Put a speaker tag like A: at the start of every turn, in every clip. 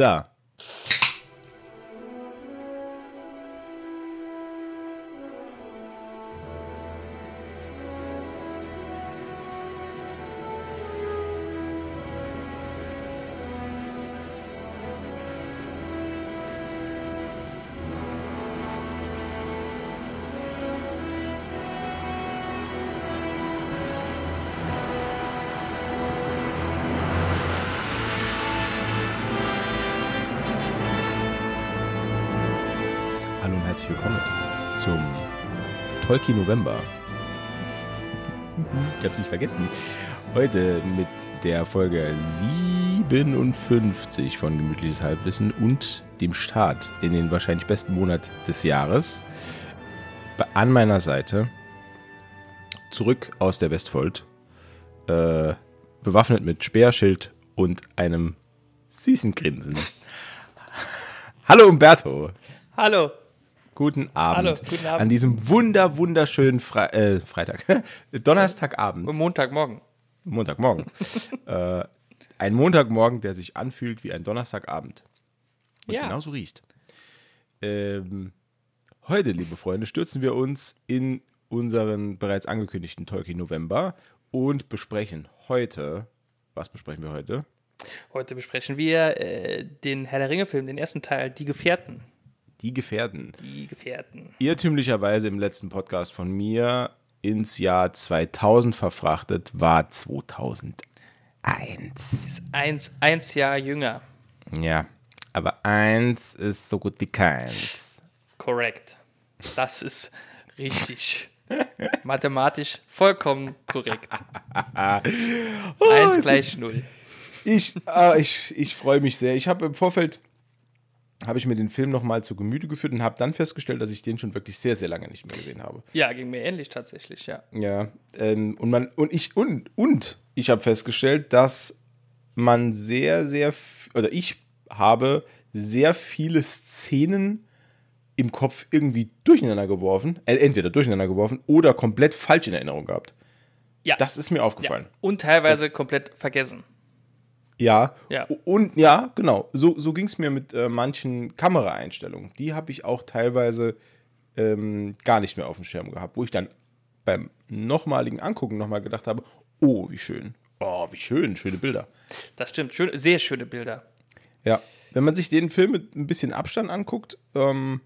A: So. Tolkien November. Ich hab's nicht vergessen. Heute mit der Folge 57 von Gemütliches Halbwissen und dem Start in den wahrscheinlich besten Monat des Jahres. An meiner Seite, zurück aus der Westfold, äh, bewaffnet mit Speer, Schild und einem süßen Grinsen. Hallo Umberto.
B: Hallo.
A: Guten Abend.
B: Hallo, guten Abend.
A: An diesem wunder, wunderschönen Fre äh, Freitag. Donnerstagabend.
B: Montagmorgen.
A: Montagmorgen. äh, ein Montagmorgen, der sich anfühlt wie ein Donnerstagabend. Und
B: Ja.
A: genauso riecht. Ähm, heute, liebe Freunde, stürzen wir uns in unseren bereits angekündigten Tolkien November und besprechen heute. Was besprechen wir heute?
B: Heute besprechen wir äh, den Herr der Ringe-Film, den ersten Teil, Die Gefährten.
A: Die Gefährten.
B: Die Gefährten.
A: irrtümlicherweise im letzten Podcast von mir ins Jahr 2000 verfrachtet, war 2001.
B: Ist eins, eins Jahr jünger.
A: Ja, aber eins ist so gut wie keins.
B: Korrekt. Das ist richtig. Mathematisch vollkommen korrekt. Eins
A: es
B: gleich null.
A: Ich, äh, ich, ich freue mich sehr. Ich habe im Vorfeld habe ich mir den Film nochmal zu Gemüte geführt und habe dann festgestellt, dass ich den schon wirklich sehr, sehr lange nicht mehr gesehen habe.
B: Ja, ging mir ähnlich tatsächlich, ja.
A: Ja, ähm, und man und ich und und ich habe festgestellt, dass man sehr sehr oder ich habe sehr viele Szenen im Kopf irgendwie durcheinander geworfen, äh, entweder durcheinander geworfen oder komplett falsch in Erinnerung gehabt.
B: Ja.
A: Das ist mir
B: ja.
A: aufgefallen.
B: Und teilweise komplett vergessen.
A: Ja.
B: Ja.
A: Und ja, genau. So, so ging es mir mit äh, manchen Kameraeinstellungen. Die habe ich auch teilweise ähm, gar nicht mehr auf dem Schirm gehabt, wo ich dann beim nochmaligen Angucken nochmal gedacht habe, oh, wie schön. Oh, wie schön, schöne Bilder.
B: Das stimmt. Schön, sehr schöne Bilder.
A: Ja. Wenn man sich den Film mit ein bisschen Abstand anguckt, ähm,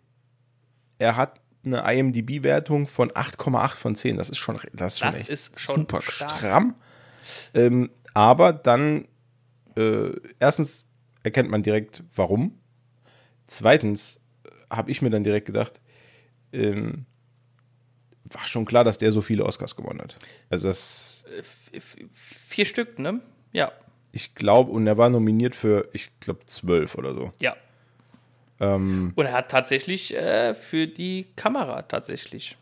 A: er hat eine IMDb-Wertung von 8,8 von 10. Das ist schon, das ist schon
B: Das
A: echt
B: ist schon
A: super
B: stark.
A: stramm. Ähm, aber dann, äh, erstens erkennt man direkt, warum. Zweitens habe ich mir dann direkt gedacht, ähm, war schon klar, dass der so viele Oscars gewonnen hat. Also das,
B: F- Vier Stück, ne? Ja.
A: ich glaube, und er war nominiert für, ich glaube, zwölf oder so.
B: Ja.
A: Ähm,
B: Und er hat tatsächlich äh, für die Kamera tatsächlich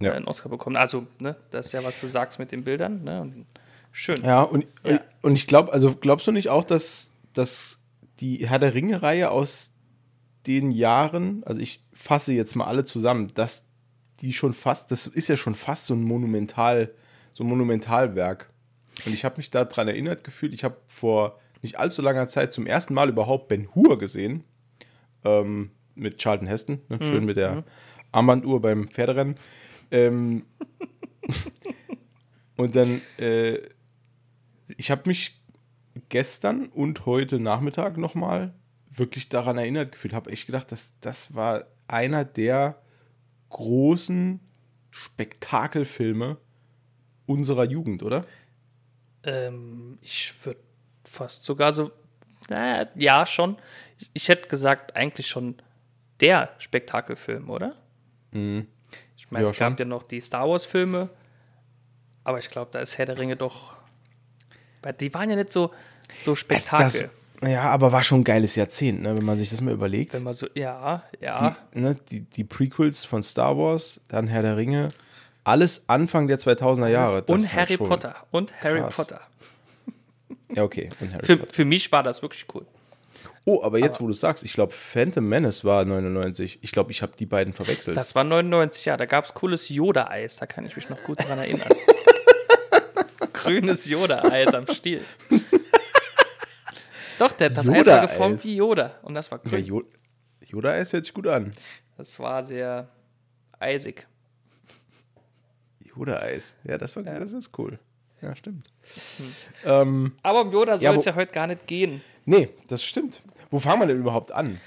A: Ja.
B: äh, einen Oscar bekommen. Also, ne, das ist ja, was du sagst mit den Bildern. Ne? Und schön.
A: Ja, und,
B: Ja.
A: und ich glaube, also glaubst du nicht auch, dass, dass die Herr der Ringe-Reihe aus den Jahren, also ich fasse jetzt mal alle zusammen, dass die schon fast, das ist ja schon fast so ein Monumental, so ein Monumentalwerk. Und ich habe mich daran erinnert gefühlt, ich habe vor nicht allzu langer Zeit zum ersten Mal überhaupt Ben Hur gesehen. Ähm, mit Charlton Heston, ne? schön mit der Armbanduhr beim Pferderennen. Ähm, und dann, äh, ich habe mich gestern und heute Nachmittag nochmal wirklich daran erinnert gefühlt. Habe echt gedacht, dass das war einer der großen Spektakelfilme unserer Jugend, oder?
B: Ähm, ich würde fast sogar so, naja, ja, schon. Ich, ich hätte gesagt, eigentlich schon der Spektakelfilm, oder? Ich meine,
A: Mhm. Ja,
B: es gab
A: schon.
B: ja noch die Star Wars-Filme, aber ich glaube, da ist Herr der Ringe doch. Die waren ja nicht so, so Spektakel.
A: Das, ja, aber war schon ein geiles Jahrzehnt, ne, wenn man sich das mal überlegt.
B: wenn man so, ja, ja.
A: die, ne, die, die Prequels von Star Wars, dann Herr der Ringe, alles Anfang der 2000er Jahre.
B: Und
A: halt
B: Harry Potter. Und Harry
A: krass.
B: Potter.
A: Ja, okay. Und Harry
B: Für,
A: Potter.
B: für mich war das wirklich cool.
A: Oh, aber jetzt, wo du sagst, ich glaube, Phantom Menace war 99. Ich glaube, ich habe die beiden verwechselt.
B: Das war 99, ja. Da gab es cooles Yoda-Eis. Da kann ich mich noch gut dran erinnern. Grünes Yoda-Eis am Stiel. Doch, der, das Eis war geformt
A: Yoda-Eis.
B: wie Yoda. Und das war
A: Ja,
B: grün.
A: Jo- Yoda-Eis hört sich gut an.
B: Das war sehr eisig.
A: Yoda-Eis. Ja, das, war, das ist cool. Ja, stimmt.
B: Hm.
A: Ähm,
B: Aber um Yoda soll
A: Ja,
B: es
A: wo-
B: ja heute gar nicht gehen.
A: nee, das stimmt. Wo fangen wir denn überhaupt an?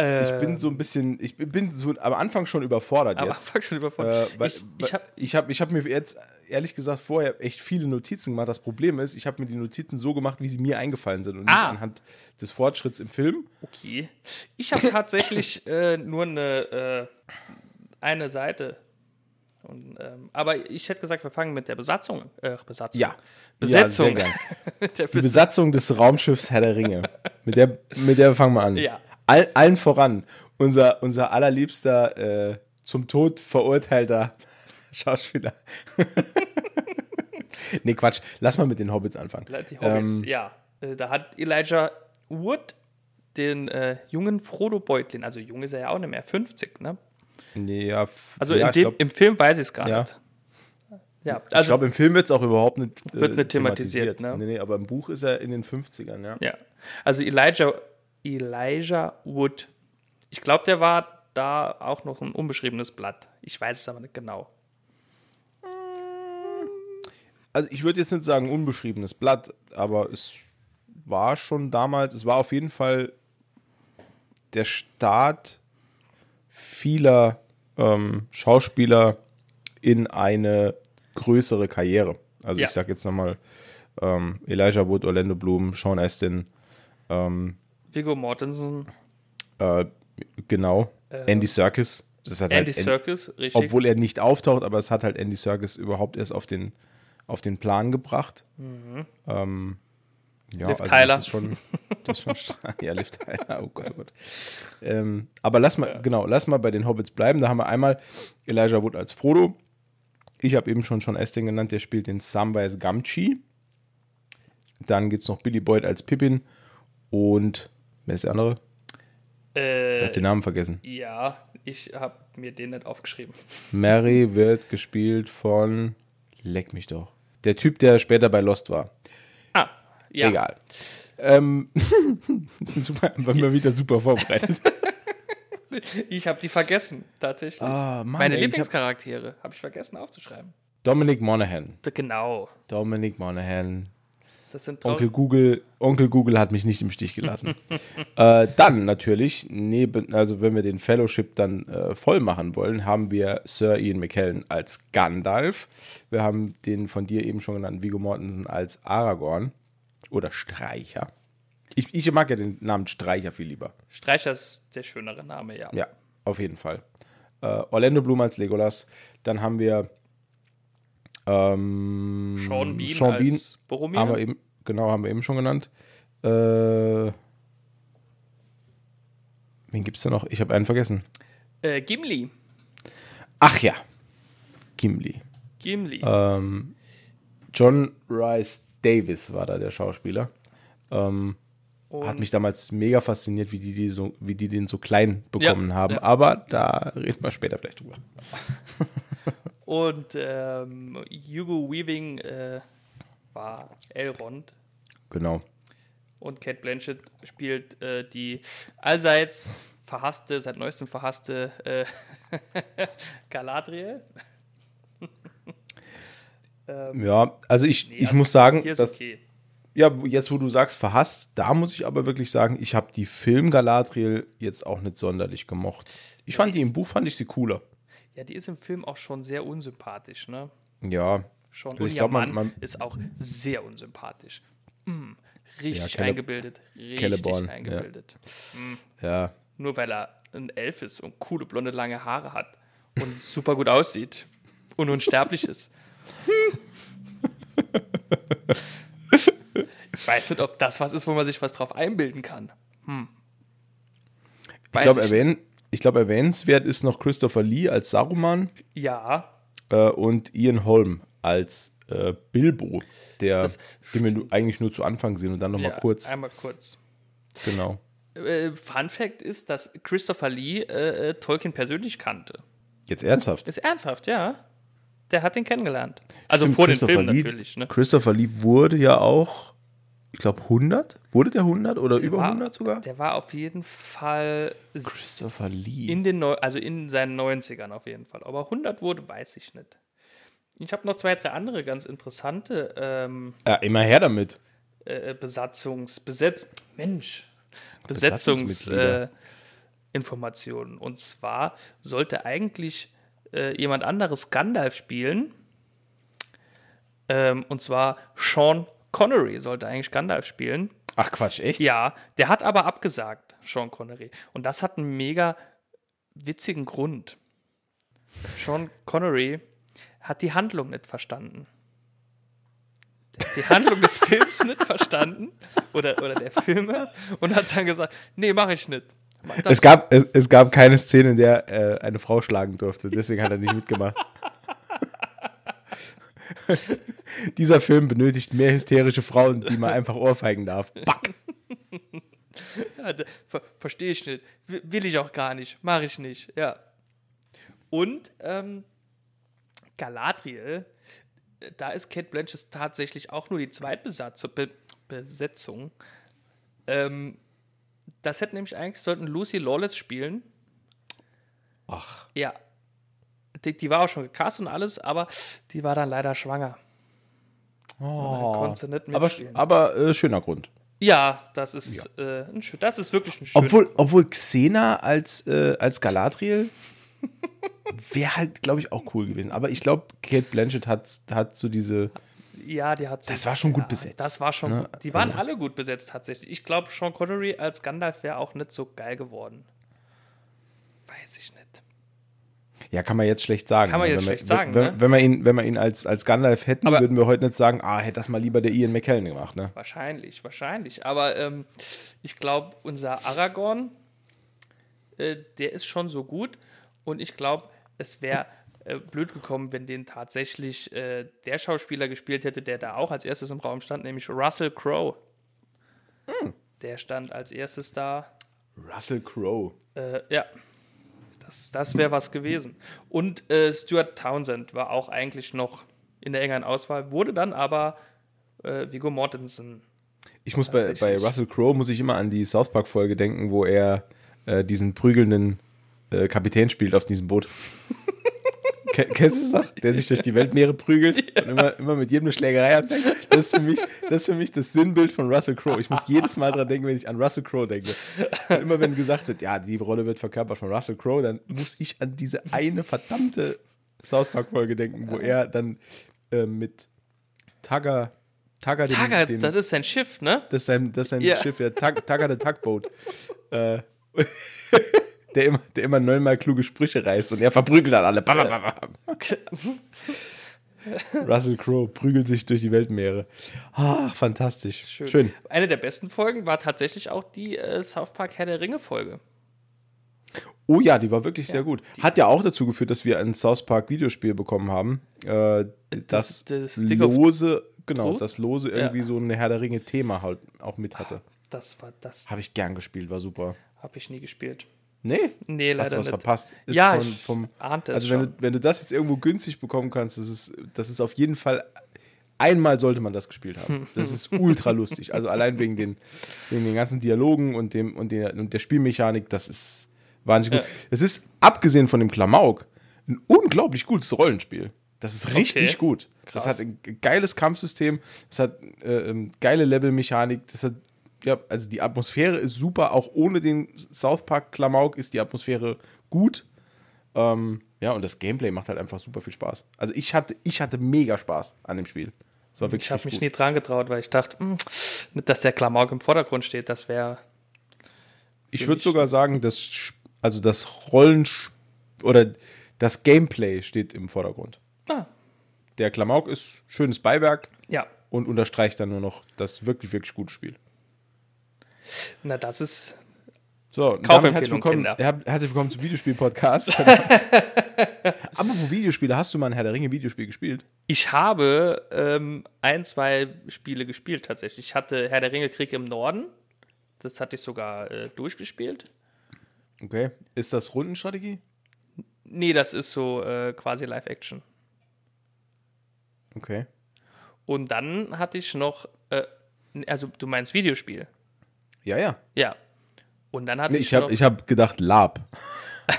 A: Ich bin so ein bisschen, ich bin so am Anfang schon überfordert
B: aber
A: jetzt.
B: Anfang schon überfordert.
A: Äh, weil,
B: ich ich habe
A: ich habe ich hab mir jetzt ehrlich gesagt vorher echt viele Notizen gemacht. Das Problem ist, ich habe mir die Notizen so gemacht, wie sie mir eingefallen sind und nicht
B: Ah.
A: anhand des Fortschritts im Film.
B: Okay. Ich habe tatsächlich äh, nur eine, äh, eine Seite. Und, ähm, aber ich hätte gesagt, wir fangen mit der Besatzung. Äh, Besatzung.
A: Ja.
B: Besetzung.
A: Ja,
B: der
A: Die
B: Bes
A: Besatzung des Raumschiffs Herr der Ringe. Mit der, mit der fangen wir an.
B: Ja.
A: All, allen voran. Unser, unser allerliebster, äh, zum Tod verurteilter Schauspieler. nee, Quatsch. Lass mal mit den Hobbits anfangen.
B: die Hobbits.
A: Ähm,
B: ja. Äh, da hat Elijah Wood den äh, jungen Frodo Beutlin, also jung ist er ja auch nicht mehr, 50, ne?
A: nee, ja,
B: Also
A: ja, ich
B: dem,
A: glaub-
B: im Film weiß ich es gar
A: Ja.
B: nicht. Ja,
A: ich
B: also,
A: glaube, im Film wird es auch überhaupt nicht, äh,
B: Wird nicht thematisiert, ne?
A: Nee, nee, aber im Buch ist er in den 50ern, ja.
B: ja. also Elijah, Elijah Wood. Ich glaube, der war da auch noch ein unbeschriebenes Blatt. Ich weiß es aber nicht genau.
A: Also ich würde jetzt nicht sagen unbeschriebenes Blatt, aber es war schon damals, es war auf jeden Fall der Start vieler ähm, Schauspieler in eine größere Karriere. Also
B: Ja.
A: ich sage jetzt nochmal ähm, Elijah Wood, Orlando Bloom, Sean Astin,
B: Viggo Mortensen,
A: äh, genau, Andy Serkis. Das hat
B: Andy
A: halt
B: Serkis, richtig.
A: obwohl er nicht auftaucht, aber es hat halt Andy Serkis überhaupt erst auf den, auf den Plan gebracht. Ähm, ja,
B: Mhm. Liv
A: also
B: Tyler.
A: das ist schon, das ist schon ja, Liv Tyler, oh Gott, oh Gott. Ähm, aber lass mal, genau, lass mal bei den Hobbits bleiben. Da haben wir einmal Elijah Wood als Frodo. Ich habe eben schon Sean Astin genannt, der spielt den Samwise Gamgee. Dann gibt es noch Billy Boyd als Pippin und wer ist der andere? Ich
B: äh,
A: habe den Namen vergessen.
B: ja, ich habe mir den nicht aufgeschrieben.
A: Mary wird gespielt von. Leck mich doch. Der Typ, der später bei Lost war.
B: Ah, ja.
A: Egal. Ähm, super, waren wir wieder super vorbereitet.
B: Ich habe die vergessen, tatsächlich.
A: Ah, Mann,
B: Meine
A: ey, ich hab-
B: Lieblingscharaktere habe ich vergessen aufzuschreiben.
A: Dominic Monaghan.
B: Genau.
A: Dominic Monaghan.
B: Das sind
A: Onkel Google, Onkel Google hat mich nicht im Stich gelassen. äh, dann natürlich, neben, also wenn wir den Fellowship dann äh, voll machen wollen, haben wir Sir Ian McKellen als Gandalf. Wir haben den von dir eben schon genannten Viggo Mortensen als Aragorn oder Streicher. Ich, ich mag ja den Namen Streicher viel lieber.
B: Streicher ist der schönere Name, ja.
A: Ja, auf jeden Fall. Äh, Orlando Bloom als Legolas. Dann haben wir ähm,
B: Sean Bean
A: Sean
B: als
A: Bean
B: Boromir.
A: haben wir eben, genau, haben wir eben schon genannt. Äh, wen gibt's da noch? Ich habe einen vergessen.
B: Äh, Gimli.
A: Ach ja, Gimli.
B: Gimli.
A: Ähm, John Rice Davis war da der Schauspieler. Ähm, hat mich damals mega fasziniert, wie die, die, so, wie die den so klein bekommen
B: Ja,
A: haben.
B: ja.
A: Aber da reden wir später vielleicht drüber.
B: Und ähm, Hugo Weaving äh, war Elrond.
A: Genau.
B: Und Kate Blanchett spielt äh, die allseits verhasste, seit neuestem verhasste äh, Galadriel.
A: Ja, also ich, ich
B: also
A: muss sagen, dass,
B: okay.
A: ja, jetzt wo du sagst verhasst, da muss ich aber wirklich sagen, ich habe die Film Galadriel jetzt auch nicht sonderlich gemocht. Ich fand die im Buch, fand ich sie cooler.
B: Ja, die ist im Film auch schon sehr unsympathisch, ne?
A: Ja.
B: Schon.
A: Also
B: Und
A: ich glaub, man-
B: Mann
A: man-
B: ist auch sehr unsympathisch. Mm, richtig
A: Cele-
B: eingebildet. Richtig
A: Celeborn, ja.
B: eingebildet.
A: Ja.
B: Nur weil er ein Elf ist und coole blonde lange Haare hat und super gut aussieht und unsterblich ist. Ich weiß nicht, ob das was ist, wo man sich was drauf einbilden kann.
A: Ich
B: Weiß
A: glaube,
B: ich.
A: erwähnen, ich glaub, erwähnenswert ist noch Christopher Lee als Saruman
B: Ja,
A: äh, und Ian Holm als äh, Bilbo, der,
B: Das
A: den wir eigentlich nur zu Anfang sehen und dann nochmal
B: ja
A: kurz.
B: einmal kurz.
A: Genau.
B: Äh, Fun Fact ist, dass Christopher Lee äh, äh, Tolkien persönlich kannte.
A: Jetzt ernsthaft.
B: Ist ernsthaft, ja. Der hat ihn kennengelernt. Also
A: Stimmt,
B: vor dem
A: Christopher
B: Film
A: Lee,
B: natürlich, ne?
A: Christopher Lee wurde ja auch ich glaube 100. Wurde der 100 oder
B: Der
A: über
B: war,
A: 100 sogar?
B: Der war auf jeden Fall
A: Christopher Lee.
B: in den Neu also in seinen 90ern auf jeden Fall. Aber 100 wurde, weiß ich nicht. Ich habe noch zwei, drei andere ganz interessante ähm,
A: Ja, immer her damit.
B: äh, Besatzungs, Besetz, Mensch. Besetzungsinformationen. Äh. Und zwar sollte eigentlich äh, jemand anderes Gandalf spielen. Ähm, und zwar Sean Connery sollte eigentlich Gandalf spielen.
A: Ach Quatsch, echt?
B: Ja, der hat aber abgesagt, Sean Connery. Und das hat einen mega witzigen Grund. Sean Connery hat die Handlung nicht verstanden. Die Handlung des Films nicht verstanden oder, oder der Filme und hat dann gesagt, nee, mache ich nicht. Das,
A: Es gab, es, es gab keine Szene, in der äh, eine Frau schlagen durfte. Deswegen hat er nicht mitgemacht. Dieser Film benötigt mehr hysterische Frauen, die man einfach ohrfeigen darf. Back.
B: Ja, ver Verstehe ich nicht. Will ich auch gar nicht. Mache ich nicht. Ja. Und ähm, Galadriel, äh, da ist Kate Blanchett tatsächlich auch nur die Zweitbesetzung. Be Besetzung. Ähm, das hätte nämlich eigentlich sollten Lucy Lawless spielen.
A: Ach,
B: Ja. Die, die war auch schon gecastet und alles, aber die war dann leider schwanger.
A: oh.
B: konnte sie nicht
A: aber,
B: mitspielen.
A: aber äh, schöner Grund.
B: Ja, das ist, Äh, ein, das ist wirklich ein schöner
A: Obwohl, obwohl Xena als, äh, als Galadriel wäre halt, glaube ich, auch cool gewesen. Aber ich glaube, Kate Blanchett hat, hat so diese.
B: Ja, die hat so,
A: Das war schon gut besetzt,
B: Das war schon
A: ne?
B: Die waren alle gut besetzt tatsächlich. Ich glaube, Sean Connery als Gandalf wäre auch nicht so geil geworden. Weiß ich nicht.
A: Ja, kann man jetzt schlecht sagen.
B: Kann man
A: ne?
B: jetzt
A: wenn
B: schlecht sagen,
A: Wenn,
B: ne?
A: wenn, wir ihn, wenn wir ihn als, als Gandalf hätten,
B: Aber-
A: würden wir heute nicht sagen, ah, hätte das mal lieber der Ian McKellen gemacht, ne?
B: Wahrscheinlich, wahrscheinlich. Aber ähm, ich glaube, unser Aragorn, äh, der ist schon so gut. Und ich glaube, es wäre äh, blöd gekommen, wenn den tatsächlich äh, der Schauspieler gespielt hätte, der da auch als erstes im Raum stand, nämlich Russell Crowe.
A: Hm.
B: Der stand als erstes da.
A: Russell Crowe.
B: Äh, ja, das, das wäre was gewesen. Und äh, Stuart Townsend war auch eigentlich noch in der engeren Auswahl, wurde dann aber äh, Viggo Mortensen.
A: Ich muss bei, bei. Russell Crowe muss ich immer an die South Park Folge denken, wo er äh, diesen prügelnden äh, Kapitän spielt auf diesem Boot. Ken- Kennst du es noch? Der sich durch die Weltmeere prügelt und immer, immer mit jedem eine Schlägerei anfängt. Das ist, für mich, das ist für mich das Sinnbild von Russell Crowe. Ich muss jedes Mal dran denken, wenn ich an Russell Crowe denke. Und immer wenn gesagt wird, ja, die Rolle wird verkörpert von Russell Crowe, dann muss ich an diese eine verdammte South Park Folge denken, wo er dann äh, mit Tugger, Tugger, dem,
B: Tagger,
A: dem,
B: das ist sein Schiff, ne?
A: das ist sein, das ist sein
B: Ja.
A: Schiff, ja, Tug, Tugger the Tugboat. äh, der, immer, der immer neunmal kluge Sprüche reißt und er verprügelt dann alle. Bam. Russell Crowe prügelt sich durch die Weltmeere. Ah, fantastisch. Schön.
B: Eine der besten Folgen war tatsächlich auch die äh, South Park Herr der Ringe Folge.
A: Oh ja, die war wirklich sehr gut. Hat ja auch dazu geführt, dass wir ein South Park Videospiel bekommen haben. Äh, das,
B: das Stick of
A: lose, genau,
B: Truth?
A: das lose irgendwie so ein Herr der Ringe Thema halt auch mit hatte.
B: Das war das
A: Habe ich gern gespielt, war super.
B: habe ich nie gespielt.
A: Nee,
B: Nee,
A: hast
B: leider
A: du was
B: nicht.
A: verpasst. Ist
B: Ja,
A: von,
B: ich
A: vom,
B: ahnte
A: also wenn du,
B: schon.
A: wenn du das jetzt irgendwo günstig bekommen kannst, das ist, das ist auf jeden Fall, einmal sollte man das gespielt haben. Das ist ultra lustig. Also allein wegen den, wegen den ganzen Dialogen und, dem, und, der, und der Spielmechanik, das ist wahnsinnig gut. Es ist, abgesehen von dem Klamauk, ein unglaublich gutes Rollenspiel. Das ist richtig
B: Okay.
A: gut.
B: Krass.
A: Das hat ein geiles Kampfsystem, das hat äh, ähm, geile Levelmechanik, das hat ja, also die Atmosphäre ist super, auch ohne den South Park Klamauk ist die Atmosphäre gut. Ähm, ja, und das Gameplay macht halt einfach super viel Spaß. Also ich hatte, ich hatte mega Spaß an dem Spiel.
B: Ich habe mich
A: gut.
B: nie dran getraut, weil ich dachte, hm, dass der Klamauk im Vordergrund steht, das wäre
A: Ich würde sogar sagen, dass also das Rollen oder das Gameplay steht im Vordergrund.
B: ah,
A: Der Klamauk ist schönes Beiwerk
B: ja,
A: und unterstreicht dann nur noch das wirklich, wirklich gute Spiel.
B: Na das ist
A: So,
B: Kaufempfehlung,
A: herzlich willkommen,
B: Kinder.
A: herzlich willkommen zum Videospiel-Podcast. Apropos Videospiele, hast du mal ein Herr der Ringe Videospiel gespielt?
B: Ich habe ähm, ein, zwei Spiele gespielt tatsächlich. Ich hatte Herr der Ringe Krieg im Norden. Das hatte ich sogar äh, durchgespielt.
A: Okay. Ist das Rundenstrategie?
B: Nee, das ist so äh, quasi Live-Action.
A: Okay.
B: Und dann hatte ich noch, äh, Also du meinst Videospiel?
A: Ja, ja.
B: Ja. Und dann hatte
A: Nee, ich habe hab gedacht, Lab.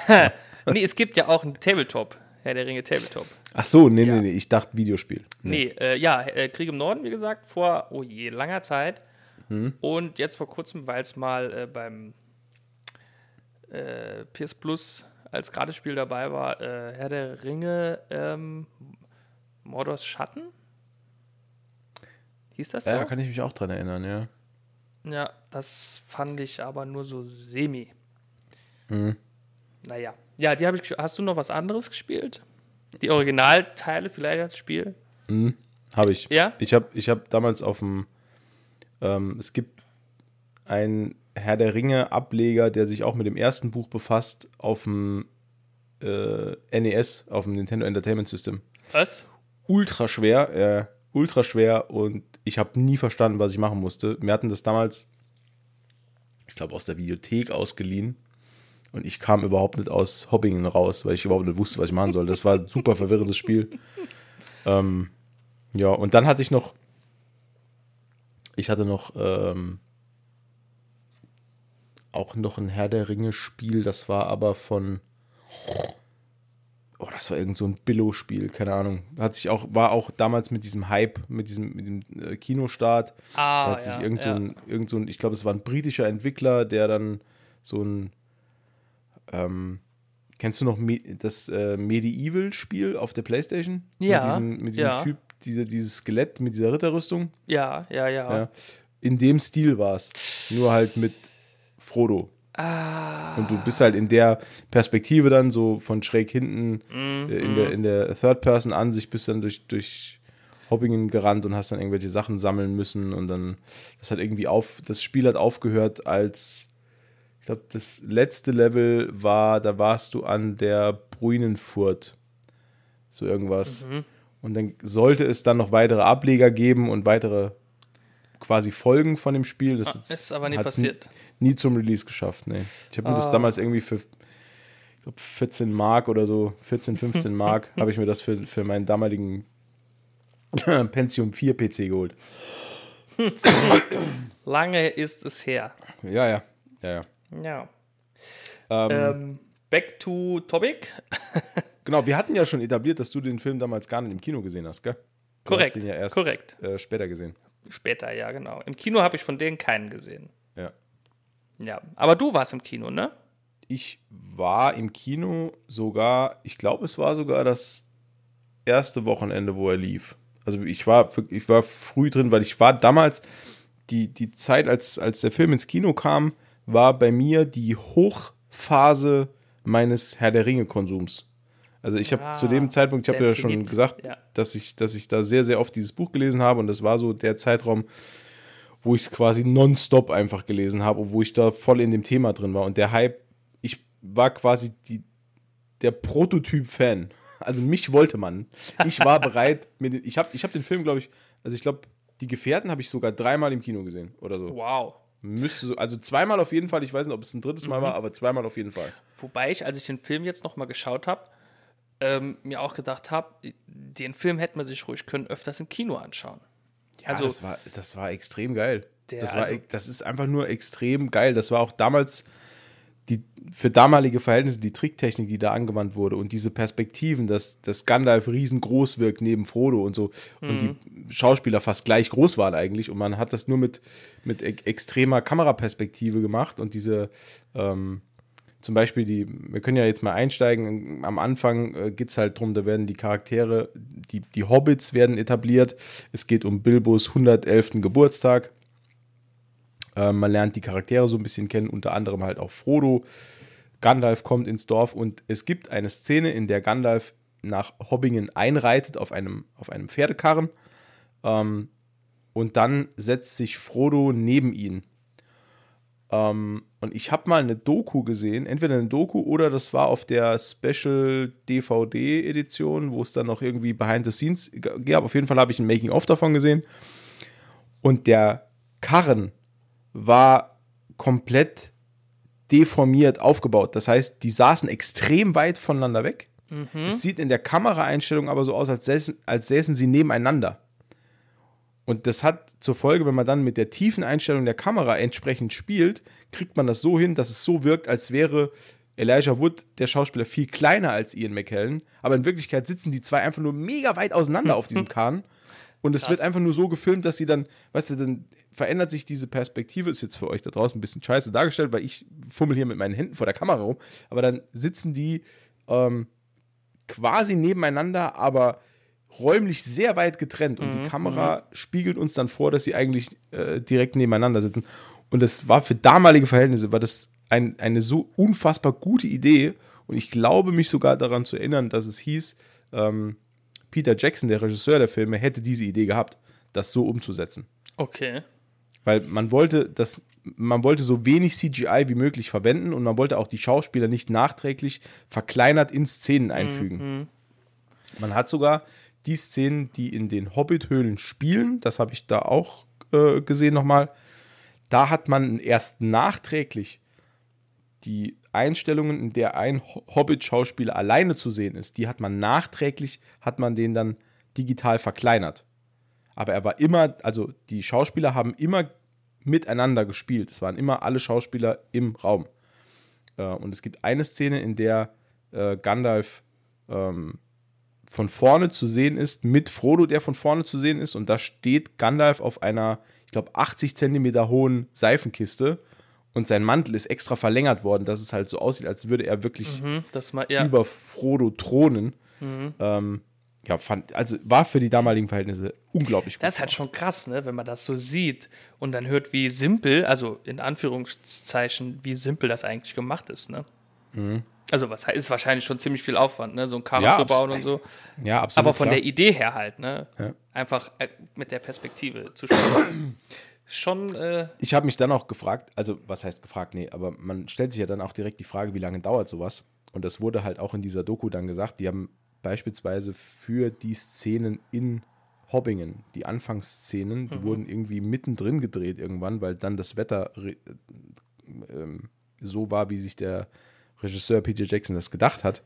B: Nee, es gibt ja auch ein Tabletop. Herr der Ringe Tabletop.
A: Ach so, nee, nee, nee, ich dachte Videospiel.
B: Nee, äh, ja, äh, Krieg im Norden, wie gesagt, vor, oh je, langer Zeit.
A: Hm.
B: Und jetzt vor kurzem, weil es mal äh, beim äh, PS Plus als Gratisspiel dabei war, äh, Herr der Ringe, ähm, Mordors Schatten? Hieß das so?
A: Ja, kann ich mich auch dran erinnern, ja.
B: Ja, das fand ich aber nur so semi.
A: Mhm.
B: Naja. Ja, die habe ich. Hast du noch was anderes gespielt? Die Originalteile vielleicht als Spiel?
A: Habe ich.
B: Ja?
A: Ich habe ich hab damals auf dem, ähm, es gibt einen Herr der Ringe Ableger, der sich auch mit dem ersten Buch befasst, auf dem äh, NES, auf dem Nintendo Entertainment System.
B: Was?
A: Ultra schwer, äh, ultra schwer und ich habe nie verstanden, was ich machen musste. Wir hatten das damals, ich glaube, aus der Videothek ausgeliehen. Und ich kam überhaupt nicht aus Hobbingen raus, weil ich überhaupt nicht wusste, was ich machen soll. Das war ein super verwirrendes Spiel. Ähm, ja, und dann hatte ich noch, ich hatte noch ähm, auch noch ein Herr der Ringe-Spiel, das war aber von, oh, das war irgend so ein Billo-Spiel, keine Ahnung. Hat sich auch, war auch damals mit diesem Hype, mit diesem, mit dem äh, Kinostart.
B: Ah,
A: da hat sich
B: ja,
A: irgend, so
B: ja.
A: ein, irgend so ein, ich glaube, es war ein britischer Entwickler, der dann so ein, ähm, kennst du noch Me das äh, Medieval-Spiel auf der Playstation?
B: Ja,
A: Mit diesem, mit diesem
B: ja.
A: Typ, diese, dieses Skelett mit dieser Ritterrüstung?
B: Ja, ja, ja.
A: Ja. In dem Stil war es. Nur halt mit Frodo.
B: Ah.
A: Und du bist halt in der Perspektive dann so von schräg hinten
B: Mhm,
A: äh, in, der, in der Third-Person-Ansicht bist dann durch, durch Hobbingen gerannt und hast dann irgendwelche Sachen sammeln müssen und dann das hat irgendwie auf, das Spiel hat aufgehört als ich glaube, das letzte Level war, da warst du an der Bruinenfurt. So irgendwas.
B: Mhm.
A: Und dann sollte es dann noch weitere Ableger geben und weitere quasi Folgen von dem Spiel. Das
B: Ah, ist aber nie passiert.
A: Nie, nie zum Release geschafft, nee. Ich habe mir das
B: Ah.
A: damals irgendwie für ich glaub, 14 Mark oder so, 14, 15 Mark, habe ich mir das für, für meinen damaligen Pentium 4 PC geholt.
B: Lange ist es her.
A: Ja, ja, ja, ja.
B: Ja.
A: Ähm,
B: Ähm, back to topic.
A: Genau, wir hatten ja schon etabliert, dass du den Film damals gar nicht im Kino gesehen hast, gell? Du
B: Korrekt,
A: hast den ja erst
B: korrekt.
A: Äh, später gesehen.
B: Später, ja, genau. Im Kino habe ich von denen keinen gesehen.
A: Ja.
B: Ja. Aber du warst im Kino, ne?
A: Ich war im Kino sogar, ich glaube, es war sogar das erste Wochenende, wo er lief. Also ich war, ich war früh drin, weil ich war damals, die, die Zeit, als, als der Film ins Kino kam, war bei mir die Hochphase meines Herr der Ringe-Konsums. Also ich habe
B: Ah,
A: zu dem Zeitpunkt, ich habe ja schon gesagt,
B: Ja.
A: dass, ich, dass ich da sehr, sehr oft dieses Buch gelesen habe und das war so der Zeitraum, wo ich es quasi nonstop einfach gelesen habe und wo ich da voll in dem Thema drin war. Und der Hype, ich war quasi die, der Prototyp-Fan. Also mich wollte man. Ich war bereit. Mit, den- ich habe ich hab den Film, glaube ich, also ich glaube, die Gefährten habe ich sogar dreimal im Kino gesehen oder so.
B: Wow.
A: Müsste so, also zweimal auf jeden Fall. Ich weiß nicht, ob es ein drittes Mal war, aber zweimal auf jeden Fall.
B: Wobei ich, als ich den Film jetzt nochmal geschaut habe, ähm, mir auch gedacht habe, den Film hätte man sich ruhig können öfters im Kino anschauen.
A: Ja,
B: Also-
A: das war, das war extrem geil. Das, war,
B: also-
A: das ist einfach nur extrem geil. Das war auch damals die, für damalige Verhältnisse die Tricktechnik, die da angewandt wurde und diese Perspektiven, dass, dass Gandalf riesengroß wirkt neben Frodo und so und
B: Mhm.
A: die Schauspieler fast gleich groß waren eigentlich und man hat das nur mit, mit e extremer Kameraperspektive gemacht und diese ähm, zum Beispiel die, wir können ja jetzt mal einsteigen, am Anfang äh, geht es halt drum, da werden die Charaktere, die, die Hobbits werden etabliert, es geht um Bilbos 111. Geburtstag, äh, man lernt die Charaktere so ein bisschen kennen, unter anderem halt auch Frodo, Gandalf kommt ins Dorf und es gibt eine Szene, in der Gandalf nach Hobbingen einreitet auf einem, auf einem Pferdekarren. Ähm, und dann setzt sich Frodo neben ihn ähm, und ich habe mal eine Doku gesehen, entweder eine Doku oder das war auf der Special DVD Edition, wo es dann noch irgendwie Behind the Scenes gab. Auf jeden Fall habe ich ein Making of davon gesehen. Und der Karren war komplett deformiert aufgebaut. Das heißt, die saßen extrem weit voneinander weg. Es sieht in der Kameraeinstellung aber so aus, als säßen, als säßen sie nebeneinander. Und das hat zur Folge, wenn man dann mit der tiefen Einstellung der Kamera entsprechend spielt, kriegt man das so hin, dass es so wirkt, als wäre Elijah Wood, der Schauspieler, viel kleiner als Ian McKellen. Aber in Wirklichkeit sitzen die zwei einfach nur mega weit auseinander auf diesem Kahn. Und es wird einfach nur so gefilmt, dass sie dann, weißt du, dann verändert sich diese Perspektive. Ist jetzt für euch da draußen ein bisschen scheiße dargestellt, weil ich fummel hier mit meinen Händen vor der Kamera rum. Aber dann sitzen die ähm, quasi nebeneinander, aber räumlich sehr weit getrennt. Und mhm, die Kamera mhm. spiegelt uns dann vor, dass sie eigentlich äh, direkt nebeneinander sitzen. Und das war für damalige Verhältnisse, war das ein, eine so unfassbar gute Idee. Und ich glaube mich sogar daran zu erinnern, dass es hieß, ähm, Peter Jackson, der Regisseur der Filme, hätte diese Idee gehabt, das so umzusetzen.
B: Okay.
A: Weil man wollte das, man wollte so wenig CGI wie möglich verwenden und man wollte auch die Schauspieler nicht nachträglich verkleinert in Szenen einfügen. Mhm. Man hat sogar die Szenen, die in den Hobbit-Höhlen spielen, das habe ich da auch äh, gesehen nochmal, da hat man erst nachträglich die Einstellungen, in der ein Hobbit-Schauspieler alleine zu sehen ist, die hat man nachträglich, hat man den dann digital verkleinert. Aber er war immer, also die Schauspieler haben immer miteinander gespielt. Es waren immer alle Schauspieler im Raum. Äh, und es gibt eine Szene, in der äh, Gandalf ähm, von vorne zu sehen ist, mit Frodo, der von vorne zu sehen ist. Und da steht Gandalf auf einer, ich glaube, 80 Zentimeter hohen Seifenkiste und sein Mantel ist extra verlängert worden, dass es halt so aussieht, als würde er wirklich
B: mhm, mal, ja.
A: über Frodo thronen. Mhm. Ähm, ja, fand, also war für die damaligen Verhältnisse unglaublich
B: gut. Das ist halt schon krass, ne, wenn man das so sieht und dann hört, wie simpel, also in Anführungszeichen, wie simpel das eigentlich gemacht ist, ne? Mhm. Also was ist wahrscheinlich schon ziemlich viel Aufwand, ne, so ein Karren ja, zu bauen und so.
A: Ja, absolut.
B: Aber von klar. der Idee her halt, ne? Ja. Einfach äh, mit der Perspektive zu spielen schon. Äh
A: ich habe mich dann auch gefragt, also was heißt gefragt, nee, aber man stellt sich ja dann auch direkt die Frage, wie lange dauert sowas? Und das wurde halt auch in dieser Doku dann gesagt. Die haben beispielsweise für die Szenen in Hobbingen, die Anfangsszenen, die mhm. wurden irgendwie mittendrin gedreht irgendwann, weil dann das Wetter äh, ähm, so war, wie sich der Regisseur Peter Jackson das gedacht hat.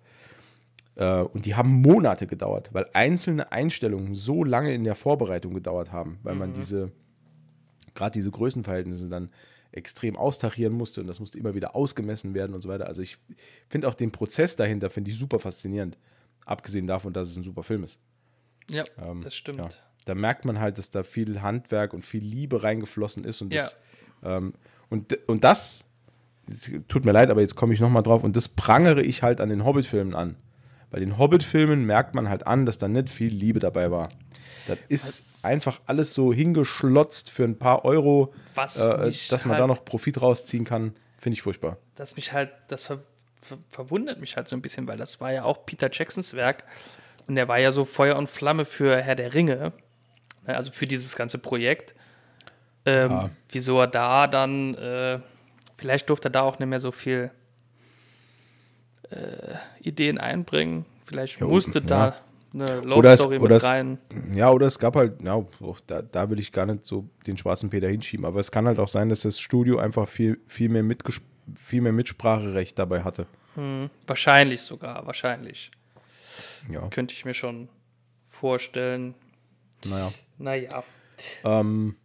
A: Äh, und die haben Monate gedauert, weil einzelne Einstellungen so lange in der Vorbereitung gedauert haben, weil mhm. man diese gerade diese Größenverhältnisse dann extrem austarieren musste und das musste immer wieder ausgemessen werden und so weiter. Also ich finde auch den Prozess dahinter, finde ich super faszinierend. Abgesehen davon, dass es ein super Film ist.
B: Ja, ähm, das stimmt. Ja,
A: da merkt man halt, dass da viel Handwerk und viel Liebe reingeflossen ist und das, ja. ähm, und, und das, das, tut mir leid, aber jetzt komme ich nochmal drauf und das prangere ich halt an den Hobbit-Filmen an. Bei den Hobbit-Filmen merkt man halt an, dass da nicht viel Liebe dabei war. Das ist einfach alles so hingeschlotzt für ein paar Euro, äh, dass man halt, da noch Profit rausziehen kann. Finde ich furchtbar.
B: Das mich halt, das ver, ver, verwundert mich halt so ein bisschen, weil das war ja auch Peter Jacksons Werk und der war ja so Feuer und Flamme für Herr der Ringe, ne, also für dieses ganze Projekt. Ähm, ja. Wieso er da dann, äh, vielleicht durfte er da auch nicht mehr so viel äh, Ideen einbringen. Vielleicht ja, musste ja. da eine Love Story
A: mit es, rein. Ja, oder es gab halt, ja, da, da will ich gar nicht so den schwarzen Peter hinschieben, aber es kann halt auch sein, dass das Studio einfach viel, viel, mehr, viel mehr Mitspracherecht dabei hatte.
B: Hm, wahrscheinlich sogar, wahrscheinlich. Ja. Könnte ich mir schon vorstellen.
A: Naja.
B: Naja.
A: Ähm,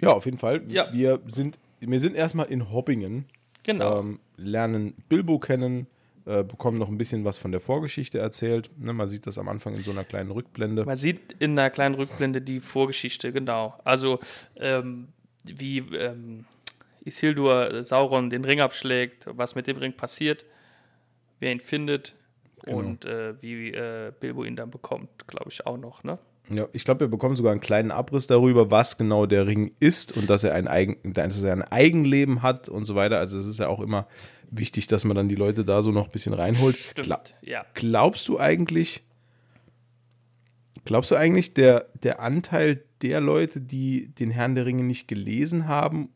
A: ja, auf jeden Fall. Ja. Wir sind, wir sind erstmal in Hobbingen.
B: Genau.
A: Ähm, lernen Bilbo kennen, äh, bekommen noch ein bisschen was von der Vorgeschichte erzählt. Ne, man sieht das am Anfang in so einer kleinen Rückblende.
B: Man sieht in einer kleinen Rückblende die Vorgeschichte, genau. Also ähm, wie ähm, Isildur Sauron den Ring abschlägt, was mit dem Ring passiert, wer ihn findet genau. und äh, wie äh, Bilbo ihn dann bekommt, glaube ich auch noch, ne?
A: Ja, ich glaube, wir bekommen sogar einen kleinen Abriss darüber, was genau der Ring ist und dass er ein, Eigen, dass er ein Eigenleben hat und so weiter. Also es ist ja auch immer wichtig, dass man dann die Leute da so noch ein bisschen reinholt.
B: Stimmt,
A: Gla
B: ja.
A: Glaubst du eigentlich, glaubst du eigentlich, der, der Anteil der Leute, die den Herrn der Ringe nicht gelesen haben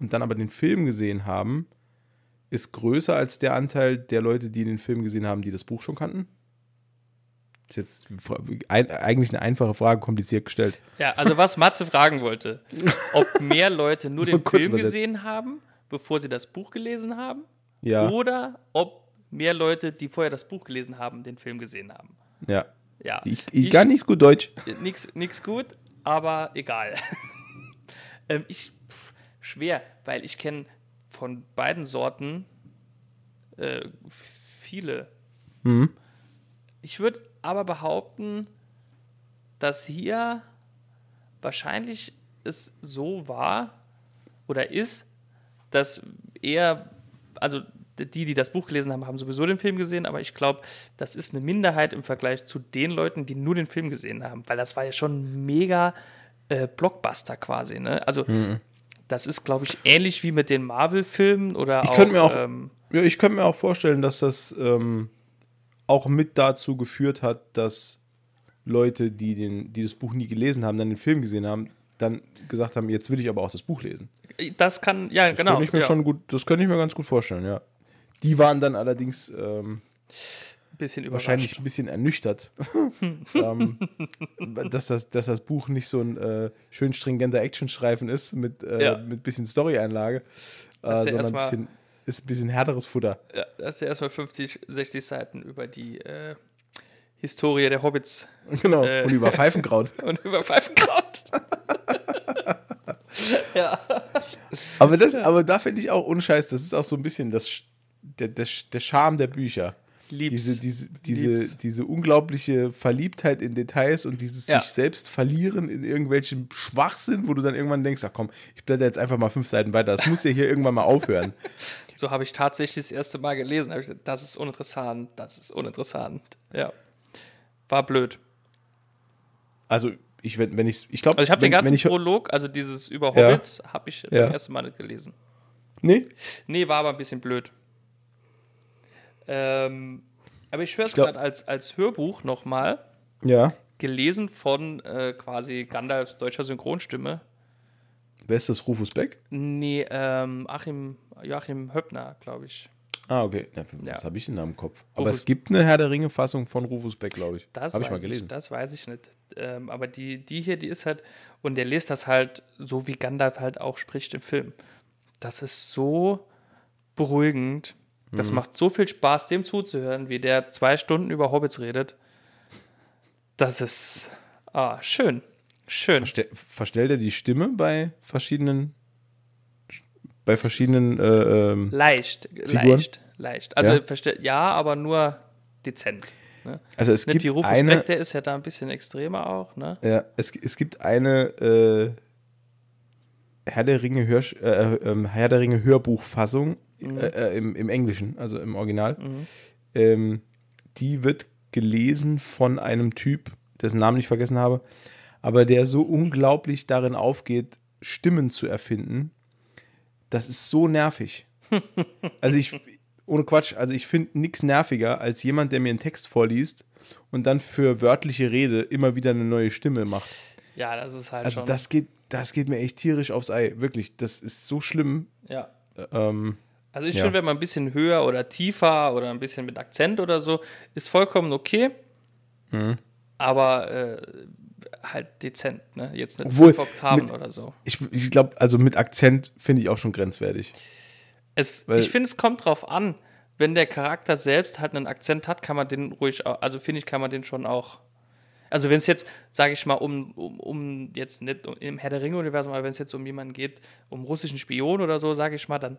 A: und dann aber den Film gesehen haben, ist größer als der Anteil der Leute, die den Film gesehen haben, die das Buch schon kannten? Das ist jetzt ein, eigentlich eine einfache Frage, kompliziert gestellt.
B: Ja, also was Matze fragen wollte, ob mehr Leute nur den Film übersetzt. gesehen haben bevor sie das Buch gelesen haben.
A: Ja.
B: Oder ob mehr Leute, die vorher das Buch gelesen haben, den Film gesehen haben.
A: Ja.
B: Ja.
A: Ich, ich, ich gar nichts gut Deutsch.
B: Nichts gut, aber egal. ähm, ich, pff, schwer, weil ich kenne von beiden Sorten äh, viele. Ich würde aber behaupten, dass hier wahrscheinlich es so war oder ist, dass eher, also die, die das Buch gelesen haben, haben sowieso den Film gesehen, aber ich glaube, das ist eine Minderheit im Vergleich zu den Leuten, die nur den Film gesehen haben, weil das war ja schon mega äh, Blockbuster quasi. Ne? Also das ist, glaube ich, ähnlich wie mit den Marvel-Filmen oder
A: Ich
B: auch.
A: könnte mir auch,
B: ähm,
A: ja, ich könnte mir auch vorstellen, dass das ähm, auch mit dazu geführt hat, dass Leute, die, den, die das Buch nie gelesen haben, dann den Film gesehen haben, dann gesagt haben, jetzt will ich aber auch das Buch lesen.
B: das kann, ja,
A: Das
B: genau.
A: ich mir
B: ja.
A: schon gut, das könnte ich mir ganz gut vorstellen, ja. Die waren dann allerdings ähm,
B: bisschen
A: wahrscheinlich ein bisschen ernüchtert, ähm, dass, das, dass das Buch nicht so ein äh, schön stringenter Actionstreifen ist mit, äh,
B: Ja.
A: mit bisschen Story-Einlage, äh, sondern ein bisschen, ist ein bisschen härteres Futter.
B: Ja, das ist ja erstmal 50, 60 Seiten über die äh, Historie der Hobbits
A: Genau,
B: Äh.
A: und über Pfeifenkraut.
B: und über Pfeifenkraut. ja.
A: Aber, das, aber da finde ich auch unscheiß, das ist auch so ein bisschen das, der, der, der Charme der Bücher.
B: Lieb's.
A: Diese, diese, diese,
B: Lieb's.
A: diese unglaubliche Verliebtheit in Details und dieses
B: Ja.
A: sich selbst verlieren in irgendwelchen Schwachsinn, wo du dann irgendwann denkst, ach komm, ich blätter jetzt einfach mal fünf Seiten weiter. Das muss ja hier irgendwann mal aufhören.
B: So habe ich tatsächlich das erste Mal gelesen. Ich das ist uninteressant, das ist uninteressant. Ja. War blöd.
A: Also, ich, wenn, wenn ich, ich glaube,
B: Also ich habe den ganzen
A: ich,
B: Prolog, also dieses über
A: Ja.
B: Hobbits, habe ich
A: Ja.
B: das erste Mal nicht gelesen.
A: Nee,
B: Nee, war aber ein bisschen blöd. Ähm, aber ich höre es gerade als, als Hörbuch nochmal,
A: ja.
B: gelesen von äh, quasi Gandalfs deutscher Synchronstimme.
A: Wer ist das, Rufus Beck?
B: Nee, ähm, Achim, Joachim Höppner, glaube ich.
A: Ah, okay. Ja, was
B: Ja.
A: habe ich denn da im Kopf? Aber
B: Rufus-
A: es gibt eine Herr der Ringe-Fassung von Rufus Beck, glaube ich.
B: Das
A: Habe ich mal gelesen.
B: das weiß ich nicht. Ähm, aber die, die hier, die ist halt, und der liest das halt so, wie Gandalf halt auch spricht im Film. Das ist so beruhigend.
A: Mhm.
B: Das macht so viel Spaß, dem zuzuhören, wie der zwei Stunden über Hobbits redet. Das ist ah, schön. Schön.
A: Verste verstellt er die Stimme bei verschiedenen bei verschiedenen äh, ähm,
B: Leicht,
A: Figuren?
B: leicht, leicht. Also
A: Ja?
B: ja, aber nur dezent. Ne?
A: also es
B: Nicht
A: gibt
B: Rufus
A: eine
B: Beck, der ist ja da ein bisschen extremer auch, ne?
A: ja, es, es gibt eine äh, Herr der Ringe Hör, äh, ähm, Herr der Ringe Hörbuchfassung
B: Mhm.
A: äh, äh, im, im Englischen also im Original ähm, die wird gelesen von einem Typ dessen Namen ich vergessen habe aber der so unglaublich darin aufgeht Stimmen zu erfinden das ist so nervig Also ich, ohne Quatsch, also ich finde nichts nerviger als jemand, der mir einen Text vorliest und dann für wörtliche Rede immer wieder eine neue Stimme macht.
B: Ja, das ist halt
A: Also
B: schon.
A: das geht, das geht mir echt tierisch aufs Ei. Wirklich, das ist so schlimm.
B: ja.
A: Ähm,
B: Also ich
A: Ja.
B: finde, wenn man ein bisschen höher oder tiefer oder ein bisschen mit Akzent oder so, ist vollkommen okay.
A: Mhm.
B: Aber äh, halt dezent, ne? Jetzt nicht
A: Obwohl,
B: Oktaven
A: mit-
B: oder so.
A: ich ich glaube, also mit Akzent finde ich auch schon grenzwertig.
B: Es, ich finde, es kommt drauf an. Wenn der Charakter selbst halt einen Akzent hat, kann man den ruhig, au- also finde ich, kann man den schon auch. Also wenn es jetzt, sage ich mal, um, um, um jetzt nicht um, im Herr der Ringe-Universum, aber wenn es jetzt um jemanden geht, um russischen Spion oder so, sage ich mal, dann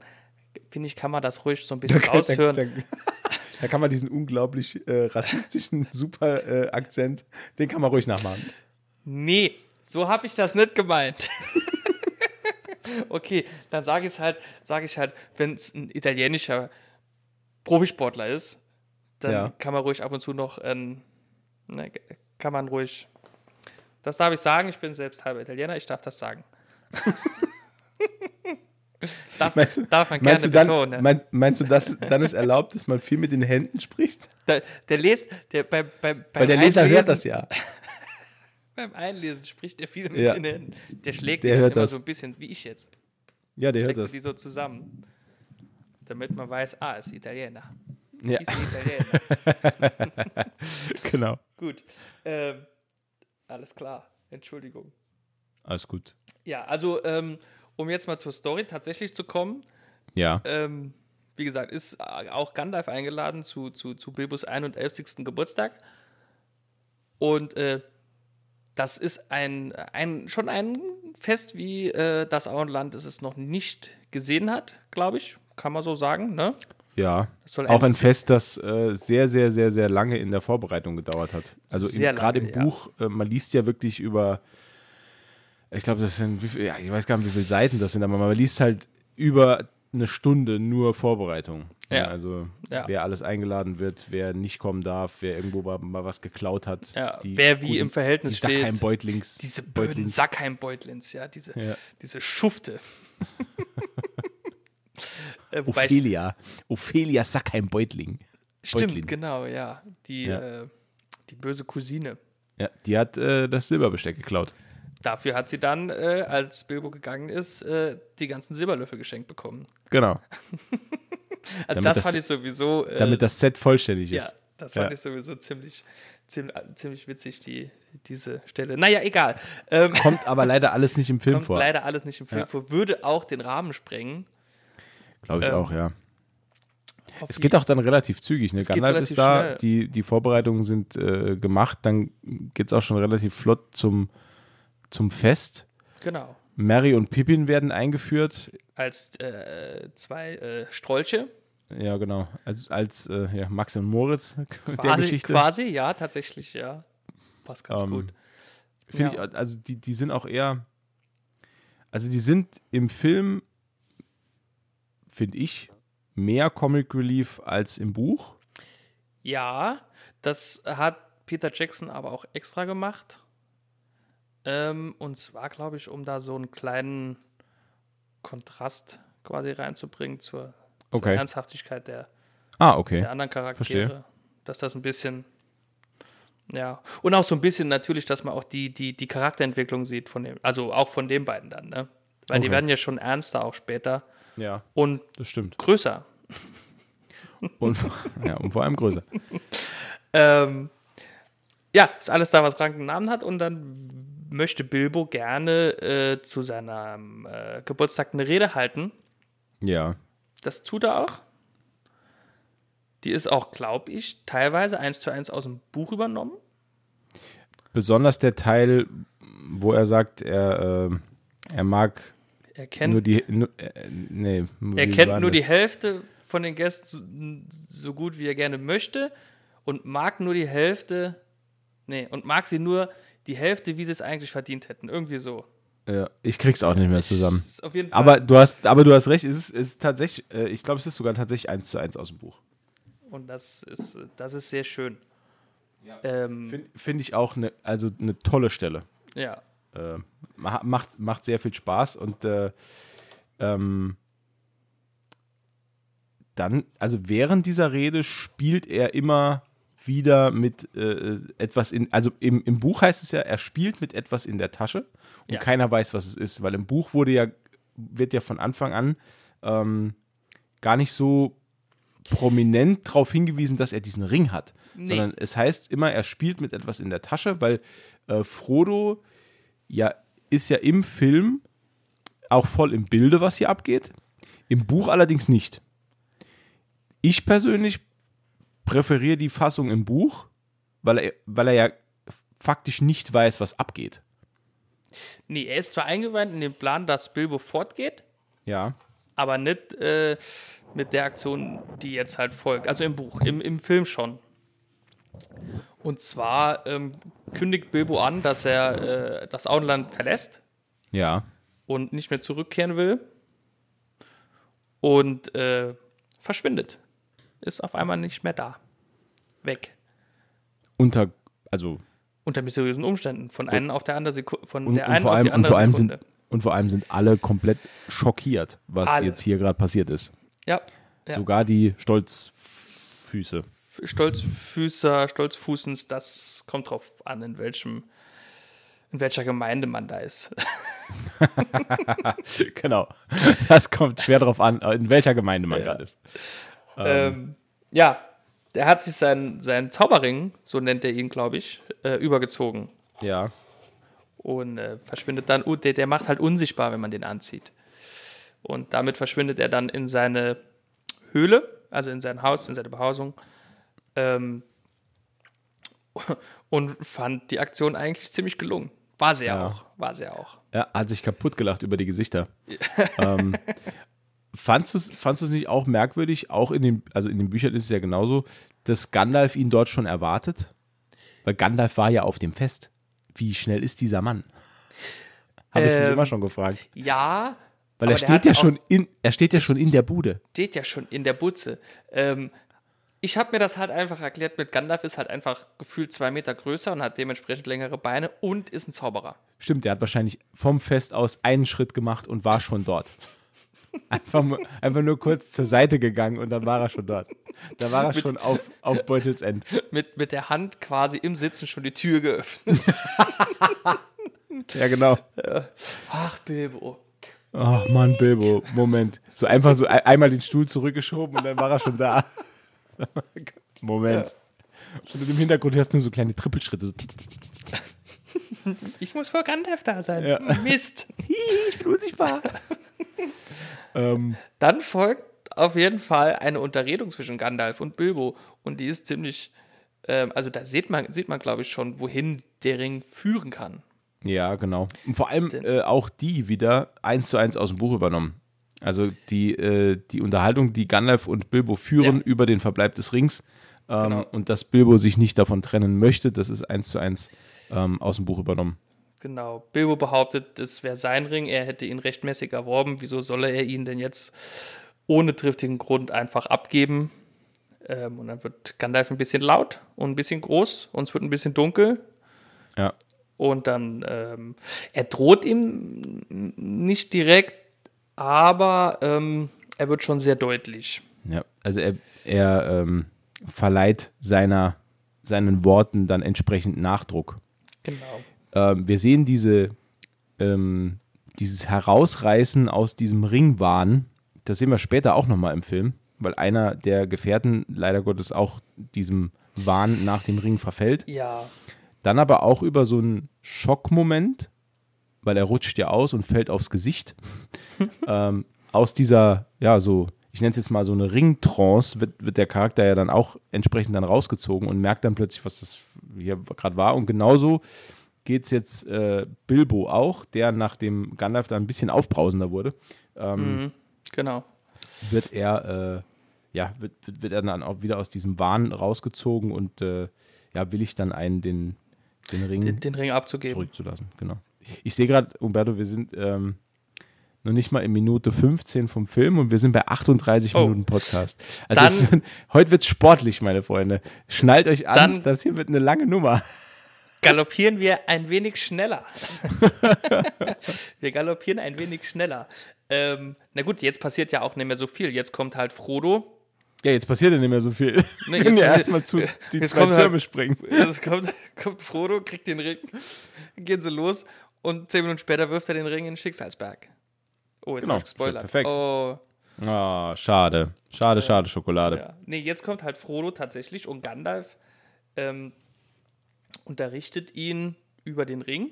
B: finde ich, kann man das ruhig so ein bisschen raushören.
A: Da, da, da kann man diesen unglaublich äh, rassistischen super äh, Akzent, den kann man ruhig nachmachen.
B: Nee, so habe ich das nicht gemeint. okay, dann sage ich es halt, sage ich halt, wenn es ein italienischer Profisportler ist, dann
A: Ja.
B: kann man ruhig ab und zu noch, ähm, ne, kann man ruhig, das darf ich sagen, ich bin selbst halber Italiener, ich darf das sagen. darf,
A: Meinst du,
B: darf man
A: meinst, du
B: gerne
A: dann,
B: betonen.
A: meinst, meinst du, dass dann ist erlaubt, dass man viel mit den Händen spricht?
B: Der, der Lest, der beim, beim, beim
A: Weil der Leser
B: Einlesen-
A: hört das ja.
B: Beim Einlesen spricht er viel mit
A: Ja.
B: den Händen. Der schlägt
A: Der hört
B: immer
A: das.
B: so ein bisschen, wie ich jetzt.
A: Ja, der hört
B: Schlägt
A: das.
B: die so zusammen. Damit man weiß, ah, ist Italiener.
A: Ja,
B: Ist Italiener.
A: genau.
B: Gut. Ähm, alles klar. Entschuldigung.
A: Alles gut.
B: Ja, also, ähm, um jetzt mal zur Story tatsächlich zu kommen,
A: Ja.
B: ähm, wie gesagt, ist auch Gandalf eingeladen zu, zu, zu Bilbos 91. Geburtstag. Und äh, das ist ein, ein schon ein Fest, wie äh, das Auenland es es noch nicht gesehen hat, glaube ich. Kann man so sagen, ne?
A: Ja, auch
B: ein
A: Fest, das äh, sehr, sehr, sehr, sehr lange in der Vorbereitung gedauert hat. Also gerade im
B: ja.
A: Buch, äh, man liest ja wirklich über, ich glaube, das sind, viel, ja, ich weiß gar nicht, wie viele Seiten das sind, aber man liest halt über eine Stunde nur Vorbereitung.
B: Ja.
A: also
B: Ja.
A: wer alles eingeladen wird, wer nicht kommen darf, wer irgendwo mal, was geklaut hat.
B: Ja, wer wie
A: guten-
B: im Verhältnis
A: die
B: steht.
A: Sackheim-Beutlings.
B: Diese blöden
A: Beutlings-
B: Sackheim-Beutlins, ja, diese, diese Schufte. äh,
A: Ophelia. Ophelia Sackheim-Beutling.
B: stimmt,
A: Beutlin.
B: genau, ja. Die. Äh, die böse Cousine.
A: Ja, die hat äh, das Silberbesteck geklaut.
B: Dafür hat sie dann, äh, als Bilbo gegangen ist, äh, die ganzen Silberlöffel geschenkt bekommen.
A: Genau.
B: Also das,
A: das-
B: fand ich sowieso. Äh,
A: Damit das Set vollständig
B: ja,
A: ist.
B: das fand
A: Ja.
B: ich sowieso ziemlich, ziemlich, ziemlich witzig, die, diese Stelle. Naja, egal. Ähm,
A: Kommt aber leider alles nicht im Film
B: kommt
A: vor.
B: leider alles nicht im Film
A: Ja.
B: vor. Würde auch den Rahmen sprengen.
A: Glaube ich
B: ähm,
A: auch, ja. Es geht auch dann relativ zügig. Ne? Gandalf ist da,
B: schnell.
A: die, die Vorbereitungen sind äh, gemacht, dann geht es auch schon relativ flott zum, zum Fest.
B: Genau.
A: Mary und Pippin werden eingeführt.
B: Als äh, zwei äh, Strolche.
A: Ja, genau. Als, als äh, ja, Max und Moritz der
B: Quasi,
A: Geschichte.
B: quasi, ja, tatsächlich, ja. Passt ganz
A: Ähm,
B: gut.
A: Finde
B: Ja.
A: ich, also die, die sind auch eher, also die sind im Film, finde ich, mehr Comic Relief als im Buch.
B: Ja, das hat Peter Jackson aber auch extra gemacht. Ähm, und zwar, glaube ich, um da so einen kleinen Kontrast quasi reinzubringen zur, zur
A: Okay.
B: Ernsthaftigkeit der,
A: Ah, okay.
B: der anderen Charaktere.
A: Verstehe.
B: Dass das ein bisschen, ja. Und auch so ein bisschen natürlich, dass man auch die, die, die Charakterentwicklung sieht von dem, also auch von den beiden dann, ne? Weil die
A: Okay.
B: werden ja schon ernster auch später
A: Ja,
B: und
A: das stimmt.
B: größer.
A: Und, ja, und vor allem größer.
B: Ähm, ja, ist alles da, was Rank einen Namen hat. Und dann möchte Bilbo gerne äh, zu seinem äh, Geburtstag eine Rede halten.
A: Ja.
B: Das tut er auch. Die ist auch, glaube ich, teilweise eins zu eins aus dem Buch übernommen.
A: Besonders der Teil, wo er sagt, er, äh, er mag
B: Er kennt,
A: nur die. Nur, äh, nee,
B: er kennt nur
A: das?
B: die Hälfte von den Gästen so, so gut, wie er gerne möchte. Und mag nur die Hälfte. Nee, und mag sie nur die Hälfte, wie sie es eigentlich verdient hätten. Irgendwie so.
A: Ja, ich krieg's auch nicht mehr zusammen.
B: Ist auf jeden Fall.
A: Aber du hast, aber du hast recht, es ist, es ist tatsächlich, äh, ich glaube, es ist sogar tatsächlich eins zu eins aus dem Buch.
B: Und das ist, das ist sehr schön. Ähm,
A: Finde find ich auch eine, also eine tolle Stelle.
B: ja.
A: Äh, ma- macht, macht sehr viel Spaß und äh, ähm, dann, also während dieser Rede spielt er immer wieder mit äh, etwas in, also im, im Buch heißt es ja, er spielt mit etwas in der Tasche und
B: Ja.
A: keiner weiß, was es ist, weil im Buch wurde ja, wird ja von Anfang an ähm, gar nicht so prominent darauf hingewiesen, dass er diesen Ring hat,
B: Nee.
A: sondern es heißt immer, er spielt mit etwas in der Tasche, weil äh, Frodo ja ist ja im Film auch voll im Bilde, was hier abgeht, im Buch allerdings nicht. Ich persönlich präferiere die Fassung im Buch, weil er, weil er ja faktisch nicht weiß, was abgeht.
B: Nee, er ist zwar eingeweiht in den Plan, dass Bilbo fortgeht,
A: Ja.
B: aber nicht äh, mit der Aktion, die jetzt halt folgt. Also im Buch, im, im Film schon. Und zwar ähm, kündigt Bilbo an, dass er äh, das Auenland verlässt
A: Ja.
B: und nicht mehr zurückkehren will. Und äh, verschwindet. Ist auf einmal nicht mehr da. Weg.
A: Unter, also
B: Unter mysteriösen Umständen. Von einem auf der anderen Sekunde. Von
A: und,
B: der
A: und,
B: einen
A: vor
B: auf
A: allem,
B: die
A: und,
B: andere
A: vor allem
B: Sekunde.
A: sind, und vor allem sind alle komplett schockiert, was
B: Alle.
A: jetzt hier gerade passiert ist.
B: ja. ja.
A: Sogar die Stolzfüße.
B: Stolzfüßer, Stolzfußens, das kommt drauf an, in welchem, in welcher Gemeinde man da ist.
A: genau. Das kommt schwer drauf an, in welcher Gemeinde man gerade ist.
B: Ähm, ja, der hat sich seinen, seinen Zauberring, so nennt er ihn, glaube ich, äh, übergezogen
A: Ja.
B: und äh, verschwindet dann, der, der macht halt unsichtbar, wenn man den anzieht. Und damit verschwindet er dann in seine Höhle, also in sein Haus, in seine Behausung. Ähm, und fand die Aktion eigentlich ziemlich gelungen. War sie
A: Ja.
B: auch, war sie auch.
A: Ja, hat sich kaputt gelacht über die Gesichter. ähm, fandst du es fandst du's nicht auch merkwürdig, auch in den, also in den Büchern ist es ja genauso, dass Gandalf ihn dort schon erwartet? Weil Gandalf war ja auf dem Fest. Wie schnell ist dieser Mann? Habe ich mich
B: Ähm,
A: immer schon gefragt.
B: Ja,
A: Weil er steht ja schon in, er steht ja schon in der Bude.
B: steht ja schon in der Butze. Ähm, ich habe mir das halt einfach erklärt, mit Gandalf ist halt einfach gefühlt zwei Meter größer und hat dementsprechend längere Beine und ist ein Zauberer.
A: Stimmt, der hat wahrscheinlich vom Fest aus einen Schritt gemacht und war schon dort. Einfach, nur- einfach nur kurz zur Seite gegangen und dann war er schon dort. Da war er schon auf, auf Beutelsend.
B: Mit, mit der Hand quasi im Sitzen schon die Tür geöffnet.
A: Ja, genau.
B: Ach, Bilbo.
A: Ach Mann, Bilbo, Moment. So einfach so ein- einmal den Stuhl zurückgeschoben und dann war er schon da. Moment. Und im Hintergrund hörst du nur so kleine Trippelschritte. So.
B: Ich muss vor Gandalf da sein.
A: Ja.
B: Mist.
A: Ich bin unsichtbar. ähm,
B: Dann folgt auf jeden Fall eine Unterredung zwischen Gandalf und Bilbo. Und die ist ziemlich, ähm, also da sieht man, sieht man glaube ich, schon, wohin der Ring führen kann.
A: ja, genau. Und vor allem äh, auch die wieder eins zu eins aus dem Buch übernommen. Also die, äh, die Unterhaltung, die Gandalf und Bilbo führen
B: Ja.
A: über den Verbleib des Rings ähm,
B: Genau.
A: und dass Bilbo sich nicht davon trennen möchte, das ist eins zu eins ähm, aus dem Buch übernommen.
B: Genau. Bilbo behauptet, es wäre sein Ring, er hätte ihn rechtmäßig erworben. Wieso solle er ihn denn jetzt ohne triftigen Grund einfach abgeben? Ähm, und dann wird Gandalf ein bisschen laut und ein bisschen groß und es wird ein bisschen dunkel.
A: Ja.
B: Und dann, ähm, er droht ihm nicht direkt, aber ähm, er wird schon sehr deutlich.
A: Ja, also er, er ähm, verleiht seiner, seinen Worten dann entsprechend Nachdruck.
B: Genau.
A: Ähm, wir sehen diese, ähm, dieses Herausreißen aus diesem Ringwahn, das sehen wir später auch nochmal im Film, weil einer der Gefährten leider Gottes auch diesem Wahn nach dem Ring verfällt.
B: Ja,
A: Dann aber auch über so einen Schockmoment, weil er rutscht ja aus und fällt aufs Gesicht. ähm, aus dieser, ja, so, ich nenne es jetzt mal so eine Ringtrance, wird, wird der Charakter ja dann auch entsprechend dann rausgezogen und merkt dann plötzlich, was das hier gerade war. Und genauso geht es jetzt äh, Bilbo auch, der nach dem Gandalf da ein bisschen aufbrausender wurde,
B: genau.
A: wird er, äh, ja, wird, wird, wird er dann auch wieder aus diesem Wahn rausgezogen und äh, ja, will ich dann einen den, den Ring
B: Den, den Ring abzugeben.
A: zurückzulassen. Genau. Ich sehe gerade, Umberto, wir sind ähm, noch nicht mal in Minute 15 vom Film und wir sind bei 38
B: Oh.
A: Minuten Podcast. Also
B: Dann-
A: wird, heute wird es sportlich, meine Freunde. Schnallt euch an,
B: Dann-
A: das hier wird eine lange Nummer.
B: Galoppieren wir ein wenig schneller. wir galoppieren ein wenig schneller. Ähm, na gut, jetzt passiert ja auch nicht mehr so viel. Jetzt kommt halt Frodo.
A: Ja, jetzt passiert ja nicht mehr so viel.
B: Nee, jetzt
A: ja erstmal zu die
B: jetzt
A: zwei
B: kommt halt-
A: Türme springen.
B: Es kommt, kommt Frodo, kriegt den Ring, gehen sie los und zehn Minuten später wirft er den Ring in den Schicksalsberg. Oh, jetzt
A: Genau,
B: hab ich gespoilert.
A: perfekt.
B: Oh,
A: Ah, schade. Schade, schade, Schokolade.
B: ja. Nee, jetzt kommt halt Frodo tatsächlich und Gandalf ähm, unterrichtet ihn über den Ring.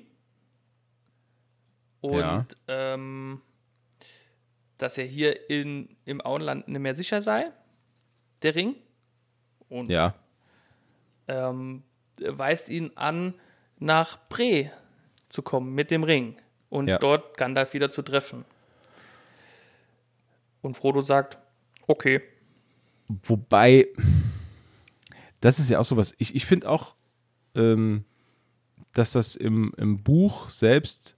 B: Und
A: Ja.
B: ähm, dass er hier in, im Auenland nicht mehr sicher sei, der Ring. Und
A: Ja.
B: ähm, weist ihn an, nach Bre zu kommen mit dem Ring und
A: Ja.
B: dort Gandalf wieder zu treffen. Und Frodo sagt, okay.
A: Wobei, das ist ja auch sowas, ich, ich finde auch, ähm, dass das im, im Buch selbst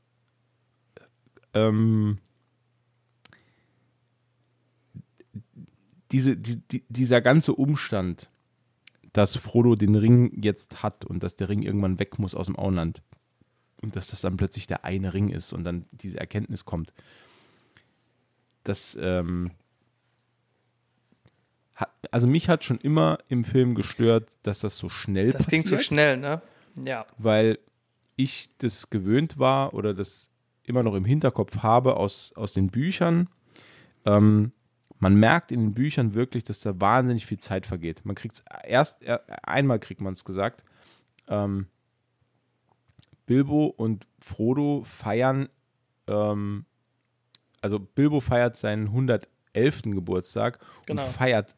A: ähm, diese, die, die, dieser ganze Umstand, dass Frodo den Ring jetzt hat und dass der Ring irgendwann weg muss aus dem Auenland und dass das dann plötzlich der eine Ring ist und dann diese Erkenntnis kommt, das, ähm, hat, also mich hat schon immer im Film gestört, dass das so schnell
B: Das
A: passiert
B: ging zu schnell, ne? Ja.
A: weil ich das gewöhnt war oder das immer noch im Hinterkopf habe aus, aus den Büchern. Ähm, man merkt in den Büchern wirklich, dass da wahnsinnig viel Zeit vergeht. Man kriegt es erst, er, einmal kriegt man es gesagt. Ähm, Bilbo und Frodo feiern, ähm, also Bilbo feiert seinen 111. Geburtstag
B: Genau.
A: und feiert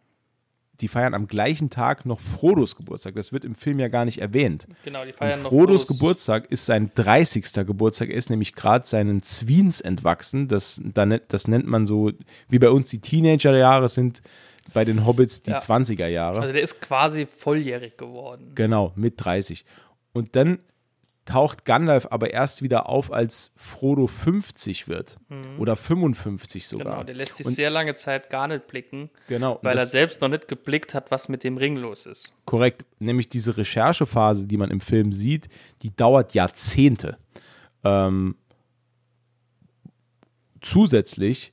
A: die feiern am gleichen Tag noch Frodos Geburtstag. Das wird im Film ja gar nicht erwähnt.
B: Genau, die feiern
A: Und
B: noch
A: Frodos
B: Frodos-
A: Geburtstag ist sein 30. Geburtstag. Er ist nämlich gerade seinen Zwiens entwachsen. Das, da ne- das nennt man so, wie bei uns die Teenagerjahre sind, bei den Hobbits die
B: Ja.
A: 20er Jahre.
B: Also der ist quasi volljährig geworden.
A: Genau, mit 30. Und dann taucht Gandalf aber erst wieder auf, als Frodo 50 wird. Oder 55 sogar.
B: Mhm. Genau, der lässt sich
A: Und-
B: sehr lange Zeit gar nicht blicken,
A: Genau,
B: weil er
A: das-
B: selbst noch nicht geblickt hat, was mit dem Ring los ist.
A: Korrekt. Nämlich diese Recherchephase, die man im Film sieht, die dauert Jahrzehnte. Ähm, zusätzlich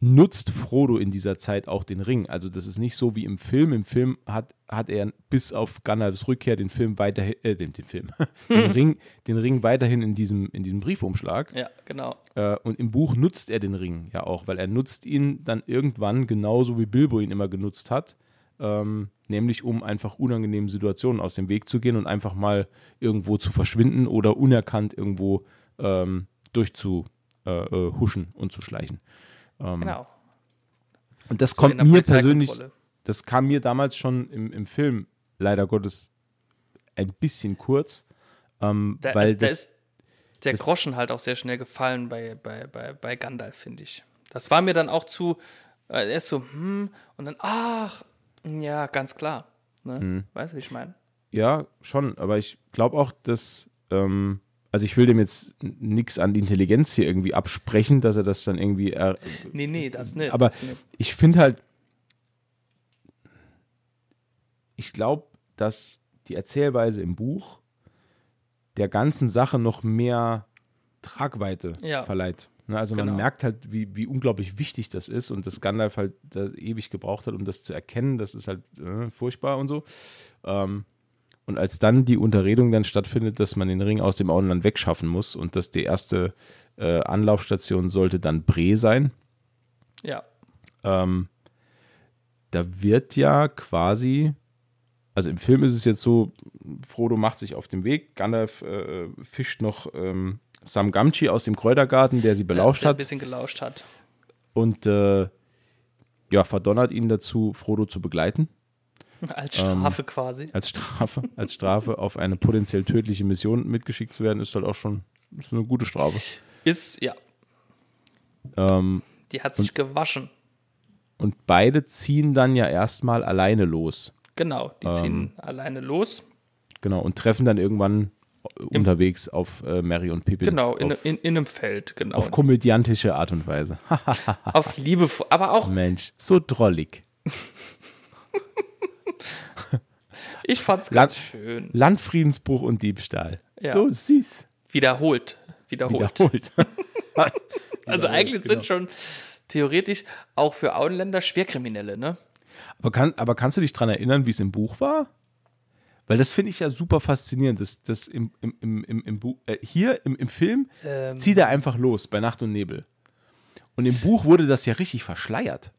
A: nutzt Frodo in dieser Zeit auch den Ring. Also das ist nicht so wie im Film. Im Film hat, hat er bis auf Gandalfs Rückkehr den Film weiterhin, äh, den, den Film, den Ring, den Ring weiterhin in diesem, in diesem Briefumschlag.
B: Ja, genau.
A: Äh, und im Buch nutzt er den Ring ja auch, weil er nutzt ihn dann irgendwann genauso wie Bilbo ihn immer genutzt hat, ähm, nämlich um einfach unangenehmen Situationen aus dem Weg zu gehen und einfach mal irgendwo zu verschwinden oder unerkannt irgendwo ähm, durchzuhuschen äh, äh, und zu schleichen.
B: Genau.
A: Und das
B: in
A: kommt mir persönlich, das kam mir damals schon im, im Film leider Gottes ein bisschen kurz, ähm,
B: Da,
A: weil
B: da
A: das,
B: ist der
A: das-
B: Groschen halt auch sehr schnell gefallen bei, bei, bei, bei Gandalf, finde ich. Das war mir dann auch zu, äh, er ist so, hm, und dann, ach, ja, ganz klar. Ne?
A: Mhm.
B: Weißt du, wie ich meine?
A: Ja, schon, aber ich glaube auch, dass, ähm, also ich will dem jetzt nichts an die Intelligenz hier irgendwie absprechen, dass er das dann irgendwie, er,
B: Nee, nee, das nicht.
A: aber
B: das nicht.
A: ich finde halt, ich glaube, dass die Erzählweise im Buch der ganzen Sache noch mehr Tragweite
B: Ja.
A: verleiht. Ne, also man
B: Genau.
A: merkt halt, wie, wie unglaublich wichtig das ist und dass Gandalf halt da ewig gebraucht hat, um das zu erkennen. Das ist halt äh, furchtbar und so. Ähm, und als dann die Unterredung dann stattfindet, dass man den Ring aus dem Auenland wegschaffen muss und dass die erste äh, Anlaufstation sollte dann Bre sein,
B: Ja,
A: ähm, da wird ja quasi, also im Film ist es jetzt so, Frodo macht sich auf den Weg, Gandalf äh, fischt noch ähm, Sam Gamgee aus dem Kräutergarten, der sie belauscht
B: der ein
A: hat
B: bisschen gelauscht hat.
A: und äh, ja, verdonnert ihn dazu, Frodo zu begleiten.
B: Als
A: Ähm,
B: Strafe quasi.
A: Als Strafe, als Strafe auf eine potenziell tödliche Mission mitgeschickt zu werden, ist halt auch schon ist eine gute Strafe.
B: Ist, ja,
A: Ähm,
B: die hat sich gewaschen.
A: und beide ziehen dann ja erstmal alleine los.
B: Genau, die ziehen
A: Ähm.
B: alleine los.
A: Genau, und treffen dann irgendwann unterwegs auf äh, Mary und Pippin.
B: Genau, in,
A: auf,
B: in, in einem Feld, genau.
A: auf komödiantische Art und Weise.
B: Auf Liebe, aber auch,
A: Mensch, so drollig.
B: ich fand's
A: Land-
B: ganz schön.
A: Landfriedensbruch und Diebstahl.
B: Ja.
A: So süß.
B: Wiederholt. Wiederholt.
A: Wiederholt.
B: Also eigentlich
A: genau.
B: sind schon theoretisch auch für Auenländer Schwerkriminelle, ne?
A: aber, kann, aber kannst du dich daran erinnern, wie es im Buch war? Weil das finde ich ja super faszinierend. Das, das im, im, im, im, im Buch, äh, hier im, im Film
B: Ähm.
A: zieht er einfach los bei Nacht und Nebel. Und im Buch wurde das ja richtig verschleiert.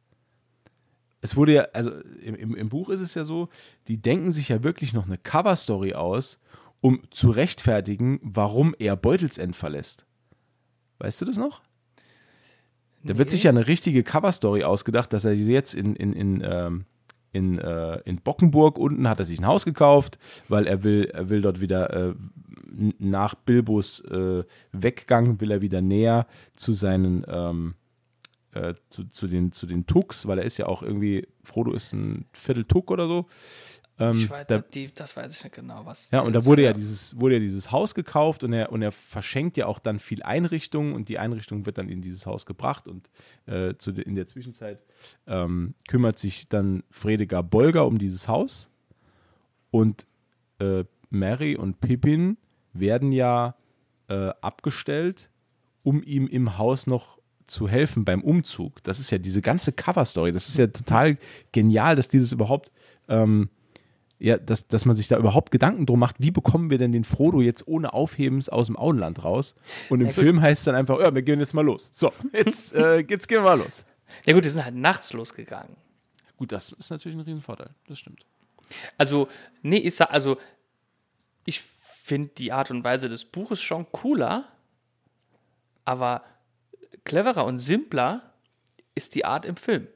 A: Es wurde ja, also im, im, Buch ist es ja so, die denken sich ja wirklich noch eine Coverstory aus, um zu rechtfertigen, warum er Beutelsend verlässt. Weißt du das noch? Da wird sich ja eine richtige Coverstory ausgedacht, dass er jetzt in, in, in, ähm, in, äh, in Bockenburg unten hat er sich ein Haus gekauft, weil er will, er will dort wieder äh, nach Bilbos äh, Weggang will er wieder näher zu seinen ähm, äh, zu, zu, den, zu den Tucks, weil er ist ja auch irgendwie, Frodo ist ein Viertel Tuck oder so. Ähm,
B: Ich weiß,
A: da,
B: die, das weiß ich nicht genau, was.
A: ja, und da wurde ja
B: ist,
A: dieses, wurde ja dieses Haus gekauft und er, und er verschenkt ja auch dann viel Einrichtungen und die Einrichtung wird dann in dieses Haus gebracht und äh, zu, de- in der Zwischenzeit ähm, kümmert sich dann Fredegar Bolger um dieses Haus und äh, Mary und Pippin werden ja äh, abgestellt, um ihm im Haus noch zu helfen beim Umzug. Das ist ja diese ganze Cover-Story. Das ist ja total genial, dass dieses überhaupt ähm, ja, dass, dass man sich da überhaupt Gedanken drum macht, wie bekommen wir denn den Frodo jetzt ohne Aufhebens aus dem Auenland raus? Und im
B: gut.
A: Film heißt es dann einfach, ja, wir gehen jetzt mal los. So, jetzt, äh, jetzt gehen wir mal los.
B: Ja gut, die sind halt nachts losgegangen.
A: Gut, das ist natürlich ein Riesenvorteil, das stimmt.
B: Also, nee, ich sag, also, ich finde die Art und Weise des Buches schon cooler, aber cleverer und simpler ist die Art im Film.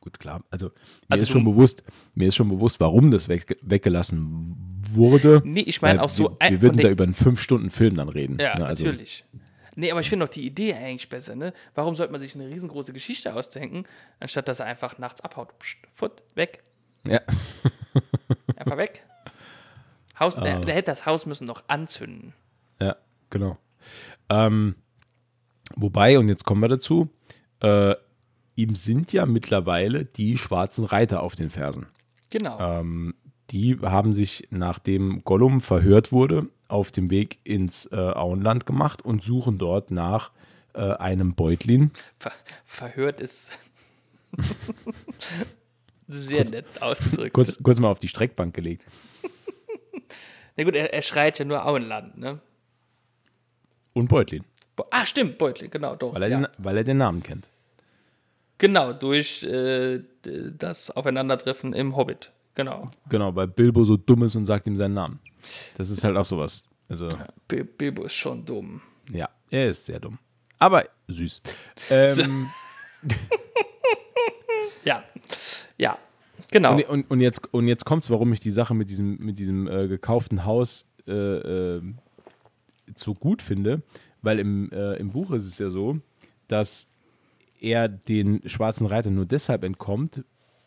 A: Gut, klar. Also mir
B: Also
A: ist schon bewusst, mir ist schon bewusst, warum das weg, weggelassen wurde.
B: Nee, ich meine auch so
A: Wir, wir würden da über einen fünf Stunden Film dann reden.
B: Ja,
A: ne? also,
B: natürlich. Nee, aber ich finde doch die Idee eigentlich besser, ne? Warum sollte man sich eine riesengroße Geschichte ausdenken, anstatt dass er einfach nachts abhaut? Psst, Futt, weg.
A: Ja.
B: Einfach weg. Haus,
A: Ah.
B: der, der hätte das Haus müssen noch anzünden.
A: Ja, genau. Ähm, wobei, und jetzt kommen wir dazu, äh, ihm sind ja mittlerweile die schwarzen Reiter auf den Fersen.
B: Genau.
A: Ähm, die haben sich, nachdem Gollum verhört wurde, auf dem Weg ins äh, Auenland gemacht und suchen dort nach äh, einem Beutlin.
B: Ver verhört ist sehr nett ausgedrückt.
A: Kurz, kurz mal auf die Streckbank gelegt.
B: Na gut, er, er schreit ja nur Auenland, ne?
A: Und Beutlin,
B: ah, stimmt, Beutling, genau, doch.
A: weil er,
B: ja.
A: den, weil er den Namen kennt.
B: Genau, durch äh, das Aufeinandertreffen im Hobbit. Genau.
A: Genau, weil Bilbo so dumm ist und sagt ihm seinen Namen. Das ist halt auch sowas. Also,
B: Bi- Bilbo ist schon dumm.
A: ja, er ist sehr dumm. Aber süß. Ähm,
B: Ja. Ja. Genau.
A: Und, und, und jetzt, und jetzt kommt es, warum ich die Sache mit diesem, mit diesem äh, gekauften Haus äh, äh, so gut finde, weil im, äh, im Buch ist es ja so, dass er den schwarzen Reiter nur deshalb entkommt,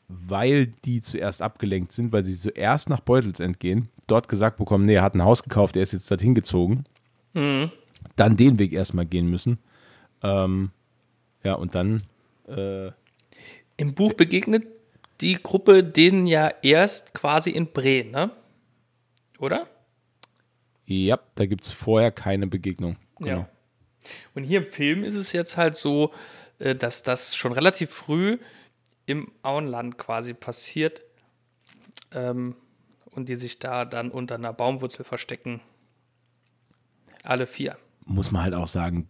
A: weil die zuerst abgelenkt sind, weil sie zuerst nach Beutelsend gehen, dort gesagt bekommen, nee, er hat ein Haus gekauft, er ist jetzt dorthin gezogen, dann den Weg erstmal gehen müssen. Ähm, ja, und dann äh,
B: Im Buch begegnet die Gruppe denen ja erst quasi in Bre, ne? Oder?
A: ja, da gibt es vorher keine Begegnung. Genau.
B: Ja. Und hier im Film ist es jetzt halt so, äh, dass das schon relativ früh im Auenland quasi passiert ähm, und die sich da dann unter einer Baumwurzel verstecken. Alle vier.
A: muss man halt auch sagen,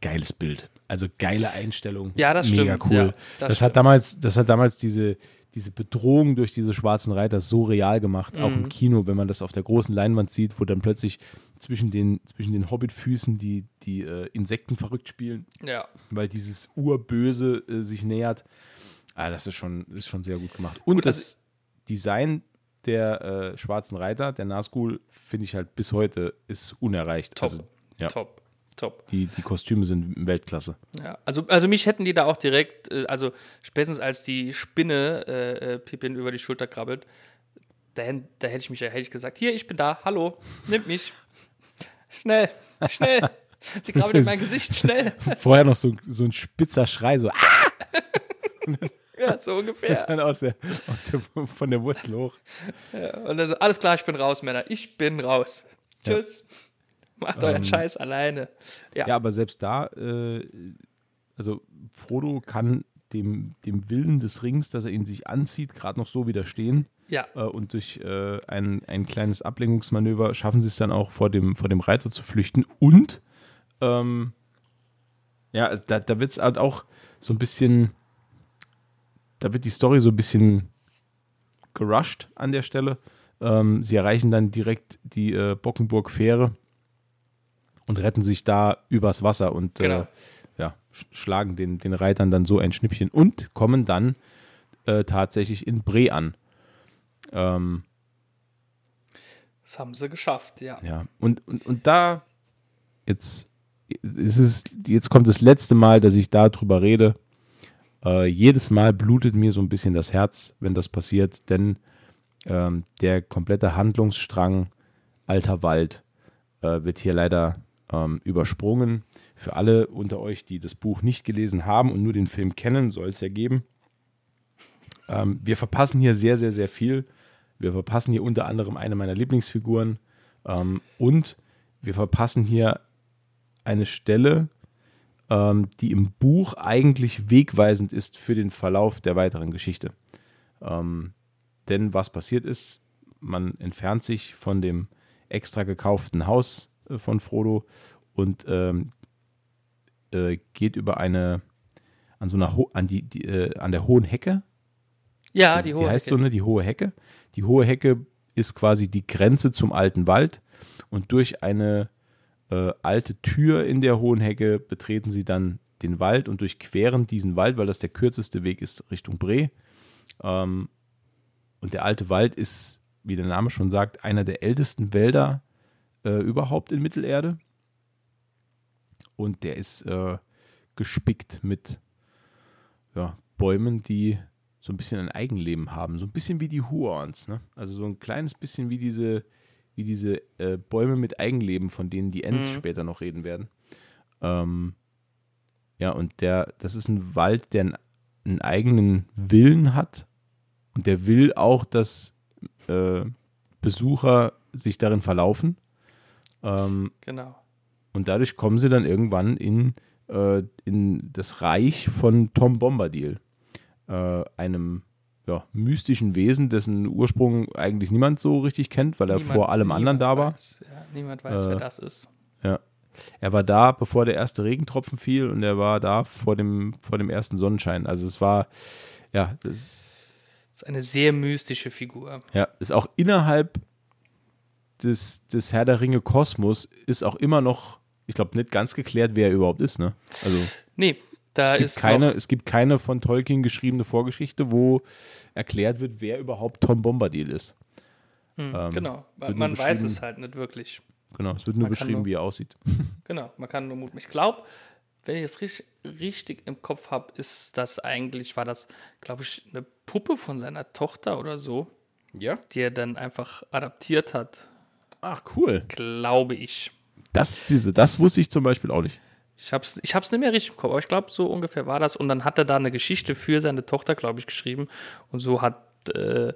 A: geiles Bild. Also geile Einstellung.
B: Ja, das
A: Mega
B: stimmt.
A: cool.
B: Ja,
A: das,
B: das
A: hat
B: stimmt.
A: damals, das hat damals diese, diese Bedrohung durch diese schwarzen Reiter so real gemacht, auch
B: Mhm.
A: im Kino, wenn man das auf der großen Leinwand sieht, wo dann plötzlich zwischen den, zwischen den Hobbitfüßen die, die äh, Insekten verrückt spielen,
B: Ja.
A: weil dieses Urböse äh, sich nähert. Ah, das ist schon, ist schon sehr gut gemacht. Und
B: Gut, also-
A: das Design der äh, schwarzen Reiter, der Nazgul, finde ich halt bis heute ist unerreicht.
B: Top.
A: Also, ja.
B: Top. Top.
A: Die, die Kostüme sind Weltklasse.
B: Ja, also, also mich hätten die da auch direkt, äh, also spätestens als die Spinne äh, äh, Pippin über die Schulter krabbelt, da, da hätte ich mich ja hätte ich gesagt, hier, ich bin da, hallo, nimmt mich. Schnell, schnell. Sie krabbelt in mein Gesicht, schnell.
A: Vorher noch so, so ein spitzer Schrei, so ah!
B: Ja, so ungefähr.
A: dann aus der, aus der, von der Wurzel hoch.
B: Und dann so, alles klar, ich bin raus, Männer. Ich bin raus. Tschüss. Macht euren Scheiß alleine. Ja,
A: Ja, aber selbst da, äh, also Frodo kann dem, dem Willen des Rings, dass er ihn sich anzieht, gerade noch so widerstehen.
B: ja.
A: Äh, und durch äh, ein, ein kleines Ablenkungsmanöver schaffen sie es dann auch vor dem, vor dem Reiter zu flüchten. Und ähm, ja, also da, da wird es halt auch so ein bisschen, da wird die Story so ein bisschen gerusht an der Stelle. Ähm, sie erreichen dann direkt die äh, Bockenburg-Fähre und retten sich da übers Wasser und äh,
B: Genau.
A: ja, sch schlagen den, den Reitern dann so ein Schnippchen und kommen dann äh, tatsächlich in Bre an. Ähm,
B: Das haben sie geschafft, ja.
A: ja, und, und, und da, jetzt, ist es, jetzt kommt das letzte Mal, dass ich darüber rede. Äh, jedes Mal blutet mir so ein bisschen das Herz, wenn das passiert, denn ähm, der komplette Handlungsstrang Alter Wald äh, wird hier leider ähm, übersprungen. Für alle unter euch, die das Buch nicht gelesen haben und nur den Film kennen, soll es ja geben. Ähm, wir verpassen hier sehr, sehr, sehr viel. Wir verpassen hier unter anderem eine meiner Lieblingsfiguren ähm, und wir verpassen hier eine Stelle, ähm, die im Buch eigentlich wegweisend ist für den Verlauf der weiteren Geschichte. Ähm, denn was passiert ist, man entfernt sich von dem extra gekauften Haus von Frodo und ähm, äh, geht über eine an so einer Ho an die, die äh, an der hohen Hecke
B: Ja, die
A: die
B: hohe
A: heißt
B: Hecke.
A: so, ne, die hohe Hecke. Die hohe Hecke ist quasi die Grenze zum alten Wald und durch eine äh, alte Tür in der hohen Hecke betreten sie dann den Wald und durchqueren diesen Wald, weil das der kürzeste Weg ist Richtung Bre. Ähm, und der alte Wald ist, wie der Name schon sagt, einer der ältesten Wälder äh, überhaupt in Mittelerde. Und der ist äh, gespickt mit ja, Bäumen, die so ein bisschen ein Eigenleben haben. So ein bisschen wie die Huons. Ne? Also so ein kleines bisschen wie diese, wie diese äh, Bäume mit Eigenleben, von denen die Ents mhm. später noch reden werden. Ähm, ja, und der, das ist ein Wald, der einen, einen eigenen Willen hat. Und der will auch, dass äh, Besucher sich darin verlaufen.
B: Ähm, genau.
A: Und dadurch kommen sie dann irgendwann in, äh, in das Reich von Tom Bombadil, äh, einem ja, mystischen Wesen, dessen Ursprung eigentlich niemand so richtig kennt, weil er niemand, vor allem anderen da war.
B: Weiß, ja, niemand weiß, wer äh, das ist.
A: Ja. Er war da, bevor der erste Regentropfen fiel und er war da vor dem, vor dem ersten Sonnenschein. Also es war, ja, das
B: ist eine sehr mystische Figur.
A: Ja, ist auch innerhalb des, des Herr der Ringe Kosmos ist auch immer noch, ich glaube, nicht ganz geklärt, wer er überhaupt ist, ne? Also.
B: Nee, da
A: es gibt
B: ist.
A: Keine, es gibt keine von Tolkien geschriebene Vorgeschichte, wo erklärt wird, wer überhaupt Tom Bombadil ist.
B: Hm, ähm, genau, man weiß es halt nicht wirklich.
A: Genau, es wird nur man beschrieben, nur, wie er aussieht.
B: Genau, man kann nur muten. Ich glaube, wenn ich es richtig, richtig im Kopf habe, ist das eigentlich, war das, glaube ich, eine Puppe von seiner Tochter oder so.
A: Ja.
B: Die er dann einfach adaptiert hat.
A: Ach, cool.
B: Glaube ich.
A: Das, diese, das wusste ich zum Beispiel auch nicht.
B: Ich habe es ich hab's nicht mehr richtig im Kopf, aber ich glaube, so ungefähr war das. Und dann hat er da eine Geschichte für seine Tochter, glaube ich, geschrieben. Und so hat äh,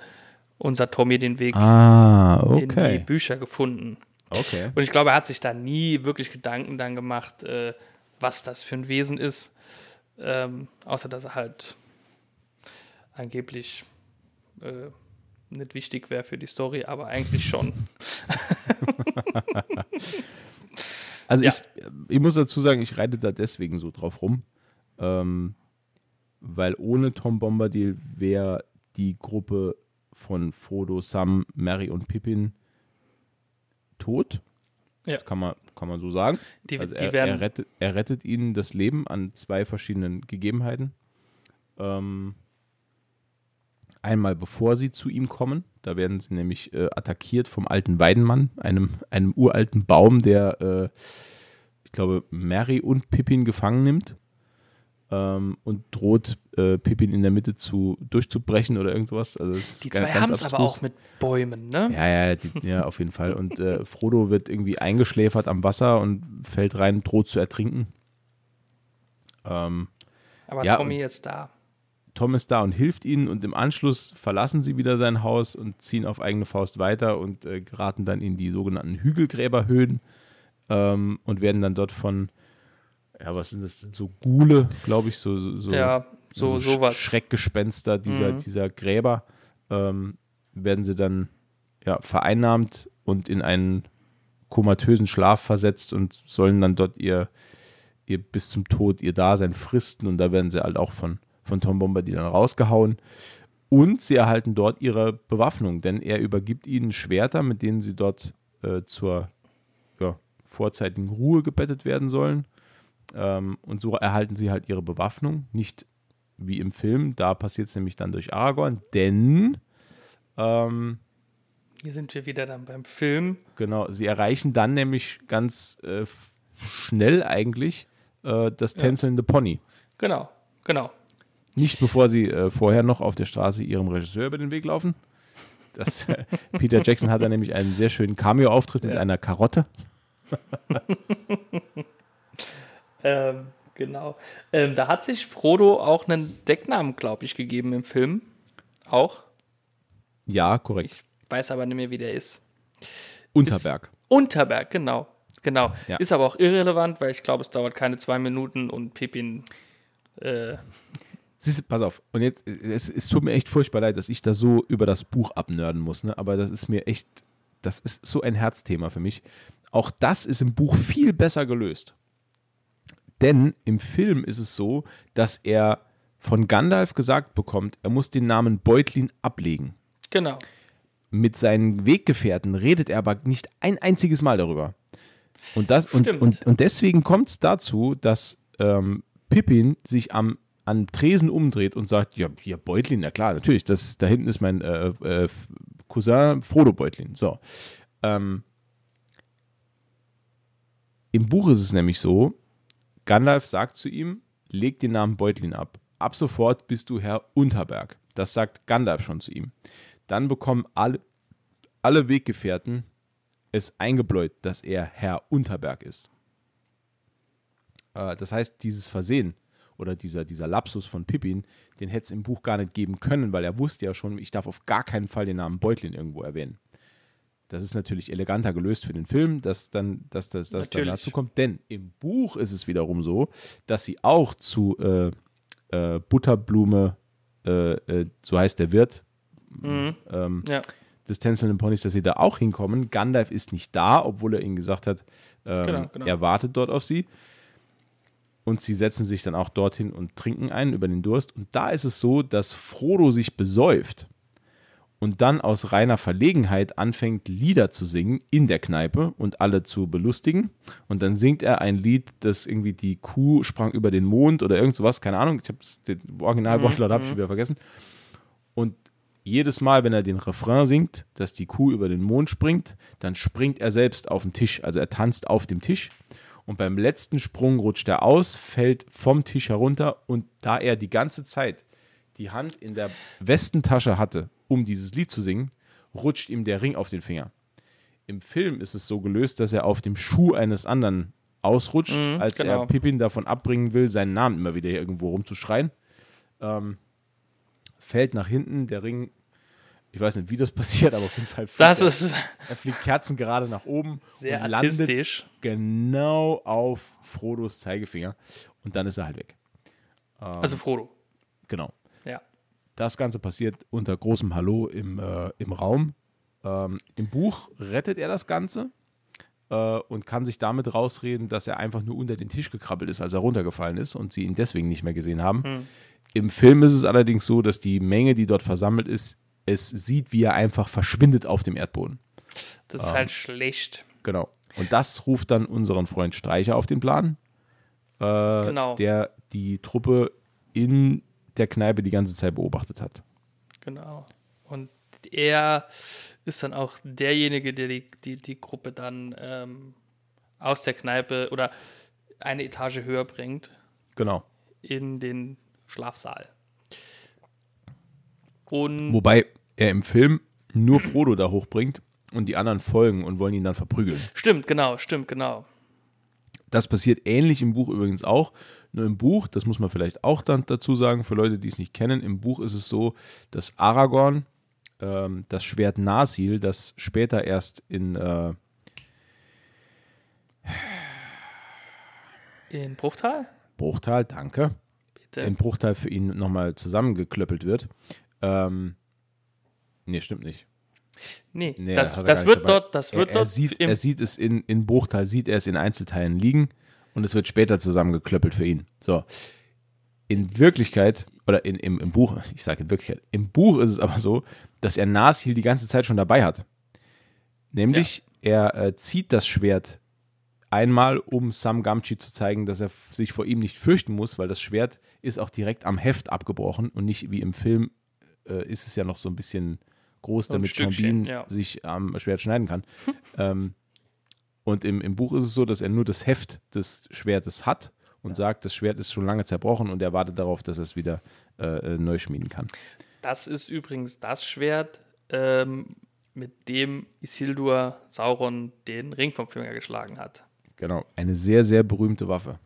B: unser Tommy den Weg
A: ah, okay.
B: in die Bücher gefunden.
A: Okay.
B: Und ich glaube, er hat sich da nie wirklich Gedanken dann gemacht, äh, was das für ein Wesen ist. Ähm, außer dass er halt angeblich äh, nicht wichtig wäre für die Story, aber eigentlich schon.
A: also ja. ich, ich muss dazu sagen, ich reite da deswegen so drauf rum, ähm, weil ohne Tom Bombadil wäre die Gruppe von Frodo, Sam, Mary und Pippin tot. Ja. kann man, kann man so sagen.
B: Die,
A: also er, er, rettet, er rettet ihnen das Leben an zwei verschiedenen Gegebenheiten. Ähm, einmal bevor sie zu ihm kommen, da werden sie nämlich äh, attackiert vom alten Weidenmann, einem, einem uralten Baum, der, äh, ich glaube, Mary und Pippin gefangen nimmt ähm, und droht äh, Pippin in der Mitte zu durchzubrechen oder irgendwas. Also
B: die zwei haben es aber auch mit Bäumen, ne?
A: Ja, ja, die, ja, auf jeden Fall. Und äh, Frodo wird irgendwie eingeschläfert am Wasser und fällt rein, droht zu ertrinken. Ähm,
B: aber ja, Tommy ist da.
A: Tom ist da und hilft ihnen und im Anschluss verlassen sie wieder sein Haus und ziehen auf eigene Faust weiter und äh, geraten dann in die sogenannten Hügelgräberhöhen ähm, und werden dann dort von ja, was sind das? Sind so Gule, glaube ich, so, so,
B: ja, so, so sowas.
A: Schreckgespenster dieser, mhm. dieser Gräber, ähm, werden sie dann ja, vereinnahmt und in einen komatösen Schlaf versetzt und sollen dann dort ihr, ihr bis zum Tod ihr Dasein fristen und da werden sie halt auch von, von Tom Bombadil dann rausgehauen. Und sie erhalten dort ihre Bewaffnung, denn er übergibt ihnen Schwerter, mit denen sie dort äh, zur ja, vorzeitigen Ruhe gebettet werden sollen. Ähm, und so erhalten sie halt ihre Bewaffnung. Nicht wie im Film, da passiert es nämlich dann durch Aragorn, denn ähm,
B: hier sind wir wieder dann beim Film.
A: Genau, sie erreichen dann nämlich ganz äh, schnell eigentlich äh, das tänzelnde ja. Pony.
B: Genau, genau.
A: Nicht bevor sie äh, vorher noch auf der Straße ihrem Regisseur über den Weg laufen. Das, Peter Jackson hat da nämlich einen sehr schönen Cameo-Auftritt ja. mit einer Karotte.
B: Ähm, genau. Ähm, da hat sich Frodo auch einen Decknamen, glaube ich, gegeben im Film. Auch.
A: Ja, korrekt.
B: Ich weiß aber nicht mehr, wie der ist.
A: Unterberg. Ist
B: Unterberg, genau. Genau. Ja. Ist aber auch irrelevant, weil ich glaube, es dauert keine zwei Minuten und Pippin. Äh
A: Siehst, pass auf, und jetzt, es, es tut mir echt furchtbar leid, dass ich da so über das Buch abnörden muss, ne? aber das ist mir echt, das ist so ein Herzthema für mich. Auch das ist im Buch viel besser gelöst. Denn im Film ist es so, dass er von Gandalf gesagt bekommt, er muss den Namen Beutlin ablegen.
B: Genau.
A: Mit seinen Weggefährten redet er aber nicht ein einziges Mal darüber. Und, das, und, und, und deswegen kommt es dazu, dass ähm, Pippin sich am an Tresen umdreht und sagt, ja, hier Beutlin, na klar, natürlich, das, da hinten ist mein äh, äh, Cousin Frodo Beutlin. So. Ähm, Im Buch ist es nämlich so, Gandalf sagt zu ihm, leg den Namen Beutlin ab. Ab sofort bist du Herr Unterberg. Das sagt Gandalf schon zu ihm. Dann bekommen alle, alle Weggefährten es eingebläut, dass er Herr Unterberg ist. Äh, das heißt, dieses Versehen oder dieser, dieser Lapsus von Pippin, den hätte es im Buch gar nicht geben können, weil er wusste ja schon, ich darf auf gar keinen Fall den Namen Beutlin irgendwo erwähnen. Das ist natürlich eleganter gelöst für den Film, dass dann, dass das dass dann dazu kommt. Denn im Buch ist es wiederum so, dass sie auch zu äh, äh, Butterblume, äh, äh so heißt der Wirt, mhm. ähm, ja. des tänzelnden Ponys, dass sie da auch hinkommen. Gandalf ist nicht da, obwohl er ihnen gesagt hat, ähm, genau, genau. er wartet dort auf sie und sie setzen sich dann auch dorthin und trinken einen über den Durst. Und da ist es so, dass Frodo sich besäuft und dann aus reiner Verlegenheit anfängt, Lieder zu singen in der Kneipe und alle zu belustigen. Und dann singt er ein Lied, das irgendwie die Kuh sprang über den Mond oder irgend sowas, keine Ahnung, ich habe den Originalwortlaut mhm. habe ich mhm. wieder vergessen. Und jedes Mal, wenn er den Refrain singt, dass die Kuh über den Mond springt, dann springt er selbst auf den Tisch. Also er tanzt auf dem Tisch und beim letzten Sprung rutscht er aus, fällt vom Tisch herunter und da er die ganze Zeit die Hand in der Westentasche hatte, um dieses Lied zu singen, rutscht ihm der Ring auf den Finger. Im Film ist es so gelöst, dass er auf dem Schuh eines anderen ausrutscht, mhm, als genau. er Pippin davon abbringen will, seinen Namen immer wieder irgendwo rumzuschreien. Ähm, fällt nach hinten, der Ring ich weiß nicht, wie das passiert, aber auf jeden Fall fliegt
B: das er, ist
A: er fliegt Kerzen gerade nach oben
B: sehr und artistisch.
A: landet genau auf Frodos Zeigefinger und dann ist er halt weg.
B: Ähm, also Frodo.
A: Genau.
B: Ja.
A: Das Ganze passiert unter großem Hallo im, äh, im Raum. Ähm, Im Buch rettet er das Ganze äh, und kann sich damit rausreden, dass er einfach nur unter den Tisch gekrabbelt ist, als er runtergefallen ist und sie ihn deswegen nicht mehr gesehen haben. Hm. Im Film ist es allerdings so, dass die Menge, die dort versammelt ist, es sieht, wie er einfach verschwindet auf dem Erdboden.
B: Das ist ähm, halt schlecht.
A: Genau. Und das ruft dann unseren Freund Streicher auf den Plan, äh, genau. der die Truppe in der Kneipe die ganze Zeit beobachtet hat.
B: Genau. Und er ist dann auch derjenige, der die, die, die Gruppe dann ähm, aus der Kneipe oder eine Etage höher bringt.
A: Genau.
B: In den Schlafsaal. Und
A: Wobei er im Film nur Frodo da hochbringt und die anderen folgen und wollen ihn dann verprügeln.
B: Stimmt, genau, stimmt, genau.
A: Das passiert ähnlich im Buch übrigens auch. Nur im Buch, das muss man vielleicht auch dann dazu sagen, für Leute, die es nicht kennen, im Buch ist es so, dass Aragorn ähm, das Schwert Nasil, das später erst in äh,
B: in Bruchtal?
A: Bruchtal, danke. Bitte. In Bruchtal für ihn nochmal zusammengeklöppelt wird. Ähm, nee, stimmt nicht.
B: Nee, nee das, das wird dort, das wird
A: er,
B: er dort.
A: Sieht, er sieht es in, in Bruchteil, sieht er es in Einzelteilen liegen und es wird später zusammengeklöppelt für ihn. So. In Wirklichkeit, oder in, im, im Buch, ich sage in Wirklichkeit, im Buch ist es aber so, dass er Nasil die ganze Zeit schon dabei hat. Nämlich, ja. er äh, zieht das Schwert einmal, um Sam Gamchi zu zeigen, dass er sich vor ihm nicht fürchten muss, weil das Schwert ist auch direkt am Heft abgebrochen und nicht wie im Film äh, ist es ja noch so ein bisschen groß, damit Sean Bean ja. sich am Schwert schneiden kann. ähm, und im, im Buch ist es so, dass er nur das Heft des Schwertes hat und ja. sagt, das Schwert ist schon lange zerbrochen und er wartet darauf, dass er es wieder äh, äh, neu schmieden kann.
B: Das ist übrigens das Schwert, ähm, mit dem Isildur Sauron den Ring vom Finger geschlagen hat.
A: Genau, eine sehr, sehr berühmte Waffe.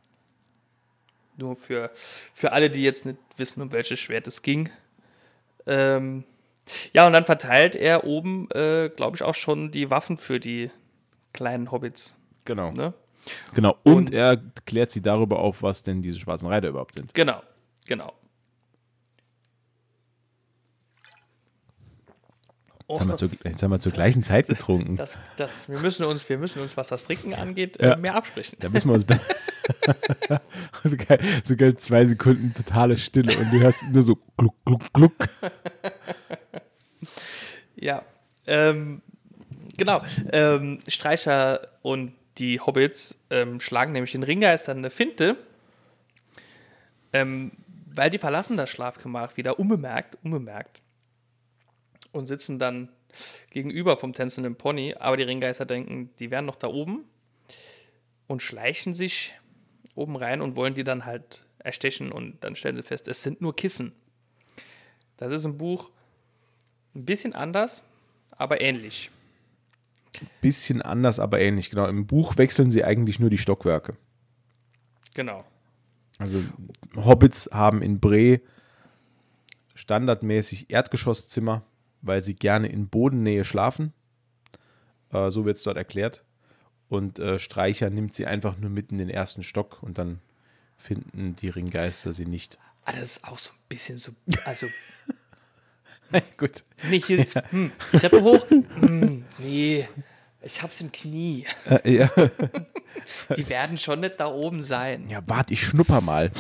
B: Nur für, für alle, die jetzt nicht wissen, um welches Schwert es ging. Ähm, ja, und dann verteilt er oben, äh, glaube ich, auch schon die Waffen für die kleinen Hobbits.
A: Genau. Ne? Genau. Und, und, er klärt sie darüber auf, was denn diese schwarzen Reiter überhaupt sind.
B: Genau, genau.
A: Jetzt haben, wir zur, jetzt haben wir zur gleichen Zeit getrunken.
B: Das, das, wir, müssen uns, wir müssen uns, was das Trinken angeht, äh, ja. mehr absprechen.
A: Da müssen wir uns. so, geil, so geil, zwei Sekunden totale Stille und du hörst nur so gluck, gluck, gluck.
B: ja. Ähm, genau. Ähm, Streicher und die Hobbits ähm, schlagen nämlich den Ringgeist an eine Finte. Ähm, weil die verlassen das Schlafgemach wieder unbemerkt, unbemerkt und sitzen dann gegenüber vom tänzelnden Pony, aber die Ringgeister denken, die wären noch da oben und schleichen sich oben rein und wollen die dann halt erstechen und dann stellen sie fest, es sind nur Kissen. Das ist im Buch ein bisschen anders, aber ähnlich.
A: Bisschen anders, aber ähnlich, genau. Im Buch wechseln sie eigentlich nur die Stockwerke.
B: Genau.
A: Also Hobbits haben in Bre standardmäßig Erdgeschosszimmer, weil sie gerne in Bodennähe schlafen. Äh, so wird es dort erklärt. Und äh, Streicher nimmt sie einfach nur mit in den ersten Stock und dann finden die Ringgeister sie nicht.
B: Ah, das ist auch so ein bisschen so, also
A: Gut.
B: nicht hier, hm, Treppe hoch, hm, nee, ich hab's im Knie.
A: Äh, ja.
B: Die werden schon nicht da oben sein.
A: ja, warte, ich schnupper mal.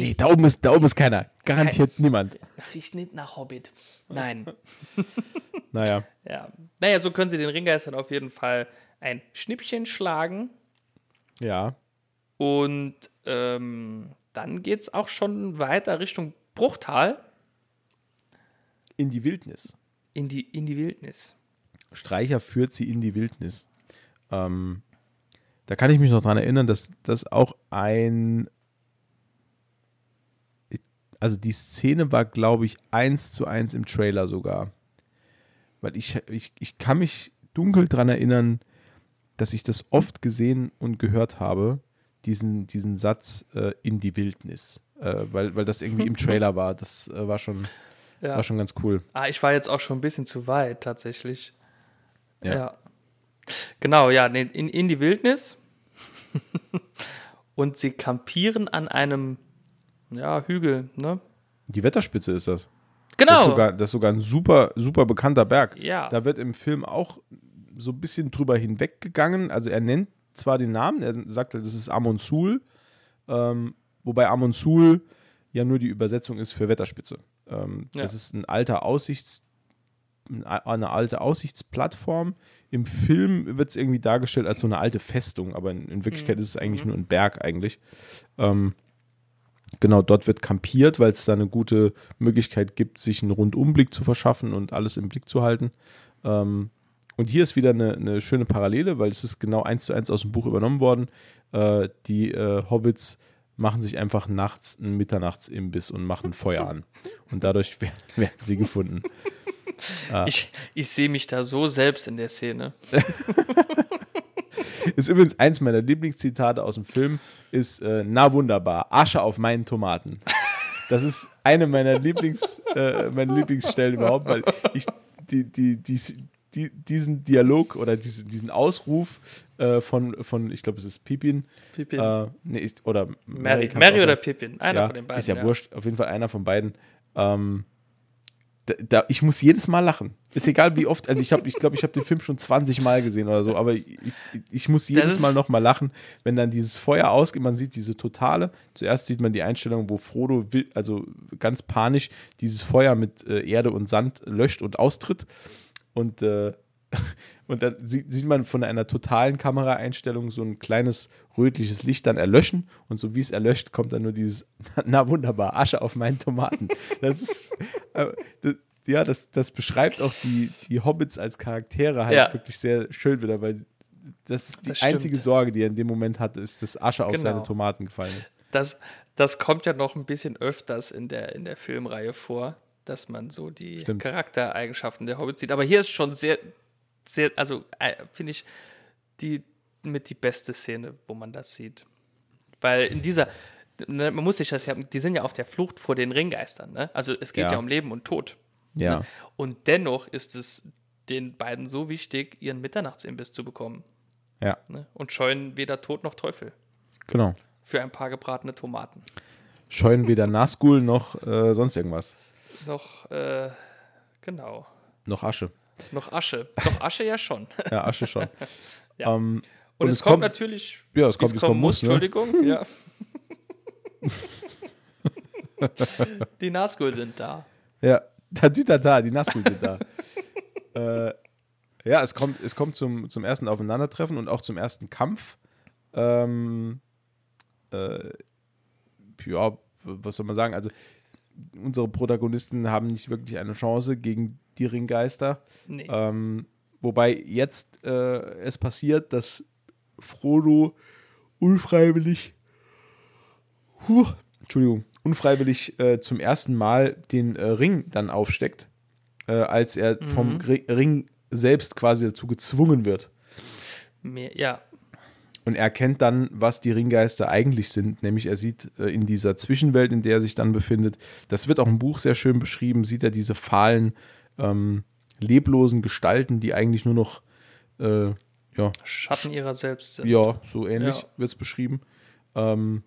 A: Nee, da oben ist, da oben ist keiner. Garantiert niemand.
B: riecht nicht nach Hobbit. Nein.
A: Naja.
B: Ja. Naja, so können sie den Ringgeistern auf jeden Fall ein Schnippchen schlagen.
A: Ja.
B: Und ähm, dann geht's auch schon weiter Richtung Bruchtal
A: In die Wildnis.
B: in die, in die Wildnis.
A: Streicher führt sie in die Wildnis. Ähm, da kann ich mich noch dran erinnern, dass das auch ein. Also die Szene war, glaube ich, eins zu eins im Trailer sogar. Weil ich, ich, ich kann mich dunkel dran erinnern, dass ich das oft gesehen und gehört habe, diesen, diesen Satz äh, in die Wildnis. Äh, weil, weil das irgendwie im Trailer war. Das äh, war, schon,
B: Ja.
A: war schon ganz cool.
B: Ah, ich war jetzt auch schon ein bisschen zu weit, tatsächlich.
A: Ja.
B: Ja. Genau, ja, in, in die Wildnis. Und sie kampieren an einem ja, Hügel, ne?
A: Die Wetterspitze ist das.
B: Genau.
A: Das ist sogar, das ist sogar ein super, super bekannter Berg.
B: Ja.
A: Da wird im Film auch so ein bisschen drüber hinweggegangen. Also er nennt zwar den Namen, er sagt, das ist Amon Sul, ähm, wobei Amon Sul ja nur die Übersetzung ist für Wetterspitze. Ähm,
B: Ja.
A: Das ist ein alter Aussichts, eine alte Aussichtsplattform. Im Film wird es irgendwie dargestellt als so eine alte Festung, aber in, in Wirklichkeit ist es eigentlich nur ein Berg eigentlich. Ähm, Genau, dort wird kampiert, weil es da eine gute Möglichkeit gibt, sich einen Rundumblick zu verschaffen und alles im Blick zu halten. Ähm, und hier ist wieder eine, eine schöne Parallele, weil es ist genau eins zu eins aus dem Buch übernommen worden. Äh, die äh, Hobbits machen sich einfach nachts einen Mitternachtsimbiss und machen Feuer an. Und dadurch werden, werden sie gefunden.
B: Ich, ich sehe mich da so selbst in der Szene.
A: Ist übrigens eins meiner Lieblingszitate aus dem Film, ist äh, na wunderbar, Asche auf meinen Tomaten. Das ist eine meiner Lieblings, äh, meine Lieblingsstellen überhaupt, weil ich die, die, die, die, diesen Dialog oder diesen, diesen Ausruf äh, von, von, ich glaube, es ist Pippin.
B: Pippin.
A: Äh, nee, ich, oder
B: Mary, Mary
A: auch
B: oder
A: sein.
B: Pippin, einer
A: ja,
B: von den beiden.
A: Ist ja, wurscht, auf jeden Fall einer von beiden. Ähm, da, da, ich muss jedes Mal lachen. Ist egal wie oft, also ich habe, ich glaube, ich habe den Film schon 20 Mal gesehen oder so, aber ich, ich, ich muss jedes Mal noch mal lachen, wenn dann dieses Feuer ausgeht, man sieht diese totale, zuerst sieht man die Einstellung, wo Frodo, will, also ganz panisch, dieses Feuer mit äh, Erde und Sand löscht und austritt. Und äh, und dann sieht, man von einer totalen Kameraeinstellung so ein kleines rötliches Licht dann erlöschen und so wie es erlöscht, kommt dann nur dieses, na wunderbar, Asche auf meinen Tomaten. Das ist, äh, das, ja, das, das beschreibt auch die, die Hobbits als Charaktere halt
B: Ja.
A: wirklich sehr schön wieder, weil das ist die
B: Das
A: einzige Sorge, die er in dem Moment hatte, ist, dass Asche auf
B: Genau.
A: seine Tomaten gefallen ist.
B: Das, das kommt ja noch ein bisschen öfters in der, in der Filmreihe vor, dass man so die
A: Stimmt.
B: Charaktereigenschaften der Hobbits sieht. Aber hier ist schon sehr, sehr, also äh, finde ich die mit die beste Szene, wo man das sieht. Weil in dieser, ne, man muss sich das ja, die sind ja auf der Flucht vor den Ringgeistern, ne? Also es geht
A: Ja.
B: ja, um Leben und Tod.
A: Ja.
B: Ne? Und dennoch ist es den beiden so wichtig, ihren Mitternachtsimbiss zu bekommen.
A: Ja,
B: Ne? Und scheuen weder Tod noch Teufel
A: genau.
B: für ein paar gebratene Tomaten.
A: Scheuen weder Nazgul noch äh, sonst irgendwas.
B: Noch, äh, genau.
A: Noch Asche.
B: Noch Asche. Noch Asche ja schon.
A: Ja, Asche schon.
B: Ja.
A: Ähm,
B: Und, es, kommt, natürlich.
A: Ja, es kommt, es kommen muss. Ne?
B: Entschuldigung. Ja. Die Nazgul sind da.
A: Ja, Tatütata, die Nazgul sind da. äh, ja, es kommt, es kommt zum, zum ersten Aufeinandertreffen und auch zum ersten Kampf. Ähm, äh, ja, was soll man sagen? Also, unsere Protagonisten haben nicht wirklich eine Chance gegen die Ringgeister.
B: Nee.
A: Ähm, wobei jetzt äh, es passiert, dass Frodo unfreiwillig, huh, Entschuldigung, unfreiwillig äh, zum ersten Mal den äh, Ring dann aufsteckt, äh, als er vom Gri- Ring selbst quasi dazu gezwungen wird.
B: Ja,
A: Und er erkennt dann, was die Ringgeister eigentlich sind. Nämlich er sieht äh, in dieser Zwischenwelt, in der er sich dann befindet, das wird auch im Buch sehr schön beschrieben, sieht er diese fahlen, ähm, leblosen Gestalten, die eigentlich nur noch, äh, ja,
B: Schatten ihrer selbst sind.
A: ja, so ähnlich
B: Ja.
A: wird es beschrieben. Ähm,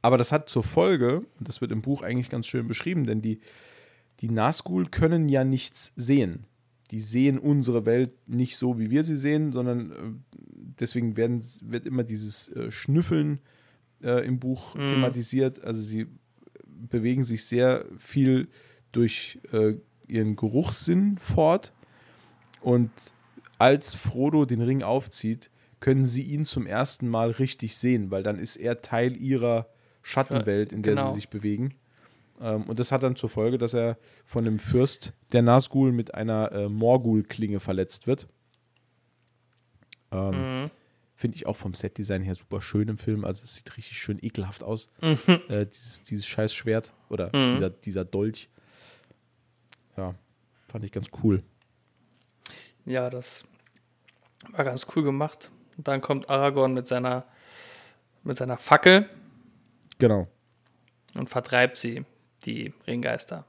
A: aber das hat zur Folge, und das wird im Buch eigentlich ganz schön beschrieben, denn die, die Nazgul können ja nichts sehen. Die sehen unsere Welt nicht so, wie wir sie sehen, sondern äh, deswegen werden, wird immer dieses äh, Schnüffeln äh, im Buch thematisiert. Also sie bewegen sich sehr viel durch äh, ihren Geruchssinn fort. Und als Frodo den Ring aufzieht, können sie ihn zum ersten Mal richtig sehen, weil dann ist er Teil ihrer Schattenwelt, in der
B: genau.
A: sie sich bewegen. Ähm, und das hat dann zur Folge, dass er von dem Fürst der Nazgul mit einer äh, Morgul-Klinge verletzt wird. Ähm, Finde ich auch vom Setdesign her super schön im Film. Also es sieht richtig schön ekelhaft aus. Äh, dieses, dieses scheiß Schwert oder dieser, dieser Dolch. Ja, fand ich ganz cool.
B: Ja, das war ganz cool gemacht. Und dann kommt Aragorn mit seiner, mit seiner Fackel
A: Genau.
B: und vertreibt sie, die Ringgeister.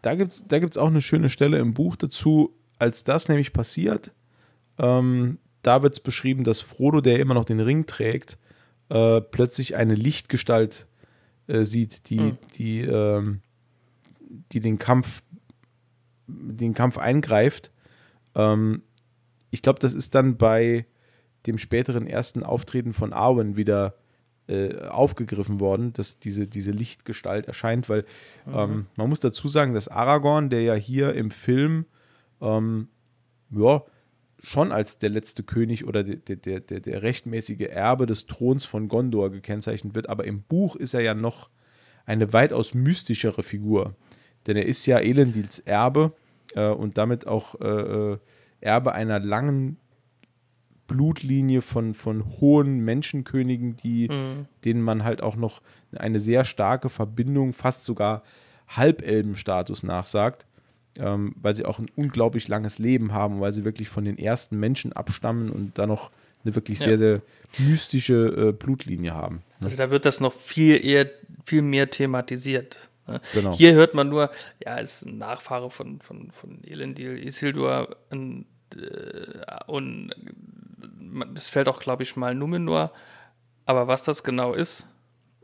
A: Da gibt es da gibt's auch eine schöne Stelle im Buch dazu, als das nämlich passiert. Ähm, da wird es beschrieben, dass Frodo, der immer noch den Ring trägt, äh, plötzlich eine Lichtgestalt äh, sieht, die, die, ähm, die den Kampf, den Kampf eingreift. Ähm, ich glaube, das ist dann bei dem späteren ersten Auftreten von Arwen wieder äh, aufgegriffen worden, dass diese, diese Lichtgestalt erscheint, weil ähm, man muss dazu sagen, dass Aragorn, der ja hier im Film ähm, ja, schon als der letzte König oder der, der, der, der rechtmäßige Erbe des Throns von Gondor gekennzeichnet wird, aber im Buch ist er ja noch eine weitaus mystischere Figur. Denn er ist ja Elendils Erbe äh, und damit auch äh, äh, Erbe einer langen Blutlinie von, von hohen Menschenkönigen, die, denen man halt auch noch eine sehr starke Verbindung, fast sogar Halbelbenstatus nachsagt, ähm, weil sie auch ein unglaublich langes Leben haben, weil sie wirklich von den ersten Menschen abstammen und dann noch eine wirklich
B: Ja.
A: sehr, sehr mystische äh, Blutlinie haben.
B: Also da wird das noch viel eher, viel mehr thematisiert. Ne?
A: Genau.
B: Hier hört man nur, ja, es ist ein Nachfahre von, von, von Elendil, Isildur und, äh, und das fällt auch, glaube ich, mal Numenor. Aber was das genau ist,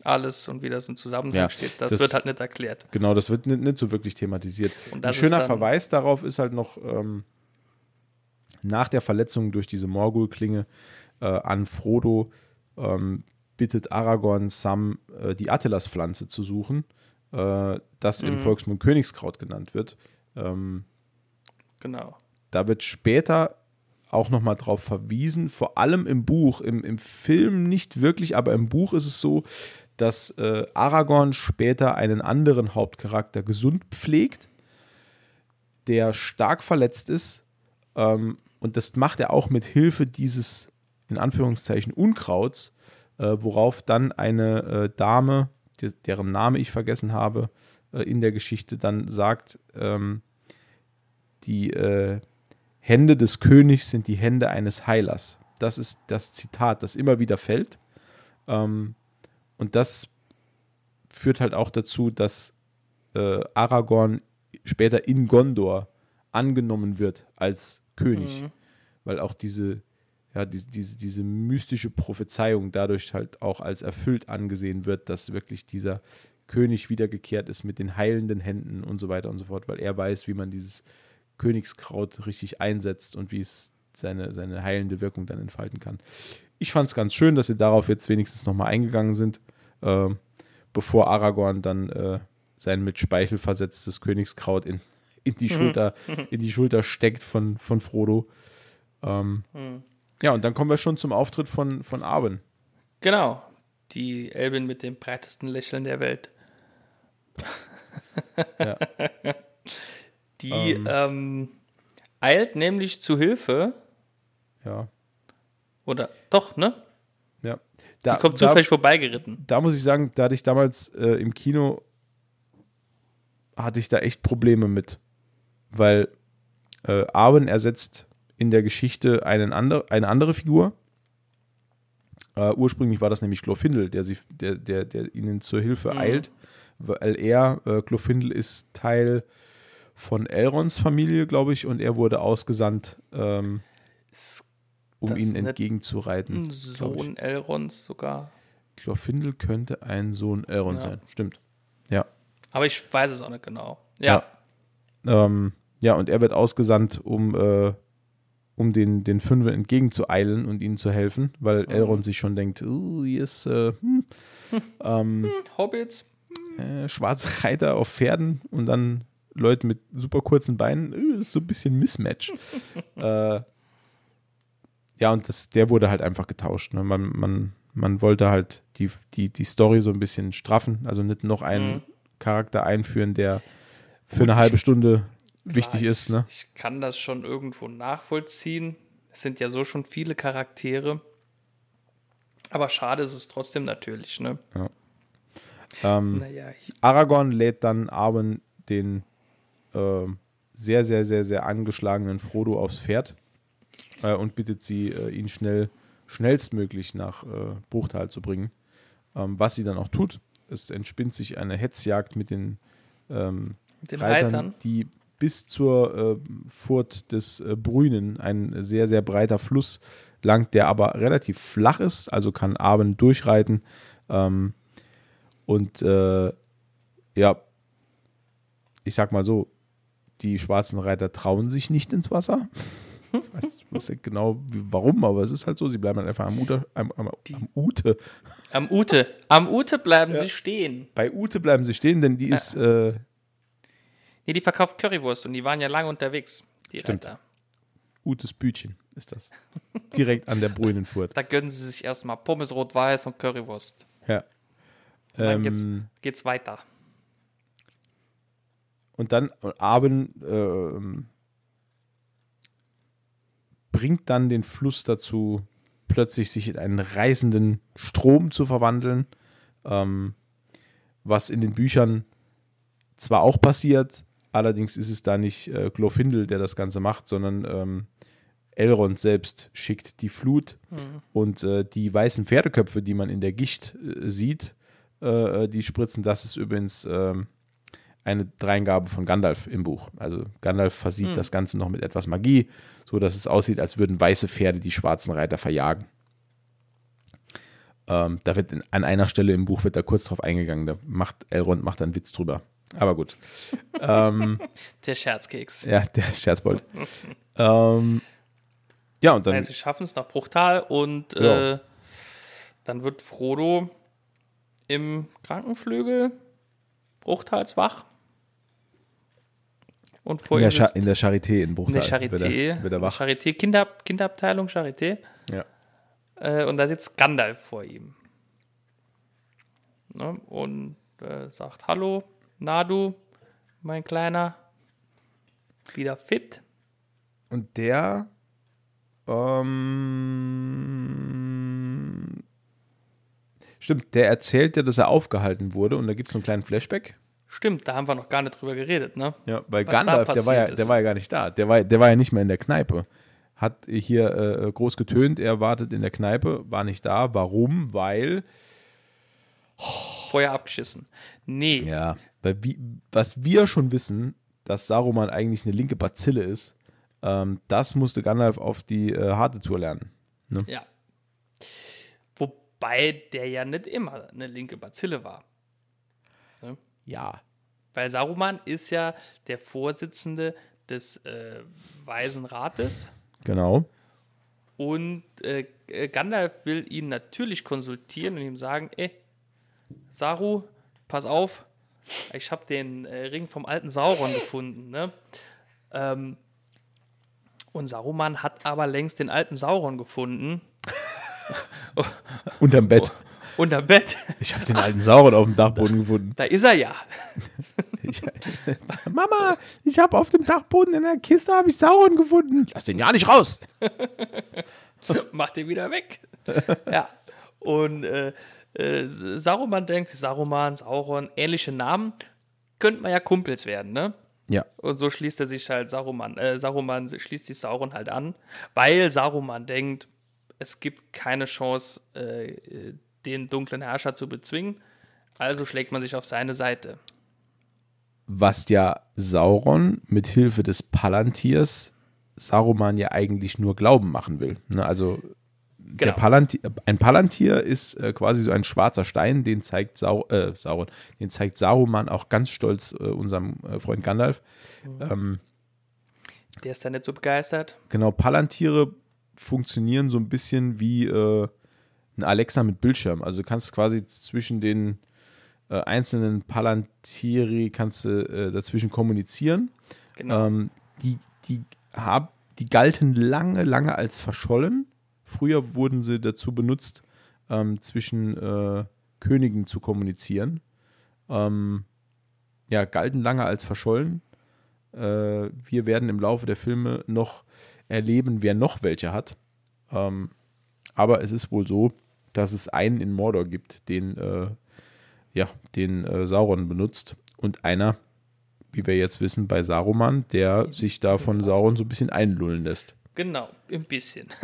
B: alles und wie das im Zusammenhang
A: Ja,
B: steht, das,
A: das-
B: wird halt nicht erklärt.
A: Genau, das wird nicht, nicht so wirklich thematisiert.
B: Und
A: Ein schöner Verweis darauf ist halt noch ähm, nach der Verletzung durch diese Morgul-Klinge äh, an Frodo ähm, bittet Aragorn Sam, äh, die Attilas-Pflanze zu suchen, äh, das
B: Mhm.
A: im Volksmund Königskraut genannt wird. Ähm,
B: Genau.
A: da wird später auch nochmal drauf verwiesen, vor allem im Buch, im, im Film nicht wirklich, aber im Buch ist es so, dass äh, Aragorn später einen anderen Hauptcharakter gesund pflegt, der stark verletzt ist ähm, und das macht er auch mit Hilfe dieses, in Anführungszeichen, Unkrauts, äh, worauf dann eine äh, Dame, deren Name ich vergessen habe, äh, in der Geschichte dann sagt, ähm, die äh, Hände des Königs sind die Hände eines Heilers. Das ist das Zitat, das immer wieder fällt. Ähm, und das führt halt auch dazu, dass äh, Aragorn später in Gondor angenommen wird als König. Weil auch diese, ja, diese, diese, diese mystische Prophezeiung dadurch halt auch als erfüllt angesehen wird, dass wirklich dieser König wiedergekehrt ist mit den heilenden Händen und so weiter und so fort, weil er weiß, wie man dieses Königskraut richtig einsetzt und wie es seine, seine heilende Wirkung dann entfalten kann. Ich fand es ganz schön, dass sie darauf jetzt wenigstens nochmal eingegangen sind, äh, bevor Aragorn dann äh, sein mit Speichel versetztes Königskraut in, in, die, Schulter, in die Schulter steckt von, von Frodo. Ähm, Ja, und dann kommen wir schon zum Auftritt von, von Arwen.
B: Genau. die Elbin mit dem breitesten Lächeln der Welt.
A: Ja.
B: Die ähm, eilt nämlich zu Hilfe.
A: Ja.
B: Oder doch, ne?
A: ja.
B: Die
A: Da,
B: kommt
A: da,
B: zufällig vorbeigeritten.
A: da muss ich sagen, da hatte ich damals äh, im Kino, hatte ich da echt Probleme mit. Weil äh, Arwen ersetzt in der Geschichte einen andre, eine andere Figur. Äh, ursprünglich war das nämlich Glorfindel, der, sie, der, der, der ihnen zur Hilfe eilt, weil er, äh, Glorfindel ist Teil von Elrons Familie, glaube ich, und er wurde ausgesandt, ähm, um ihnen entgegenzureiten.
B: ein. Sohn Elrons sogar.
A: Glorfindel könnte ein Sohn Elrons
B: Ja.
A: sein, stimmt. Ja.
B: Aber ich weiß es auch nicht genau. Ja.
A: Ähm, ja, und er wird ausgesandt, um, äh, um den, den Fünfen entgegenzueilen und ihnen zu helfen, weil Elrond sich schon denkt, uh, hier ist äh, hm, ähm,
B: Hobbits.
A: äh, schwarze Reiter auf Pferden und dann Leute mit super kurzen Beinen, äh, ist so ein bisschen Mismatch. äh, ja, und das, der wurde halt einfach getauscht. Ne? Man, man, man wollte halt die, die, die Story so ein bisschen straffen, also nicht noch einen Charakter einführen, der für eine halbe Stunde wichtig
B: Klar,
A: ist. Ne?
B: Ich kann das schon irgendwo nachvollziehen. Es sind ja so schon viele Charaktere. Aber schade ist es trotzdem natürlich, ne?
A: Ähm,
B: Naja, ich-
A: Aragorn lädt dann Arwen den ähm, sehr, sehr, sehr, sehr angeschlagenen Frodo aufs Pferd äh, und bittet sie, äh, ihn schnell, schnellstmöglich nach äh, Bruchtal zu bringen. Ähm, was sie dann auch tut. Es entspinnt sich eine Hetzjagd mit den, ähm,
B: den
A: Reitern,
B: Reitern.
A: die bis zur äh, Furt des äh, Brünen, ein sehr, sehr breiter Fluss langt, der aber relativ flach ist, also kann Arwen durchreiten. Ähm, und äh, ja, ich sag mal so, die schwarzen Reiter trauen sich nicht ins Wasser. Ich weiß, ich weiß nicht genau warum, aber es ist halt so, sie bleiben halt einfach am Ute, am, am, am Ute.
B: Am Ute. Am Ute bleiben sie stehen.
A: Bei Ute bleiben sie stehen, denn die ist äh,
B: Nee, die verkauft Currywurst und die waren ja lange unterwegs, die
A: Stimmt.
B: Reiter.
A: Utes Bütchen, ist das. Direkt an der Brünenfurt.
B: Da gönnen sie sich erstmal Pommes rot-weiß und Currywurst.
A: Ja.
B: Und dann geht's,
A: Ähm,
B: geht's weiter.
A: Und dann Arben ähm, bringt dann den Fluss dazu, plötzlich sich in einen reißenden Strom zu verwandeln, ähm, was in den Büchern zwar auch passiert, allerdings ist es da nicht äh, Glorfindel, der das Ganze macht, sondern ähm, Elrond selbst schickt die Flut und äh, die weißen Pferdeköpfe, die man in der Gicht äh, sieht, äh, die spritzen. Das ist übrigens ähm, eine Dreingabe von Gandalf im Buch. Also Gandalf versieht das Ganze noch mit etwas Magie, so dass es aussieht, als würden weiße Pferde die schwarzen Reiter verjagen. Ähm, da wird in, an einer Stelle im Buch wird da kurz drauf eingegangen. Da macht Elrond macht einen Witz drüber. Aber gut.
B: Der Scherzkeks.
A: Ja, der Scherzbold. ähm, ja, und dann
B: Nein, sie schaffen es nach Bruchtal und
A: Ja.
B: äh, dann wird Frodo im Krankenflügel Bruchtals wach. Und vor
A: in der,
B: ihm
A: in der Charité in
B: in
A: Bruchtal.
B: der
A: Wird
B: Charité,
A: er, wird er wach.
B: Charité Kinder, Kinderabteilung Charité.
A: Ja.
B: Äh, und da sitzt Gandalf vor ihm. Ne? Und äh, sagt: Hallo, Nadu, mein Kleiner. Wieder fit.
A: Und der ähm, stimmt, der erzählt ja, dass er aufgehalten wurde und da gibt es so einen kleinen Flashback.
B: Stimmt, da haben wir noch gar nicht drüber geredet, ne?
A: Ja, weil
B: Was da
A: Gandalf, der war, ja, der war ja gar nicht da. Der war, der war ja nicht mehr in der Kneipe. Hat hier äh, groß getönt, er wartet in der Kneipe, war nicht da. Warum? Weil,
B: Vorher abgeschissen. Nee,
A: ja, weil wie, was wir schon wissen, dass Saruman eigentlich eine linke Bazille ist, ähm, das musste Gandalf auf die äh, harte Tour lernen.
B: ja. Wobei der ja nicht immer eine linke Bazille war.
A: Ja.
B: Weil Saruman ist ja der Vorsitzende des äh, Weisen Rates
A: Genau.
B: und äh, äh, Gandalf will ihn natürlich konsultieren und ihm sagen, ey, Saru, pass auf, ich habe den äh, Ring vom alten Sauron gefunden. Ne? Ähm, und Saruman hat aber längst den alten Sauron gefunden
A: Unterm Bett.
B: Unterm Bett.
A: Ich habe den alten Sauron auf dem Dachboden gefunden.
B: Da ist er ja.
A: Ich, Mama, ich habe auf dem Dachboden in der Kiste habe ich Sauron gefunden. Lass den ja nicht raus.
B: Mach den wieder weg. ja. Und äh, äh, Saruman denkt, Saruman, Sauron, ähnliche Namen, könnte man ja Kumpels werden, ne?
A: Ja.
B: Und so schließt er sich halt Saruman, äh, Saruman schließt sich Sauron halt an, weil Saruman denkt, es gibt keine Chance, äh, den dunklen Herrscher zu bezwingen. Also schlägt man sich auf seine Seite.
A: Was ja Sauron mit Hilfe des Palantirs Saruman ja eigentlich nur Glauben machen will. Ne? Also
B: Genau.
A: Palantir, ein Palantir ist äh, quasi so ein schwarzer Stein, den zeigt Sau, äh, Sauron, den zeigt Saruman auch ganz stolz äh, unserem äh, Freund Gandalf.
B: Der ist da nicht so begeistert.
A: Genau, Palantiere funktionieren so ein bisschen wie äh, ein Alexa mit Bildschirm. Also du kannst quasi zwischen den äh, einzelnen Palantieri kannst du dazwischen kommunizieren.
B: Genau.
A: Ähm, die, die, hab, die galten lange, lange als verschollen. Früher wurden sie dazu benutzt, ähm, zwischen äh, Königen zu kommunizieren. Ähm, ja, galten lange als verschollen. Äh, wir werden im Laufe der Filme noch erleben, wer noch welche hat. Ähm, aber es ist wohl so, dass es einen in Mordor gibt, den, äh, ja, den äh, Sauron benutzt. Und einer, wie wir jetzt wissen, bei Saruman, der sich da von Sauron so ein bisschen einlullen lässt.
B: Genau, ein bisschen.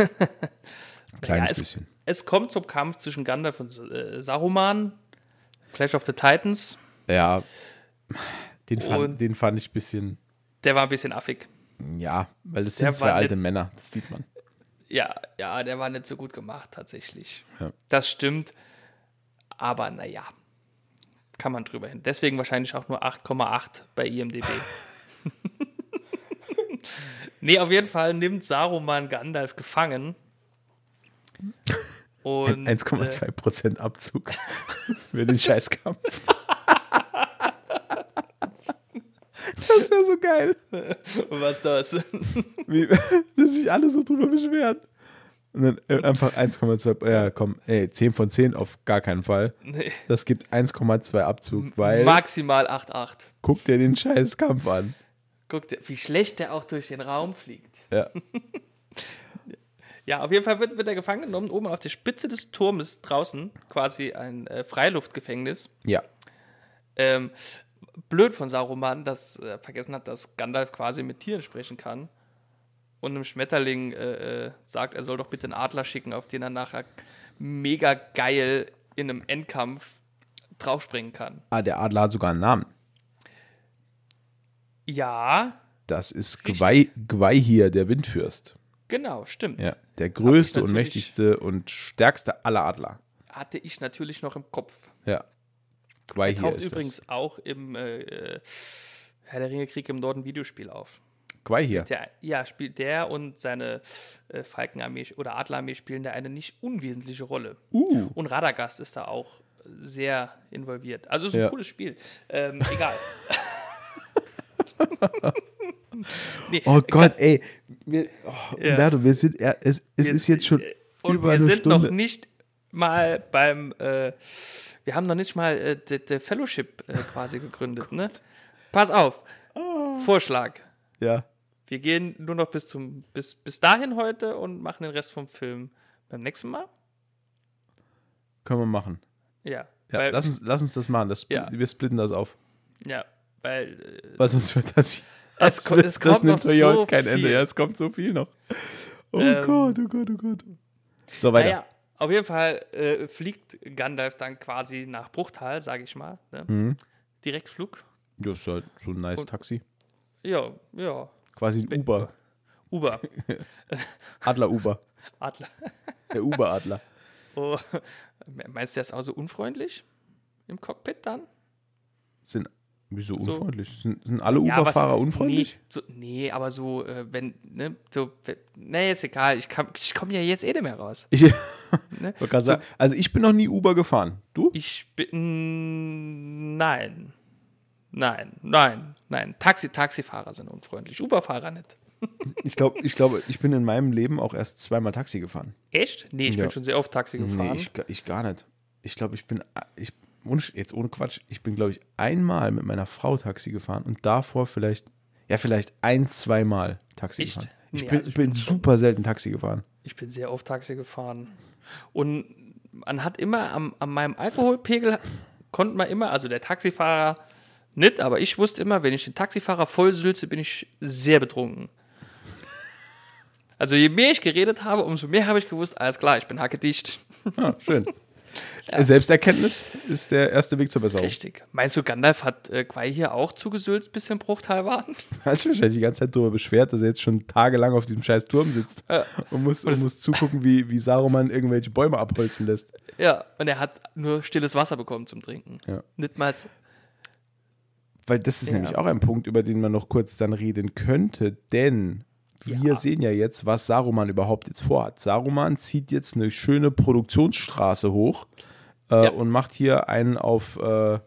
A: Ein kleines
B: Ja, es,
A: bisschen.
B: Es kommt zum Kampf zwischen Gandalf und äh, Saruman. Clash of the Titans.
A: Ja, den fand,
B: Und-
A: den fand ich ein bisschen,
B: Der war ein bisschen affig.
A: ja, weil das
B: Der
A: sind zwei alte Männer, das sieht man.
B: Ja, ja, der war nicht so gut gemacht, tatsächlich.
A: Ja.
B: Das stimmt. Aber naja, kann man drüber hin. Deswegen wahrscheinlich auch nur 8,8 bei IMDb. nee, auf jeden Fall nimmt Saruman Gandalf gefangen. Und, äh,
A: 1,2 Prozent Abzug für den Scheißkampf. Das wäre so geil,
B: Äh, was das?
A: wie, dass sich alle so drüber beschweren. Und dann äh, einfach 1,2, ja komm, ey, 10 von 10 auf gar keinen Fall.
B: Nee.
A: Das gibt 1,2 Abzug, weil
B: Maximal 8,8.
A: guck dir den Scheißkampf an.
B: Guck dir, wie schlecht der auch durch den Raum fliegt.
A: Ja.
B: Ja, auf jeden Fall wird, wird er gefangen genommen, oben auf der Spitze des Turmes draußen, quasi ein äh, Freiluftgefängnis.
A: Ja.
B: Ähm, blöd von Saruman, dass er vergessen hat, dass Gandalf quasi mit Tieren sprechen kann. Und einem Schmetterling äh, äh, sagt, er soll doch bitte einen Adler schicken, auf den er nachher mega geil in einem Endkampf draufspringen kann.
A: Ah, der Adler hat sogar einen Namen.
B: Ja,
A: Das ist Gwei, Gweihir, der Windfürst.
B: genau, stimmt.
A: Ja. Der größte und mächtigste und stärkste aller Adler.
B: Hatte ich natürlich noch im Kopf.
A: Ja. Gweihir
B: Taucht
A: ist
B: übrigens
A: das.
B: auch im äh, äh, Herr der Ringe Krieg im Norden Videospiel auf.
A: Gweihir.
B: Der, ja, spielt der und seine äh, Falkenarmee oder Adlerarmee spielen da eine nicht unwesentliche Rolle.
A: Uh.
B: Und Radagast ist da auch sehr involviert. Also es ist ein
A: Ja.
B: cooles Spiel. Ähm, egal. nee,
A: Oh Gott, ey. Wir, oh,
B: Ja.
A: Umberto, wir sind, ja, es, es
B: Wir-
A: ist jetzt schon
B: und
A: über
B: wir
A: eine
B: sind
A: Stunde.
B: noch nicht mal beim, äh, wir haben noch nicht mal äh, der Fellowship äh, quasi gegründet. ne? Pass auf.
A: Ah.
B: Vorschlag.
A: ja.
B: Wir gehen nur noch bis zum bis, bis dahin heute und machen den Rest vom Film beim nächsten Mal.
A: Können wir machen.
B: Ja.
A: Ja, lass, uns, lass uns das machen. Das,
B: Ja.
A: Wir splitten das auf.
B: ja, weil äh,
A: Weil sonst wird das.
B: Es
A: das
B: ko-
A: wird-
B: es kommt noch
A: ja
B: so
A: kein Ende.
B: viel.
A: Ja, es kommt so viel noch. Oh
B: Ähm,
A: Gott, oh Gott, oh Gott. So, weiter.
B: naja, auf jeden Fall äh, fliegt Gandalf dann quasi nach Bruchtal, sage ich mal. Ne?
A: Mhm.
B: Direktflug.
A: Das ist halt so ein nice Taxi.
B: Ja, ja.
A: Quasi ein Uber.
B: Uber.
A: Adler-Uber.
B: Adler.
A: Der Uber-Adler.
B: Oh. Meinst du, der ist auch so unfreundlich im Cockpit dann?
A: Sind wieso unfreundlich? Sind, sind alle
B: Ja,
A: Uber-Fahrer unfreundlich?
B: Nee, so, nee, aber so, äh, wenn, ne, so, nee, ist egal, ich, ich komme ja jetzt eh nicht mehr raus.
A: Ich
B: Ne?
A: gerade sagen, also ich bin noch nie Uber gefahren. Du?
B: Ich bin, nein, nein, nein, nein. Taxi, Taxifahrer sind unfreundlich, Uberfahrer nicht.
A: Ich glaube, ich, glaube, ich bin in meinem Leben auch erst zweimal Taxi gefahren.
B: Echt? Nee, ich
A: Ja.
B: bin schon sehr oft Taxi gefahren.
A: Nee, ich, ich gar nicht. ich glaube, ich bin, ich, jetzt ohne Quatsch, ich bin, glaube ich, einmal mit meiner Frau Taxi gefahren und davor vielleicht, ja, vielleicht ein, zweimal Taxi
B: Echt?
A: gefahren. Ich
B: Nee,
A: bin,
B: also ich
A: bin super selten Taxi gefahren.
B: Ich bin sehr oft Taxi gefahren. Und man hat immer am, an meinem Alkoholpegel konnte man immer, also der Taxifahrer nicht, aber ich wusste immer, wenn ich den Taxifahrer vollsülze, bin ich sehr betrunken. Also je mehr ich geredet habe, umso mehr habe ich gewusst, alles klar, ich bin hackedicht.
A: Ah, schön. Selbsterkenntnis ist der erste Weg zur Besserung.
B: Richtig. Meinst du, Gandalf hat äh, Quai hier auch zugesülzt, bis im Bruchteil waren?
A: Hat sich wahrscheinlich die ganze Zeit darüber beschwert, dass er jetzt schon tagelang auf diesem scheiß Turm sitzt und muss, und muss zugucken, wie, wie Saruman irgendwelche Bäume abholzen lässt.
B: Ja, und er hat nur stilles Wasser bekommen zum Trinken.
A: Ja.
B: Nicht mal.
A: Weil das ist nämlich auch ein Punkt, über den man noch kurz dann reden könnte, denn wir sehen ja jetzt, was Saruman überhaupt jetzt vorhat. Saruman zieht jetzt eine schöne Produktionsstraße hoch äh,
B: Ja.
A: und macht hier einen auf äh,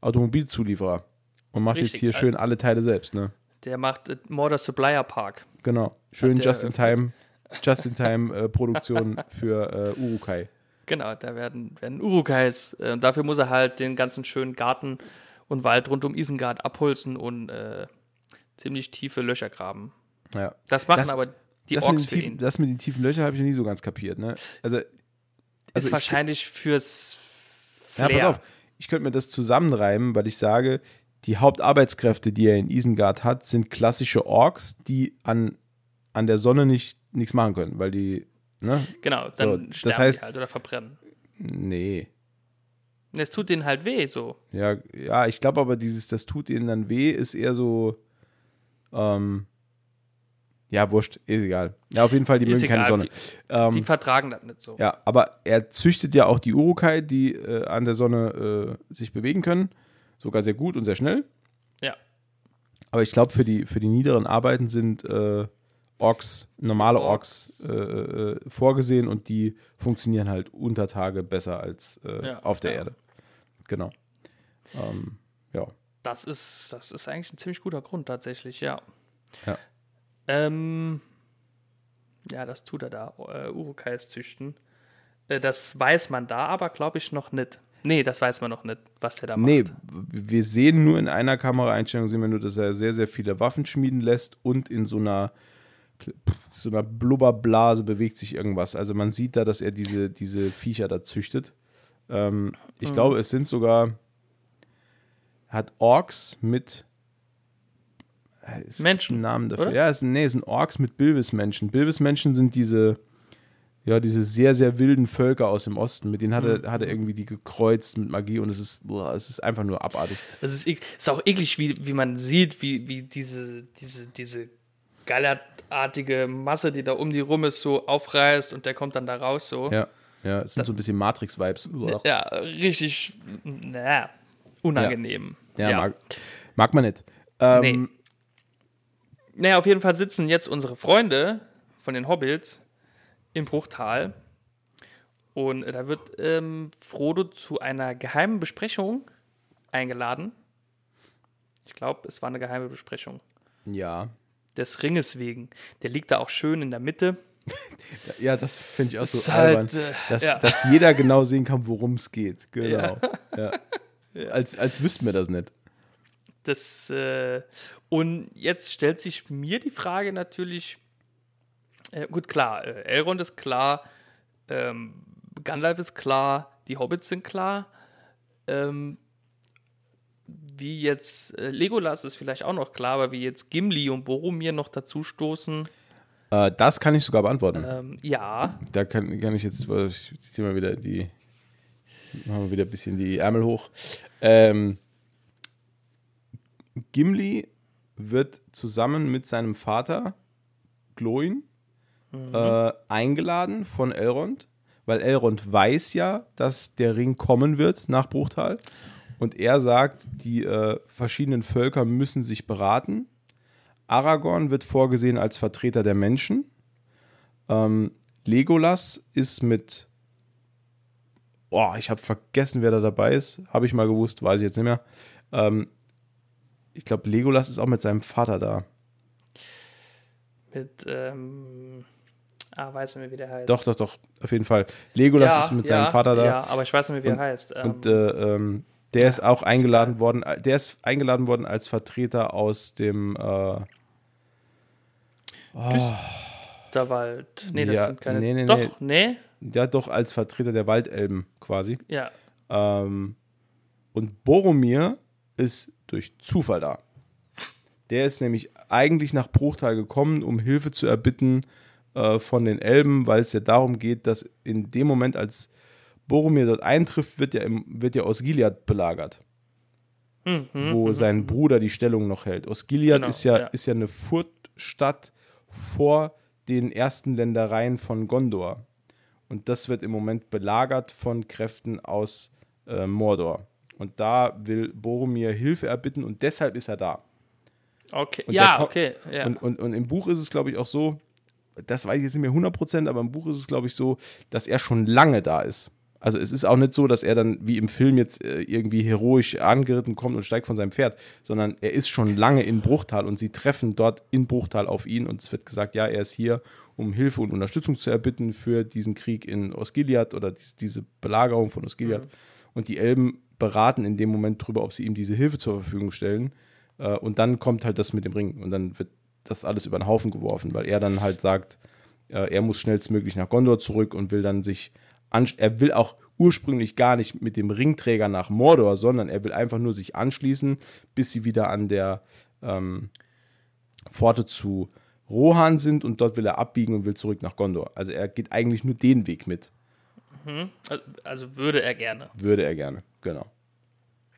A: Automobilzulieferer und macht jetzt
B: Richtig,
A: hier
B: Al-
A: schön alle Teile selbst, ne?
B: Der macht äh, Morder Supplier Park.
A: Genau. Schön Just-in-Time Just-in-Time äh, Produktion für äh, Urukai.
B: Genau, da werden, werden Urukais. Äh, und dafür muss er halt den ganzen schönen Garten und Wald rund um Isengard abholzen und äh, ziemlich tiefe Löcher graben.
A: Ja.
B: Das machen
A: Das-
B: aber die
A: das,
B: Orks für
A: tiefen,
B: ihn.
A: das mit den tiefen Löchern habe ich noch nie so ganz kapiert, ne? Also, also
B: ist
A: ich-
B: wahrscheinlich fürs
A: Ja,
B: Flair.
A: pass auf. Ich könnte mir das zusammenreimen, weil ich sage, die Hauptarbeitskräfte, die er in Isengard hat, sind klassische Orks, die an, an der Sonne nicht nichts machen können, weil die, ne?
B: Genau,
A: So,
B: dann
A: das
B: sterben
A: heißt-
B: die halt oder verbrennen.
A: Nee.
B: Es tut denen halt weh, so.
A: Ja, ja, ich glaube aber, dieses, das tut ihnen dann weh, ist eher so, ähm, ja, wurscht, ist egal. Ja, auf jeden Fall, die
B: Ist
A: mögen keine
B: egal,
A: Sonne. Ähm,
B: Die vertragen das nicht so.
A: Ja, aber er züchtet ja auch die Urukai, die äh, an der Sonne äh, sich bewegen können. Sogar sehr gut und sehr schnell.
B: Ja.
A: Aber ich glaube, für die, für die niederen Arbeiten sind äh, Orks, normale Orks,
B: Orks.
A: äh, äh, vorgesehen und die funktionieren halt unter Tage besser als äh,
B: Ja,
A: auf der
B: ja.
A: Erde. Genau. Ähm, ja.
B: Das ist, das ist eigentlich ein ziemlich guter Grund tatsächlich, ja.
A: Ja.
B: Ähm, ja, das tut er da, äh, Urukais züchten. Äh, das weiß man da aber, glaube ich, noch nicht. Nee, das weiß man noch nicht, was der da macht.
A: Nee, wir sehen nur in einer Kameraeinstellung, sehen wir nur, dass er sehr, sehr viele Waffen schmieden lässt und in so einer, so einer Blubberblase bewegt sich irgendwas. Also man sieht da, dass er diese, diese Viecher da züchtet. Ähm, ich
B: Mhm.
A: glaube, es sind sogar, er hat Orks mit äh, es gibt
B: Menschen,
A: Namen dafür.
B: oder?
A: Ja, es sind, nee, es sind Orks mit Bilbismenschen. Bilbismenschen sind diese, ja, diese sehr, sehr wilden Völker aus dem Osten. Mit denen hat
B: Mhm.
A: er, hat er irgendwie die gekreuzt mit Magie und es ist, boah, es ist einfach nur abartig.
B: Das ist, ist auch eklig, wie, wie man sieht, wie, wie diese, diese, diese gallertartige Masse, die da um die rum ist, so aufreißt und der kommt dann da raus so.
A: Ja, ja, es sind so ein bisschen Matrix-Vibes.
B: Ja, richtig, naja, unangenehm.
A: Ja, Mag, mag man nicht. Ähm,
B: Naja, auf jeden Fall sitzen jetzt unsere Freunde von den Hobbits im Bruchtal. Und da wird ähm, Frodo zu einer geheimen Besprechung eingeladen. Ich glaube, es war eine geheime Besprechung.
A: Ja.
B: Des Ringes wegen. Der liegt da auch schön in der Mitte.
A: Ja, das finde ich auch so
B: Ist
A: albern.
B: halt, äh,
A: dass,
B: ja.
A: dass jeder genau sehen kann, worum es geht. Genau. Ja. Als, als wüssten wir das nicht.
B: Das, äh, und jetzt stellt sich mir die Frage natürlich, äh, gut, klar, äh, Elrond ist klar, ähm, Gandalf ist klar, die Hobbits sind klar. Ähm, wie jetzt äh, Legolas ist vielleicht auch noch klar, aber wie jetzt Gimli und Boromir noch dazu stoßen,
A: Äh, das kann ich sogar beantworten.
B: ähm, ja,
A: Da kann, kann ich jetzt, ich ziehe mal wieder die, machen wir wieder ein bisschen die Ärmel hoch. Ähm, Gimli wird zusammen mit seinem Vater, Gloin, äh, eingeladen von Elrond, weil Elrond weiß ja, dass der Ring kommen wird nach Bruchtal. Und er sagt, die äh, verschiedenen Völker müssen sich beraten. Aragorn wird vorgesehen als Vertreter der Menschen. Ähm, Legolas ist mit. Oh, ich habe vergessen, wer da dabei ist. Habe ich mal gewusst, weiß ich jetzt nicht mehr. Ähm, ich glaube, Legolas ist auch mit seinem Vater da.
B: mit, ähm, Ah, weiß nicht mehr, wie der heißt.
A: Doch, doch, doch, auf jeden Fall. Legolas
B: ja,
A: ist mit
B: ja,
A: seinem Vater da.
B: Ja, aber ich weiß nicht mehr, wie er heißt. Ähm,
A: Und äh, ähm, der ist auch eingeladen worden, der ist eingeladen worden als Vertreter aus dem äh,
B: Wald. Nee, das
A: Ja,
B: sind keine.
A: nee, nee,
B: Doch, nee.
A: ja doch als Vertreter der Waldelben quasi.
B: Ja.
A: Ähm, und Boromir ist durch Zufall da. Der ist nämlich eigentlich nach Bruchtal gekommen, um Hilfe zu erbitten äh, von den Elben, weil es ja darum geht, dass in dem Moment, als Boromir dort eintrifft, wird ja, im, wird ja Osgiliath belagert. wo sein Bruder die Stellung noch hält. Osgiliath
B: Genau,
A: ist, ja,
B: ja.
A: ist ja eine Furtstadt vor den ersten Ländereien von Gondor. Und das wird im Moment belagert von Kräften aus äh, Mordor. Und da will Boromir Hilfe erbitten und deshalb ist er da.
B: Okay.
A: Und
B: ja, okay. Ja.
A: Und, und, und im Buch ist es, glaube ich, auch so, das weiß ich jetzt nicht mehr 100%, aber im Buch ist es, glaube ich, so, dass er schon lange da ist. Also es ist auch nicht so, dass er dann wie im Film jetzt äh, irgendwie heroisch angeritten kommt und steigt von seinem Pferd, sondern er ist schon lange in Bruchtal und sie treffen dort in Bruchtal auf ihn und es wird gesagt, ja, er ist hier, um Hilfe und Unterstützung zu erbitten für diesen Krieg in Osgiliath oder dies, diese Belagerung von Osgiliath. Und die Elben beraten in dem Moment drüber, ob sie ihm diese Hilfe zur Verfügung stellen. Äh, und dann kommt halt das mit dem Ring und dann wird das alles über den Haufen geworfen, weil er dann halt sagt, äh, er muss schnellstmöglich nach Gondor zurück und will dann sich er will auch ursprünglich gar nicht mit dem Ringträger nach Mordor, sondern er will einfach nur sich anschließen, bis sie wieder an der ähm, Pforte zu Rohan sind und dort will er abbiegen und will zurück nach Gondor. Also er geht eigentlich nur den Weg mit,
B: also würde er gerne.
A: würde er gerne, genau.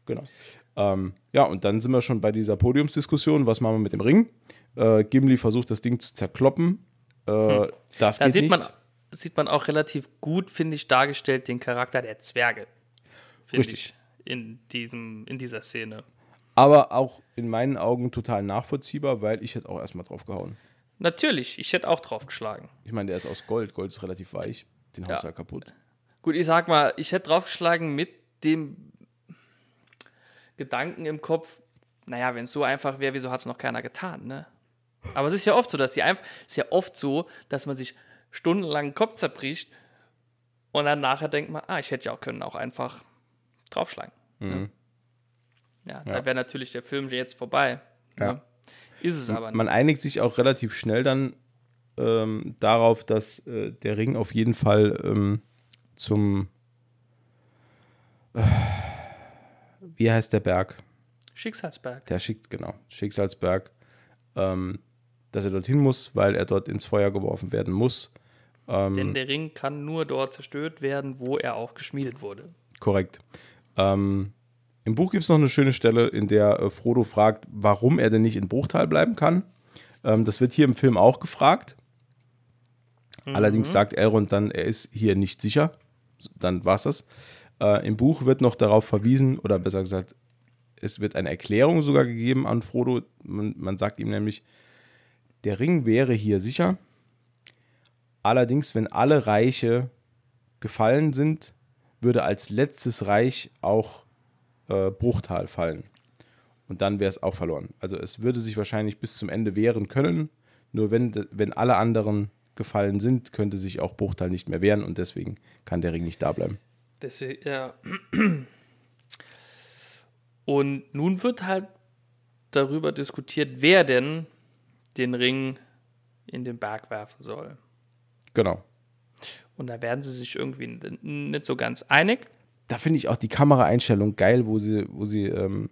A: Genau. Ähm, ja, und dann sind wir schon bei dieser Podiumsdiskussion. Was machen wir mit dem Ring? Äh, Gimli versucht, das Ding zu zerkloppen. Äh, Das
B: Da
A: geht
B: sieht
A: nicht.
B: man, sieht man auch relativ gut, finde ich, dargestellt den Charakter der Zwerge. Finde
A: Richtig.
B: ich. In, diesem, in dieser Szene.
A: Aber auch in meinen Augen total nachvollziehbar, weil ich hätte auch erstmal drauf gehauen.
B: Natürlich, ich hätte auch drauf geschlagen.
A: Ich meine, der ist aus Gold. Gold ist relativ weich. Den haust
B: ja
A: kaputt.
B: Gut, ich sag mal, ich hätte draufgeschlagen mit dem Gedanken im Kopf, naja, wenn es so einfach wäre, wieso hat es noch keiner getan, ne? Aber es ist ja oft so, dass die einfach, es ist ja oft so, dass man sich stundenlang den Kopf zerbricht und dann nachher denkt man, ah, ich hätte ja auch können auch einfach draufschlagen. Ne? Ja, da wäre natürlich der Film jetzt vorbei.
A: Ja.
B: Ne? Ist es aber nicht.
A: Man einigt sich auch relativ schnell dann ähm, darauf, dass äh, der Ring auf jeden Fall ähm, zum. Äh, wie heißt der Berg?
B: Schicksalsberg.
A: Der schickt, genau, Schicksalsberg, ähm, dass er dorthin muss, weil er dort ins Feuer geworfen werden muss.
B: Denn der Ring kann nur dort zerstört werden, wo er auch geschmiedet wurde.
A: Korrekt. Ähm, Im Buch gibt es noch eine schöne Stelle, in der äh, Frodo fragt, warum er denn nicht in Bruchtal bleiben kann. Ähm, das wird hier im Film auch gefragt. Allerdings sagt Elrond dann, er ist hier nicht sicher. Dann war es das. Äh, Im Buch wird noch darauf verwiesen, oder besser gesagt, es wird eine Erklärung sogar gegeben an Frodo. Man, man sagt ihm nämlich, der Ring wäre hier sicher. Allerdings, wenn alle Reiche gefallen sind, würde als letztes Reich auch äh, Bruchtal fallen. Und dann wäre es auch verloren. Also es würde sich wahrscheinlich bis zum Ende wehren können. Nur wenn, wenn alle anderen gefallen sind, könnte sich auch Bruchtal nicht mehr wehren und deswegen kann der Ring nicht da bleiben.
B: Deswegen, ja. Und nun wird halt darüber diskutiert, wer denn den Ring in den Berg werfen soll.
A: Genau.
B: Und da werden sie sich irgendwie nicht so ganz einig.
A: Da finde ich auch die Kameraeinstellung geil, wo sie, wo sie ähm,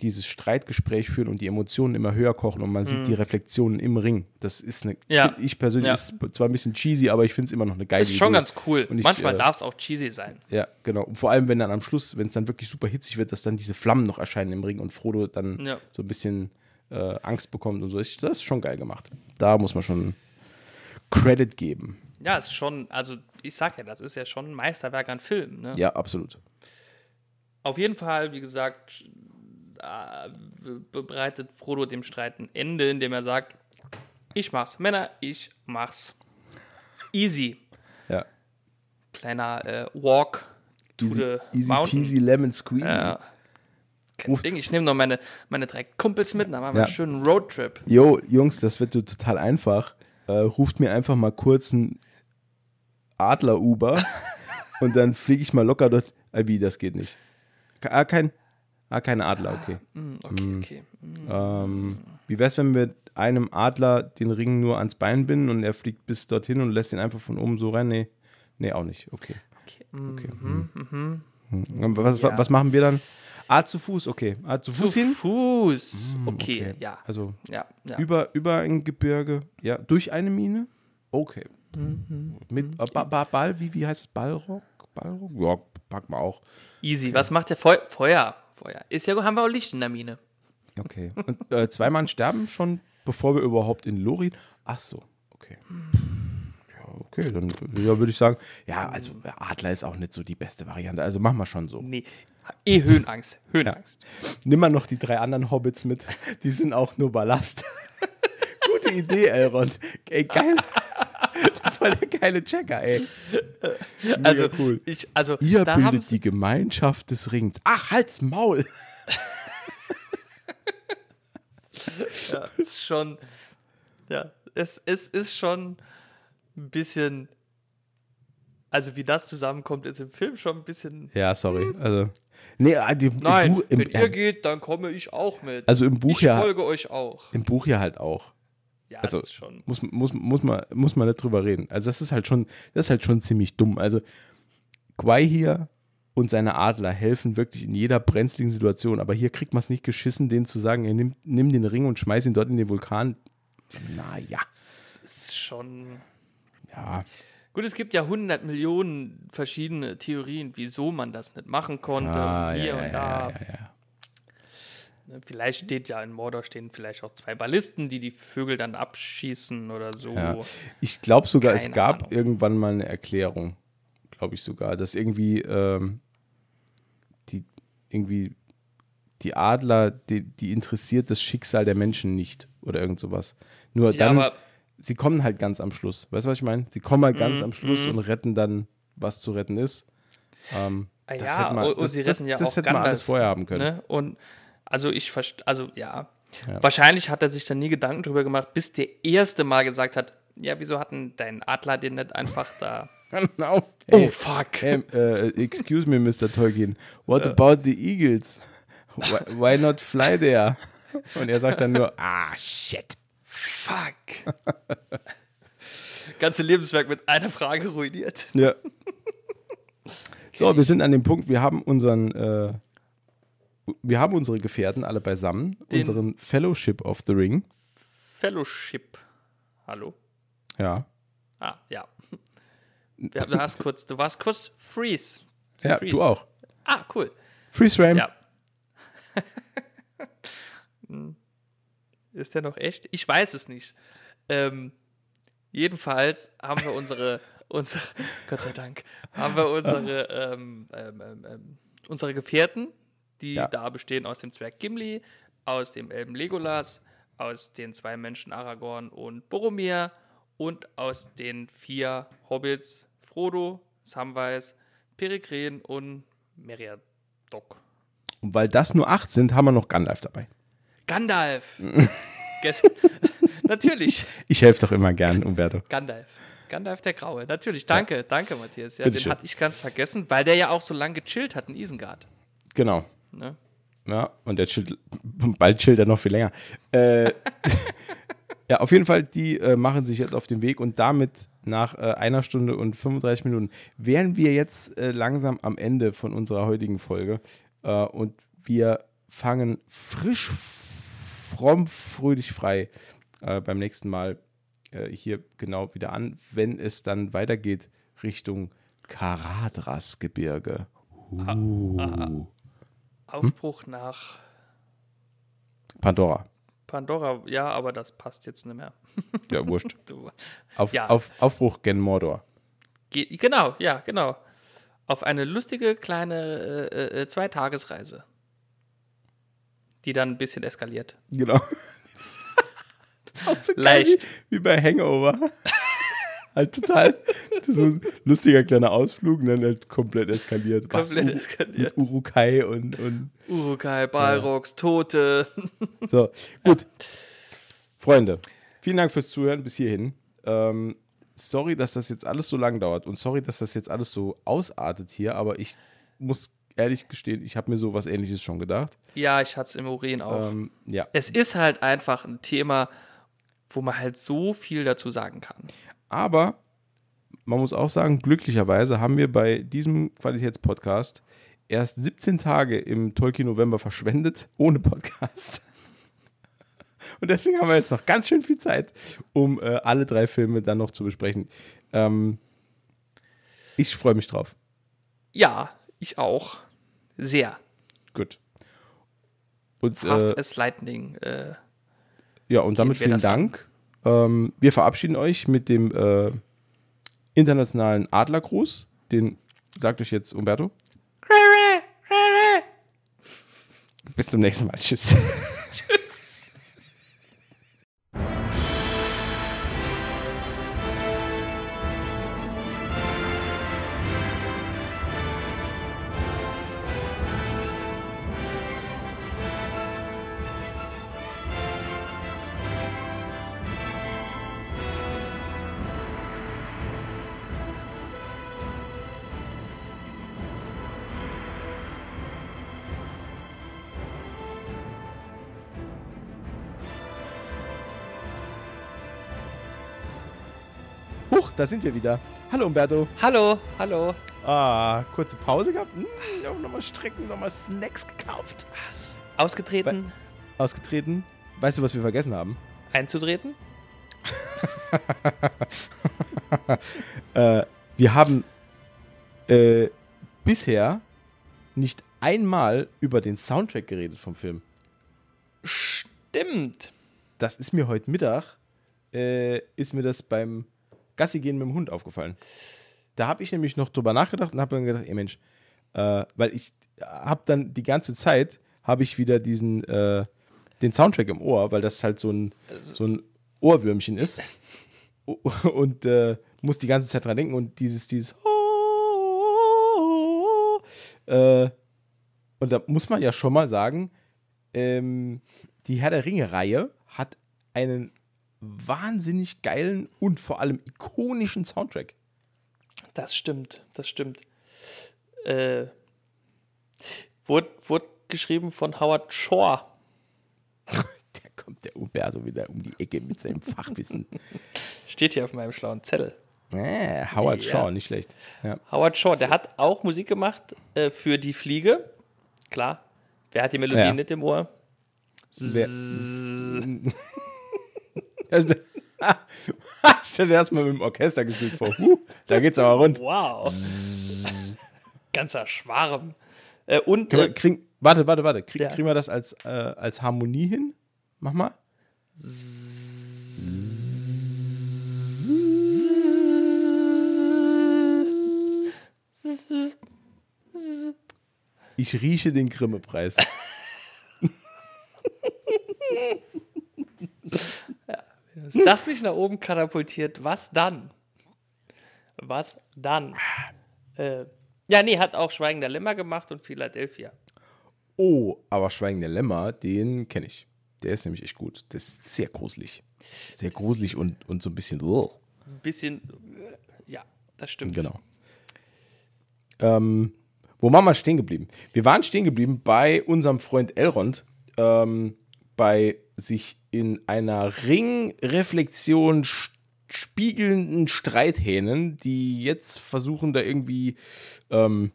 A: dieses Streitgespräch führen und die Emotionen immer höher kochen und man sieht die Reflexionen im Ring. Das ist eine,
B: Mhm. Ja.
A: ich persönlich
B: Ja.
A: ist zwar ein bisschen cheesy, aber ich finde es immer noch eine geile
B: Das ist schon
A: Idee.
B: ganz cool.
A: Und ich,
B: Manchmal
A: äh,
B: darf es auch cheesy sein.
A: Ja, genau. Und vor allem, wenn dann am Schluss, wenn es dann wirklich super hitzig wird, dass dann diese Flammen noch erscheinen im Ring und Frodo dann
B: Ja.
A: so ein bisschen äh, Angst bekommt und so. Ich- Das ist schon geil gemacht. Da muss man schon Credit geben.
B: Ja, es ist schon, also ich sag ja, das ist ja schon ein Meisterwerk an Film. Ne?
A: Ja, absolut.
B: Auf jeden Fall, wie gesagt, äh, be- bereitet Frodo dem Streit ein Ende, indem er sagt, ich mach's. Männer, ich mach's. Easy.
A: Ja.
B: Kleiner äh, Walk to
A: Easy,
B: the
A: easy
B: mountain.
A: peasy lemon squeezy.
B: Ja. Kein Ding, ich nehme noch meine, meine drei Kumpels mit, dann machen wir
A: Ja.
B: einen schönen Roadtrip.
A: Jo, Jungs, das wird total einfach. äh, ruft mir einfach mal kurz ein Adler-Uber und dann fliege ich mal locker dort. Äh, wie, das geht nicht. Ah, kein, ah, kein Adler, okay.
B: Hm, okay, okay.
A: Ähm, wie wär's, wenn wir einem Adler den Ring nur ans Bein binden und er fliegt bis dorthin und lässt ihn einfach von oben so rein? Nee, nee auch nicht. Okay.
B: okay.
A: okay. Hm. Hm. Was,
B: Ja.
A: was machen wir dann? Ah, zu Fuß, okay. Ah, zu Fuß
B: Zu
A: hin?
B: Fuß. Okay,
A: Okay.
B: ja.
A: Also
B: Ja, ja.
A: über, über ein Gebirge, ja, durch eine Mine? Okay.
B: Mhm.
A: Mit äh, ba ba Ball, wie, wie heißt es? Ballrock? Ballrock? Ja, packen wir auch.
B: Easy. Was macht der Feu Feuer? Feuer. Ist ja, haben wir auch Licht in der Mine.
A: Okay. Und äh, zwei Mann sterben schon, bevor wir überhaupt in Lorin. Ach so, okay. Ja, okay, dann ja, würde ich sagen, ja, also Adler ist auch nicht so die beste Variante. Also machen wir schon so.
B: Nee. Eh Höhenangst. Höhenangst.
A: Nimm mal noch die drei anderen Hobbits mit. Die sind auch nur Ballast. Gute Idee, Elrond. Ey, geil. Voll der geile Checker, ey. Mega
B: Also,
A: cool.
B: ich, also
A: Ihr bildet die Gemeinschaft des Rings. Ach, halt's Maul.
B: ja, ist schon, ja, es, es ist schon ein bisschen, also wie das zusammenkommt, ist im Film schon ein bisschen,
A: Ja, sorry. Also, nee, äh, die,
B: nein,
A: im Buch, im,
B: wenn ihr geht, dann komme ich auch mit.
A: Also im Buch
B: ich
A: ja-
B: folge euch auch.
A: im Buch ja halt auch.
B: Ja,
A: also-
B: schon.
A: Muss, muss, muss, man, muss man nicht drüber reden. Also das ist halt schon, das ist halt schon ziemlich dumm. Also Quai hier und seine Adler helfen wirklich in jeder brenzligen Situation, aber hier kriegt man es nicht geschissen, denen zu sagen, ey, nimm, nimm den Ring und schmeiß ihn dort in den Vulkan. Naja,
B: Es ist schon.
A: ja.
B: Gut, es gibt ja 100 Millionen verschiedene Theorien, wieso man das nicht machen konnte.
A: Ah,
B: und hier
A: ja,
B: und da.
A: ja, ja, ja.
B: Ne, Vielleicht steht ja in Mordor stehen vielleicht auch zwei Ballisten, die die Vögel dann abschießen oder so.
A: Ja. Ich glaube sogar, es
B: Keine
A: gab
B: Ahnung.
A: irgendwann mal eine Erklärung, glaube ich sogar, dass irgendwie ähm, die irgendwie die Adler, die, die interessiert das Schicksal der Menschen nicht oder irgend sowas. Nur
B: Ja,
A: dann, sie kommen halt ganz am Schluss. Weißt du, was ich meine? Sie kommen halt ganz am Schluss und retten dann, was zu retten ist. Ähm,
B: Ah
A: das
B: ja,
A: hätte man,
B: und, und
A: das,
B: sie
A: das,
B: retten ja
A: das
B: auch
A: hätte man alles vorher haben können.
B: Ne? Und also ich verstehe, also ja. Wahrscheinlich hat er sich dann nie Gedanken drüber gemacht, bis der erste Mal gesagt hat, ja, wieso hatten dein Adler den nicht einfach da?
A: Genau.
B: Oh,
A: Ey,
B: fuck.
A: Hey, äh, excuse me, Mr. Tolkien. What about the Eagles? Why, why not fly there? Und er sagt dann nur, ah, shit.
B: Fuck. Ganze Lebenswerk mit einer Frage ruiniert.
A: Ja. So, wir sind an dem Punkt, wir haben unseren, äh, wir haben unsere Gefährten alle beisammen,
B: Den-
A: unseren Fellowship of the Ring.
B: Fellowship. Hallo?
A: Ja.
B: Ah, ja. du, hast kurz, du warst kurz Freeze.
A: Ja,
B: Freeze.
A: du auch.
B: Ah, cool.
A: Freeze Frame.
B: Ja. Hm. Ist der noch echt? Ich weiß es nicht. Ähm, jedenfalls haben wir unsere, unsere, Gott sei Dank, haben wir unsere, ähm, ähm, ähm, ähm, unsere Gefährten, die
A: Ja.
B: da bestehen aus dem Zwerg Gimli, aus dem Elben Legolas, aus den zwei Menschen Aragorn und Boromir und aus den vier Hobbits Frodo, Samwise, Peregrin und Meriadoc.
A: Und weil das nur acht sind, haben wir noch Gandalf dabei.
B: Gandalf. Natürlich.
A: Ich helfe doch immer gern, Umberto.
B: Gandalf. Gandalf der Graue. Natürlich. Danke, danke, Matthias. Ja,
A: Bitte
B: den
A: schön.
B: hatte ich ganz vergessen, weil der ja auch so lange gechillt hat in Isengard.
A: Genau.
B: Ne?
A: Ja, und der chillt, bald chillt er noch viel länger. Äh, ja, auf jeden Fall, die äh, machen sich jetzt auf den Weg und damit nach äh, einer Stunde und 35 Minuten wären wir jetzt äh, langsam am Ende von unserer heutigen Folge äh, und wir fangen frisch, fromm, fröhlich frei äh, beim nächsten Mal äh, hier genau wieder an, wenn es dann weitergeht Richtung Karadras-Gebirge. Uh,
B: Aufbruch nach
A: Pandora.
B: Pandora. Ja, aber das passt jetzt nicht mehr.
A: Ja, wurscht. Auf,
B: Ja.
A: auf, Aufbruch gen Mordor.
B: Ge genau, ja, genau. Auf eine lustige kleine äh, äh, Zweitagesreise. Die dann ein bisschen eskaliert.
A: Genau. So
B: Leicht.
A: Wie, wie bei Hangover. Halt total. So ein lustiger kleiner Ausflug und dann halt komplett eskaliert. Was,
B: Komplett
A: Ur-
B: eskaliert.
A: Urukai und, und
B: Urukai, Balrogs, Tote.
A: so. Gut. Freunde, vielen Dank fürs Zuhören bis hierhin. ähm, sorry, dass das jetzt alles so lang dauert und sorry, dass das jetzt alles so ausartet hier, aber ich muss ehrlich gestehen, ich habe mir so was ähnliches schon gedacht.
B: Ja, ich hatte es im Urin auch.
A: Ähm, ja.
B: Es ist halt einfach ein Thema, wo man halt so viel dazu sagen kann.
A: Aber man muss auch sagen, glücklicherweise haben wir bei diesem Qualitätspodcast erst 17 Tage im Tolkien November verschwendet, ohne Podcast. Und deswegen haben wir jetzt noch ganz schön viel Zeit, um äh, alle drei Filme dann noch zu besprechen. Ähm, ich freue mich drauf.
B: Ja, ich auch. Sehr.
A: Gut. Und,
B: Fast
A: äh,
B: as Lightning. Äh,
A: ja, und damit vielen Dank. Ähm, wir verabschieden euch mit dem äh, internationalen Adlergruß. Den sagt euch jetzt Umberto. Bis zum nächsten Mal. Tschüss.
B: Tschüss.
A: da sind wir wieder. Hallo Umberto.
B: Hallo, hallo.
A: Ah, kurze Pause gehabt. Hm, nochmal Strecken, nochmal Snacks gekauft.
B: Ausgetreten,
A: Ausgetreten. Weißt du, was wir vergessen haben?
B: einzutreten.
A: Äh, wir haben äh, bisher nicht einmal über den Soundtrack geredet vom Film.
B: Stimmt.
A: Das ist mir heute Mittag, äh, ist mir das beim Gassi gehen mit dem Hund aufgefallen. Da habe ich nämlich noch drüber nachgedacht und habe dann gedacht, ey Mensch, äh, weil ich habe dann die ganze Zeit, habe ich wieder diesen, äh, den Soundtrack im Ohr, weil das halt so ein, so ein Ohrwürmchen ist. und äh, muss die ganze Zeit dran denken und dieses, dieses äh, und da muss man ja schon mal sagen, ähm, die Herr der Ringe-Reihe hat einen wahnsinnig geilen und vor allem ikonischen Soundtrack.
B: Das stimmt, das stimmt. Äh, wurde, wurde geschrieben von Howard Shore.
A: Da kommt der Umberto wieder um die Ecke mit seinem Fachwissen.
B: Steht hier auf meinem schlauen Zettel.
A: Äh, Howard
B: Ja.
A: Shaw, nicht schlecht. Ja.
B: Howard Shore, der hat auch Musik gemacht äh, für Die Fliege. Klar. Wer hat die Melodie
A: Ja.
B: nicht im Ohr?
A: Wer- Stell dir das mal mit dem Orchester gespielt vor. Huh, da geht's aber rund.
B: Wow. Ganzer Schwarm. Äh, und
A: wir,
B: äh,
A: kriegen, warte, warte, warte. Krieg,
B: Ja.
A: Kriegen wir das als, äh, als Harmonie hin? Mach mal. Ich rieche den Grimme-Preis.
B: ist das nicht nach oben katapultiert, was dann? Was dann? Äh, ja, nee, hat auch Schweigen der Lämmer gemacht und Philadelphia.
A: Oh, aber Schweigen der Lämmer, den kenne ich. Der ist nämlich echt gut. Der ist sehr gruselig. Sehr gruselig und, und so ein bisschen. Oh.
B: Ein bisschen, äh, ja, das stimmt.
A: Genau. Ähm, wo waren wir stehen geblieben? Wir waren stehen geblieben bei unserem Freund Elrond, ähm, bei sich in einer Ringreflexion spiegelnden Streithähnen, die jetzt versuchen, da irgendwie ähm,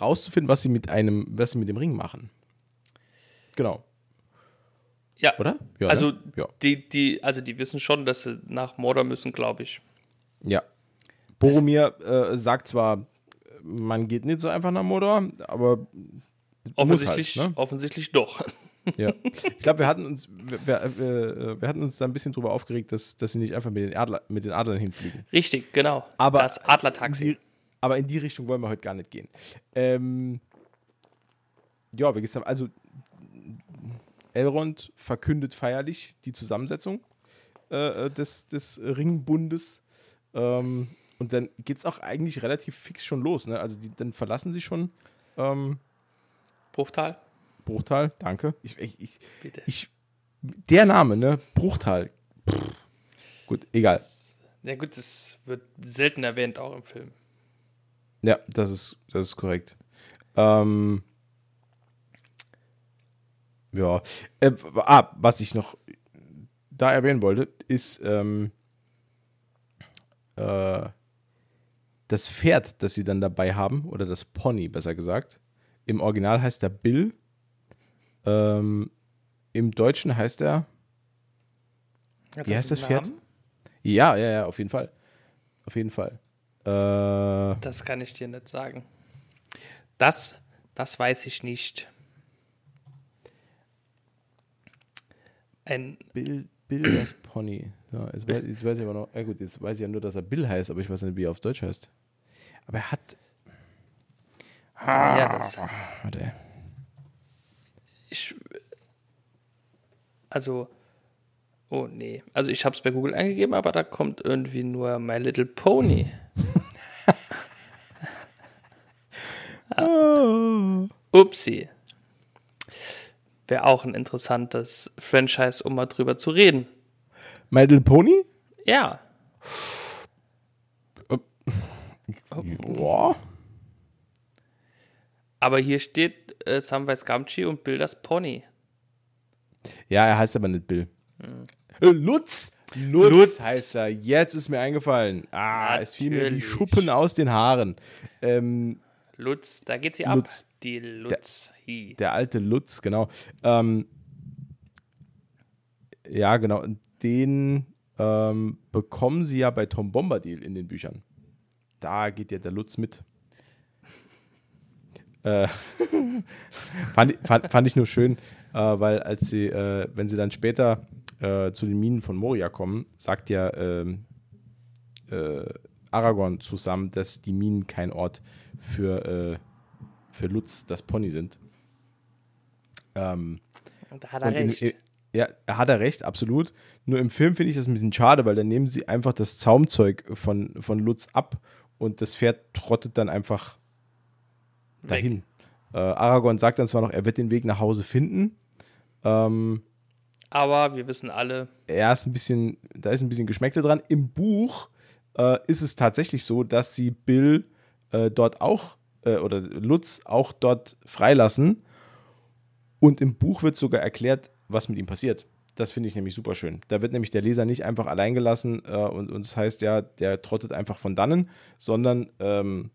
A: rauszufinden, was sie mit einem, was sie mit dem Ring machen. Genau,
B: Ja,
A: oder? Ja,
B: also,
A: ne? ja.
B: die, die, also die wissen schon, dass sie nach Mordor müssen, glaube ich.
A: Ja. Boromir äh, sagt zwar, man geht nicht so einfach nach Mordor, aber
B: Offensichtlich,
A: halt, ne?
B: offensichtlich doch.
A: Ja. Ich glaube, wir hatten uns, wir, wir, äh, wir hatten uns da ein bisschen drüber aufgeregt, dass, dass sie nicht einfach mit den, Adler, mit den Adlern hinfliegen.
B: Richtig, genau.
A: Aber
B: das Adlertaxi.
A: Die, aber in die Richtung wollen wir heute gar nicht gehen. Ähm, ja, wie gesagt, also Elrond verkündet feierlich die Zusammensetzung äh, des, des Ringbundes. Ähm, und dann geht es auch eigentlich relativ fix schon los. Ne? Also die, dann verlassen sie schon ähm,
B: Bruchtal.
A: Bruchtal, danke. Ich, ich, ich, der Name, ne? Bruchtal. Pff. Gut, egal.
B: Ja gut, das wird selten erwähnt auch im Film.
A: Ja, das ist, das ist korrekt. Ähm, ja. Äh, ah, was ich noch da erwähnen wollte, ist ähm, äh, das Pferd, das sie dann dabei haben, oder das Pony, besser gesagt. Im Original heißt er Bill. Ähm, Im Deutschen heißt er.
B: Hat
A: Wie heißt das Pferd? Ja, ja, ja, auf jeden Fall. Auf jeden Fall. Äh,
B: Das kann ich dir nicht sagen. Das, das weiß ich nicht. Ein,
A: Bill, Bill das Pony. So, jetzt, weiß, jetzt weiß ich aber noch, ja gut, jetzt weiß ich ja nur, dass er Bill heißt, aber ich weiß nicht, wie er auf Deutsch heißt. Aber er hat,
B: ja, das,
A: warte,
B: also, oh nee, also ich habe es bei Google eingegeben, aber da kommt irgendwie nur My Little Pony. Ah. Upsi. Wäre auch ein interessantes Franchise, um mal drüber zu reden.
A: My Little Pony?
B: Ja,
A: Boah.
B: aber hier steht äh, Samwise Gamgee und Bill das Pony.
A: Ja, er heißt aber nicht Bill. Äh, Lutz. Lutz.
B: Lutz.
A: heißt er. Jetzt ist mir eingefallen. Ah, es fiel mir
B: Natürlich.
A: Schuppen aus den Haaren. Ähm,
B: Lutz, da geht sie
A: Lutz.
B: ab. Die Lutz. Hi.
A: der alte Lutz, genau. Ähm, ja, genau. Den ähm, bekommen sie ja bei Tom Bombadil in den Büchern. Da geht ja der Lutz mit. Äh, fand, ich- fand, fand ich nur schön, äh, weil als sie, äh, wenn sie dann später äh, zu den Minen von Moria kommen, sagt ja ähm, äh, Aragorn zusammen, dass die Minen kein Ort für, für Lutz, das Pony sind. Ähm,
B: Und da hat er
A: und in,
B: recht.
A: ja, er hat er recht, absolut. Nur im Film finde ich das ein bisschen schade, weil dann nehmen sie einfach das Zaumzeug von, von Lutz ab und das Pferd trottet dann einfach dahin. Äh, Aragorn sagt dann zwar noch, er wird den Weg nach Hause finden. Ähm,
B: Aber wir wissen alle,
A: er ist ein bisschen, da ist ein bisschen Geschmäckle dran. Im Buch äh, ist es tatsächlich so, dass sie Bill äh, dort auch, äh, oder Lutz auch dort freilassen. Und im Buch wird sogar erklärt, was mit ihm passiert. Das finde ich nämlich super schön. Da wird nämlich der Leser nicht einfach allein gelassen äh, und, und das heißt ja, der trottet einfach von dannen, sondern ähm,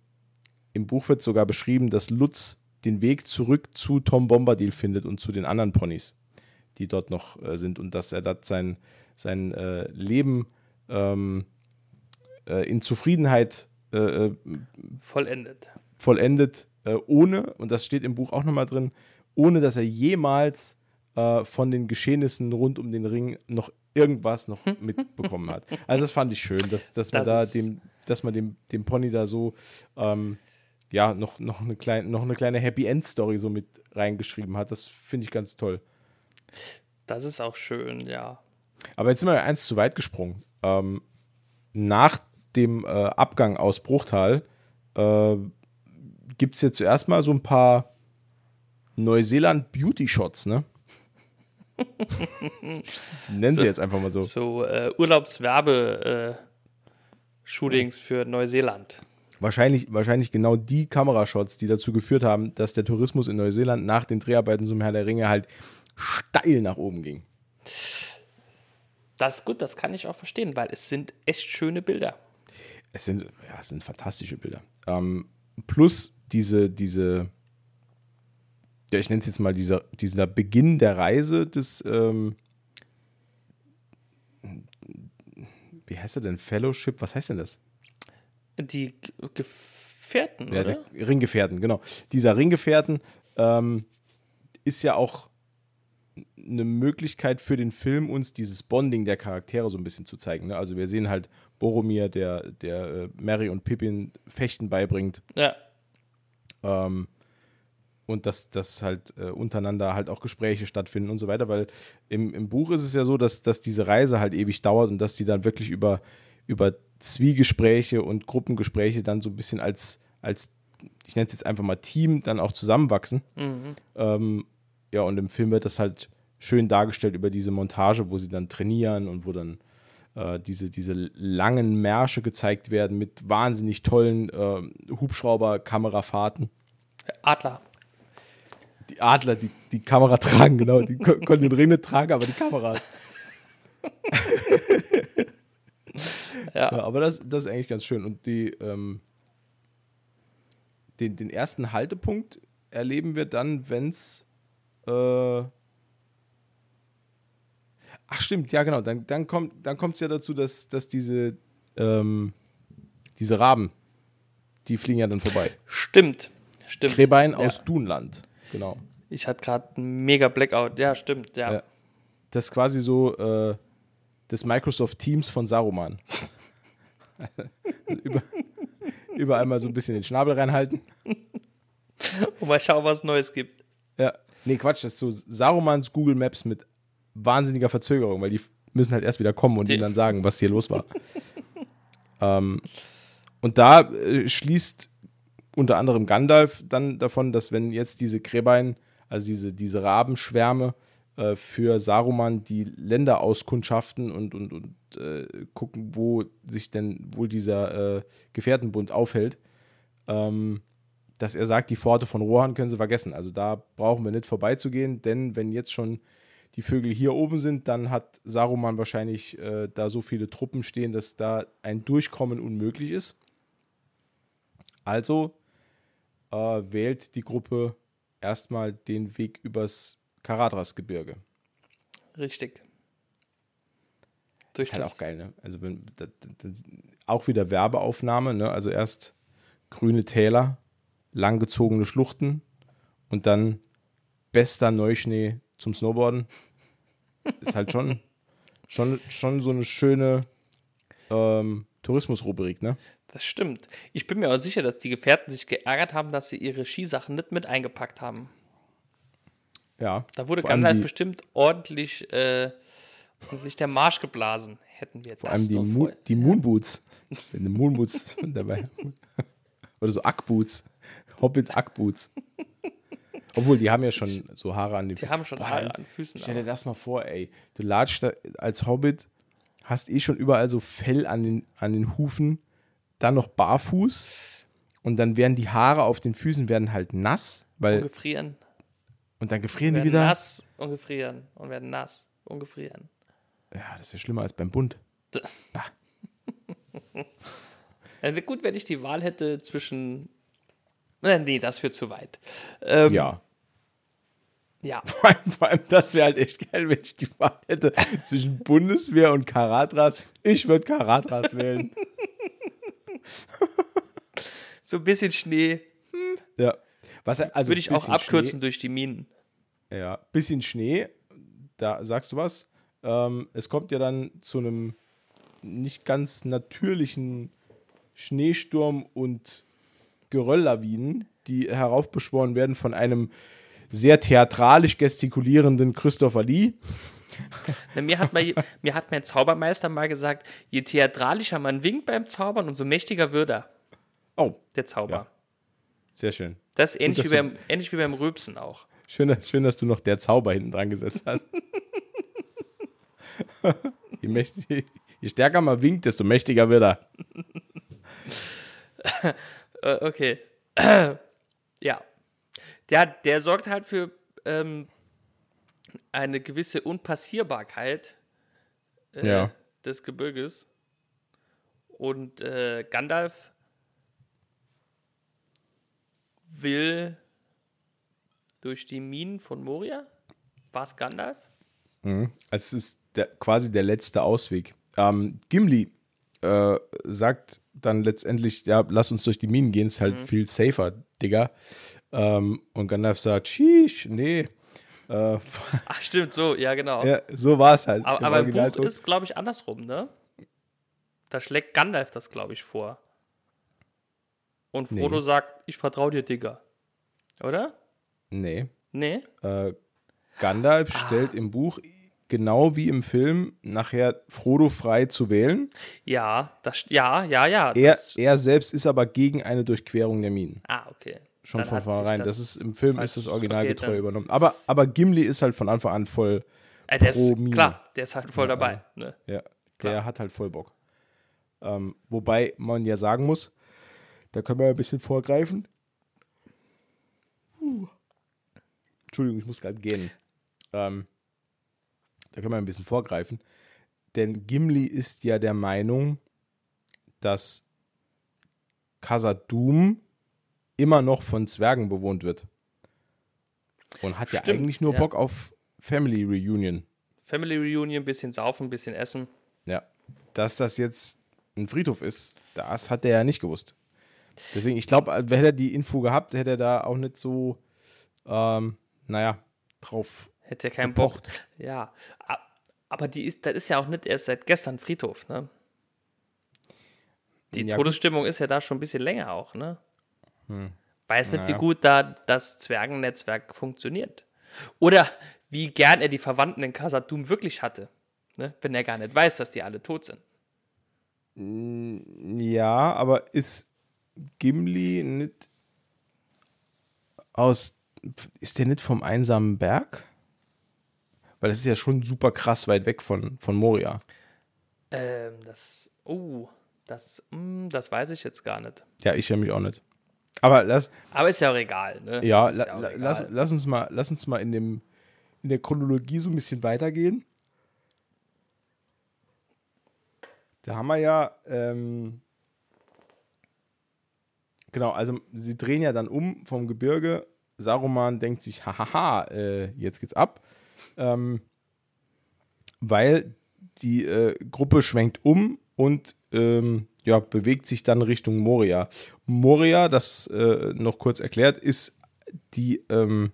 A: im Buch wird sogar beschrieben, dass Lutz den Weg zurück zu Tom Bombadil findet und zu den anderen Ponys, die dort noch äh, sind und dass er dort sein, sein äh, Leben ähm, äh, in Zufriedenheit äh, äh,
B: vollendet.
A: vollendet, äh, ohne, und das steht im Buch auch nochmal drin, ohne dass er jemals von den Geschehnissen rund um den Ring noch irgendwas noch mitbekommen hat. Also das fand ich schön, dass, dass man
B: Das
A: da
B: ist-
A: dem, dass man dem, dem Pony da so ähm, ja, noch, noch, eine kleine, noch eine kleine Happy End Story so mit reingeschrieben hat. Das finde ich ganz toll.
B: Das ist auch schön, ja.
A: Aber jetzt sind wir eins zu weit gesprungen. Ähm, nach dem äh, Abgang aus Bruchtal äh, gibt es jetzt zuerst mal so ein paar Neuseeland Beauty Shots, ne? Nennen sie jetzt einfach mal so.
B: So äh, Urlaubswerbe-Shootings für Neuseeland.
A: Wahrscheinlich, wahrscheinlich genau die Kamerashots, die dazu geführt haben, dass der Tourismus in Neuseeland nach den Dreharbeiten zum Herr der Ringe halt steil nach oben ging.
B: Das ist gut, das kann ich auch verstehen, weil es sind echt schöne Bilder.
A: Es sind, ja, es sind fantastische Bilder. Ähm, plus diese, diese, ja, ich nenne es jetzt mal dieser, dieser Beginn der Reise des, ähm, wie heißt er denn? Fellowship? Was heißt denn das?
B: Die Gefährten,
A: Ja,
B: oder?
A: der Ringgefährten, genau. Dieser Ringgefährten ähm, ist ja auch eine Möglichkeit für den Film, uns dieses Bonding der Charaktere so ein bisschen zu zeigen. Ne? Also wir sehen halt Boromir, der, der äh, Mary und Pippin Fechten beibringt
B: Ja,
A: ähm, und dass, dass halt äh, untereinander halt auch Gespräche stattfinden und so weiter, weil im, im Buch ist es ja so, dass, dass diese Reise halt ewig dauert und dass die dann wirklich über, über Zwiegespräche und Gruppengespräche dann so ein bisschen als, als ich nenne es jetzt einfach mal Team, dann auch zusammenwachsen. Ähm, ja, und im Film wird das halt schön dargestellt über diese Montage, wo sie dann trainieren und wo dann äh, diese, diese langen Märsche gezeigt werden mit wahnsinnig tollen äh, Hubschrauber-Kamerafahrten.
B: Adler.
A: Die Adler, die die Kamera tragen, genau. Die ko konnten den Ring nicht tragen, aber die Kameras.
B: Ja.
A: Ja, aber das, das ist eigentlich ganz schön. Und die, ähm, den, den ersten Haltepunkt erleben wir dann, wenn es. Äh Ach, stimmt, ja, genau. Dann, dann kommt es dann kommt's ja dazu, dass, dass diese, ähm, diese Raben, die fliegen ja dann vorbei.
B: Stimmt. Stimmt.
A: Kräbein
B: Ja.
A: aus Dunland. Genau.
B: Ich hatte gerade einen mega Blackout. Ja, stimmt. Ja.
A: Ja. Das ist quasi so äh, das Microsoft Teams von Saruman. Über, überall mal so ein bisschen den Schnabel reinhalten.
B: Und mal schauen, was Neues gibt.
A: Ja. Nee, Quatsch, das ist so Sarumans Google Maps mit wahnsinniger Verzögerung, weil die müssen halt erst wieder kommen und ihnen dann sagen, was hier los war. ähm, und da äh, schließt unter anderem Gandalf dann davon, dass wenn jetzt diese Kräbein, also diese, diese Rabenschwärme äh, für Saruman die Länder auskundschaften und, und, und äh, gucken, wo sich denn wohl dieser äh, Gefährtenbund aufhält, ähm, dass er sagt, die Pforte von Rohan können sie vergessen. Also da brauchen wir nicht vorbeizugehen, denn wenn jetzt schon die Vögel hier oben sind, dann hat Saruman wahrscheinlich äh, da so viele Truppen stehen, dass da ein Durchkommen unmöglich ist. Also äh, wählt die Gruppe erstmal den Weg übers Karadras-Gebirge.
B: Richtig. Durch
A: Ist halt
B: das.
A: auch geil, ne? Also wenn, das, das, auch wieder Werbeaufnahme, ne? Also erst grüne Täler, langgezogene Schluchten und dann bester Neuschnee zum Snowboarden. Ist halt schon, schon, schon so eine schöne ähm, Tourismusrubrik, ne?
B: Das stimmt. Ich bin mir aber sicher, dass die Gefährten sich geärgert haben, dass sie ihre Skisachen nicht mit eingepackt haben.
A: Ja.
B: Da wurde Gandalf
A: die,
B: bestimmt ordentlich, äh, ordentlich der Marsch geblasen. Hätten wir
A: vor
B: das
A: allem die, Mo die Moonboots. Wenn die Moonboots dabei Oder so Ackboots. Hobbit-Ackboots. Obwohl, die haben ja schon so Haare an den
B: Die haben schon
A: Boah,
B: Haare an Füßen.
A: Stell dir das mal vor, ey. Du latschst da als Hobbit, hast eh schon überall so Fell an den, an den Hufen, dann noch barfuß und dann werden die Haare auf den Füßen werden halt nass,
B: Und
A: weil
B: gefrieren.
A: Und dann gefrieren die
B: Werden
A: wieder.
B: nass und gefrieren. Und werden nass und gefrieren.
A: Ja, das ist ja schlimmer als beim Bund.
B: Also gut, wenn ich die Wahl hätte zwischen. Nee, das führt zu weit. Ähm,
A: Ja.
B: Ja.
A: Vor allem, vor allem das wäre halt echt geil, wenn ich die Wahl hätte zwischen Bundeswehr und Karatras. Ich würde Karatras wählen.
B: So ein bisschen Schnee
A: Ja. Was, also
B: würde ich auch abkürzen durch die Minen.
A: Schnee, ja, bisschen Schnee, da sagst du was. Ähm, es kommt ja dann zu einem nicht ganz natürlichen Schneesturm und Gerölllawinen, die heraufbeschworen werden von einem sehr theatralisch gestikulierenden Christopher Lee.
B: Mir hat, mal, mir hat mein Zaubermeister mal gesagt, je theatralischer man winkt beim Zaubern, umso mächtiger wird er,
A: Oh,
B: der Zauber.
A: Ja. sehr schön.
B: Das ist ähnlich wie, beim, ähnlich wie beim Rülpsen auch.
A: Schön, dass- schön, dass du noch der Zauber hinten dran gesetzt hast. je, mächtig, je stärker man winkt, desto mächtiger wird er.
B: Äh, okay. ja. Der, der sorgt halt für ähm, eine gewisse Unpassierbarkeit äh,
A: Ja.
B: des Gebirges. Und äh, Gandalf will durch die Minen von Moria. War es Gandalf?
A: Es ist der, quasi der letzte Ausweg. Ähm, Gimli äh, sagt dann letztendlich, ja, lass uns durch die Minen gehen, ist halt viel safer, Digga. Ähm, und Gandalf sagt, sheesh, nee. Äh,
B: Ach, stimmt, so, ja, genau.
A: ja, so war es halt.
B: aber, aber im Buch ist, glaube ich, andersrum, ne? Da schlägt Gandalf das, glaube ich, vor. Und Frodo
A: Nee.
B: sagt, ich vertraue dir, Digga. Oder?
A: Nee.
B: Nee?
A: Äh, Gandalf
B: Ah.
A: stellt im Buch, genau wie im Film, nachher Frodo frei zu wählen.
B: Ja, das, ja, ja, ja.
A: Er,
B: das,
A: er selbst ist aber gegen eine Durchquerung der Minen.
B: ah, okay.
A: Schon
B: Dann
A: von vornherein. Das, ist im Film ist das
B: falsch-
A: Original
B: okay,
A: übernommen. Aber, aber Gimli ist halt von Anfang an voll
B: Äh, der
A: pro
B: ist,
A: Mine.
B: klar, der ist halt voll dabei. Ne?
A: Ja. Der
B: Klar.
A: hat halt voll Bock. Ähm, wobei man ja sagen muss, da können wir ja ein bisschen vorgreifen. Entschuldigung, ich muss gerade gehen. Ähm, da können wir ein bisschen vorgreifen. Denn Gimli ist ja der Meinung, dass Khazad-dûm immer noch von Zwergen bewohnt wird. Und hat ja
B: Stimmt,
A: eigentlich nur
B: ja.
A: Bock auf Family Reunion.
B: Family Reunion, bisschen saufen, bisschen essen.
A: Ja. Dass das jetzt ein Friedhof ist, das hat er ja nicht gewusst. Deswegen, ich glaube, hätte er die Info gehabt, hätte er da auch nicht so, ähm, naja, drauf.
B: Hätte er keinen Bock.
A: Gepocht.
B: Ja. A- Aber die ist, das ist ja auch nicht erst seit gestern Friedhof, ne? Die
A: Ja,
B: Todesstimmung ist ja da schon ein bisschen länger auch, ne? Weiß nicht, wie gut da das Zwergennetzwerk funktioniert. Oder wie gern er die Verwandten in Khazad-dûm wirklich hatte. Ne? Wenn er gar nicht weiß, dass die alle tot sind.
A: Ja, aber ist Gimli nicht aus. Ist der nicht vom einsamen Berg? Weil das ist ja schon super krass weit weg von, von Moria.
B: Ähm, das. Oh, das, mm, das weiß ich jetzt gar nicht.
A: Ja, ich nämlich auch nicht. Aber lass,
B: Aber ist ja auch egal, ne?
A: Ja, la, la,
B: egal.
A: lass, lass, uns mal, lass uns mal in, dem, in der Chronologie so ein bisschen weitergehen. Da haben wir ja, ähm, genau, also sie drehen ja dann um vom Gebirge. Saruman denkt sich, hahaha, äh, jetzt geht's ab. Ähm, weil die äh, Gruppe schwenkt um und ähm, ja, bewegt sich dann Richtung Moria. Moria, das äh, noch kurz erklärt, ist die ähm,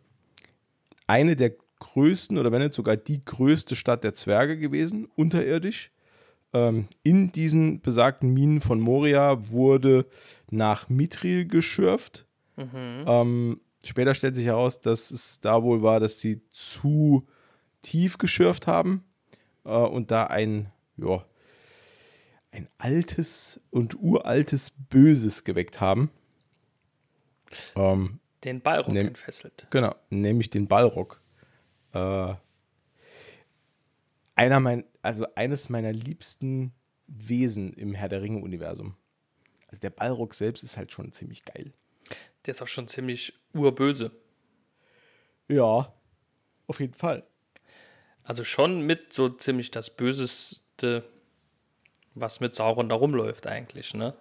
A: eine der größten oder wenn nicht sogar die größte Stadt der Zwerge gewesen, unterirdisch. Ähm, in diesen besagten Minen von Moria wurde nach Mithril geschürft. Ähm, später stellt sich heraus, dass es da wohl war, dass sie zu tief geschürft haben äh, und da ein, ja, ein altes und uraltes Böses geweckt haben. Ähm,
B: Den Ballrock
A: Nehm-
B: entfesselt.
A: Genau, nämlich den Ballrock. Äh, einer mein, also eines meiner liebsten Wesen im Herr der Ringe-Universum. Also der Ballrock selbst ist halt schon ziemlich geil.
B: Der ist auch schon ziemlich urböse.
A: Ja, auf jeden Fall.
B: Also schon mit so ziemlich das Böseste, was mit Sauron da rumläuft eigentlich, ne?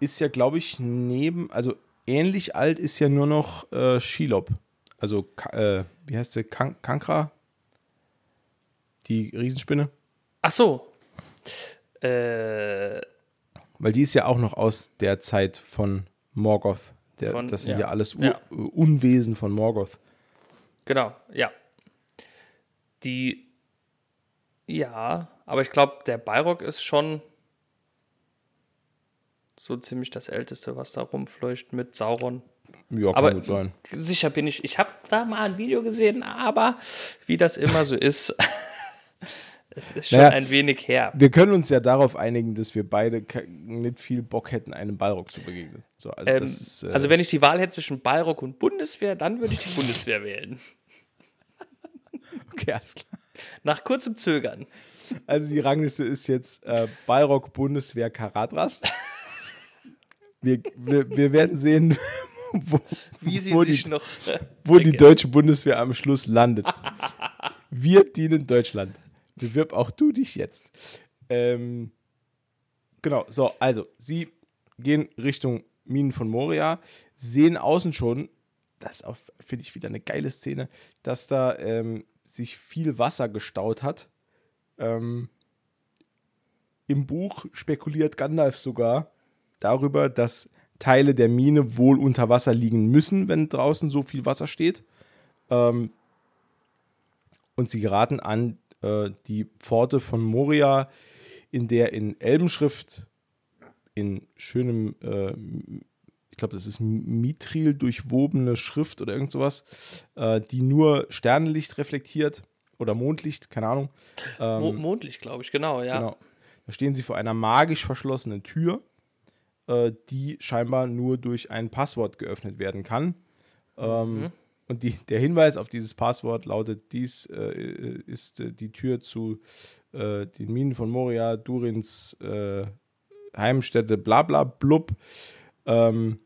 A: Ist ja, glaube ich, neben, also ähnlich alt ist ja nur noch äh, Shelob. Also, äh, wie heißt sie? Kan Kankra? Die Riesenspinne?
B: Ach so. Äh,
A: Weil die ist ja auch noch aus der Zeit von Morgoth. Der,
B: Von-
A: das sind
B: ja.
A: ja, alles Ur
B: Ja.
A: Unwesen von Morgoth.
B: genau, ja. Die, ja, aber ich glaube, der Balrog ist schon so ziemlich das Älteste, was da rumfleucht mit Sauron.
A: Ja, kann
B: Aber
A: gut sein.
B: sicher bin ich, ich habe da mal ein Video gesehen, aber wie das immer so ist, es ist schon
A: Naja,
B: ein wenig her.
A: Wir können uns ja darauf einigen, dass wir beide nicht viel Bock hätten, einem Ballrock zu begegnen. So, also,
B: Ähm,
A: ist, äh,
B: also wenn ich die Wahl hätte zwischen Balrog und Bundeswehr, dann würde ich die Bundeswehr wählen.
A: okay, alles klar.
B: Nach kurzem Zögern.
A: Also die Rangliste ist jetzt äh, Ballrock Bundeswehr Karadras. Wir, wir, wir werden sehen, wo,
B: Wie sie
A: wo,
B: sich
A: die,
B: noch.
A: wo die deutsche Bundeswehr am Schluss landet. Wir dienen Deutschland. Bewirb auch du dich jetzt. Ähm, genau, so, also, sie gehen Richtung Minen von Moria, sehen außen schon, das finde ich, wieder eine geile Szene, dass da ähm, sich viel Wasser gestaut hat. Ähm, Im Buch spekuliert Gandalf sogar darüber, dass Teile der Mine wohl unter Wasser liegen müssen, wenn draußen so viel Wasser steht. Ähm, und sie geraten an äh, die Pforte von Moria, in der in Elbenschrift, in schönem, äh, ich glaube, das ist Mithril durchwobene Schrift oder irgend sowas, äh, die nur Sternenlicht reflektiert oder Mondlicht, keine Ahnung.
B: Mo Mondlicht, glaube ich, genau, ja.
A: Genau. Da stehen sie vor einer magisch verschlossenen Tür, äh, die scheinbar nur durch ein Passwort geöffnet werden kann. Ähm, und die, der Hinweis auf dieses Passwort lautet: Dies äh, ist äh, die Tür zu äh, den Minen von Moria, Durins äh, Heimstätte, bla bla blub. Ähm,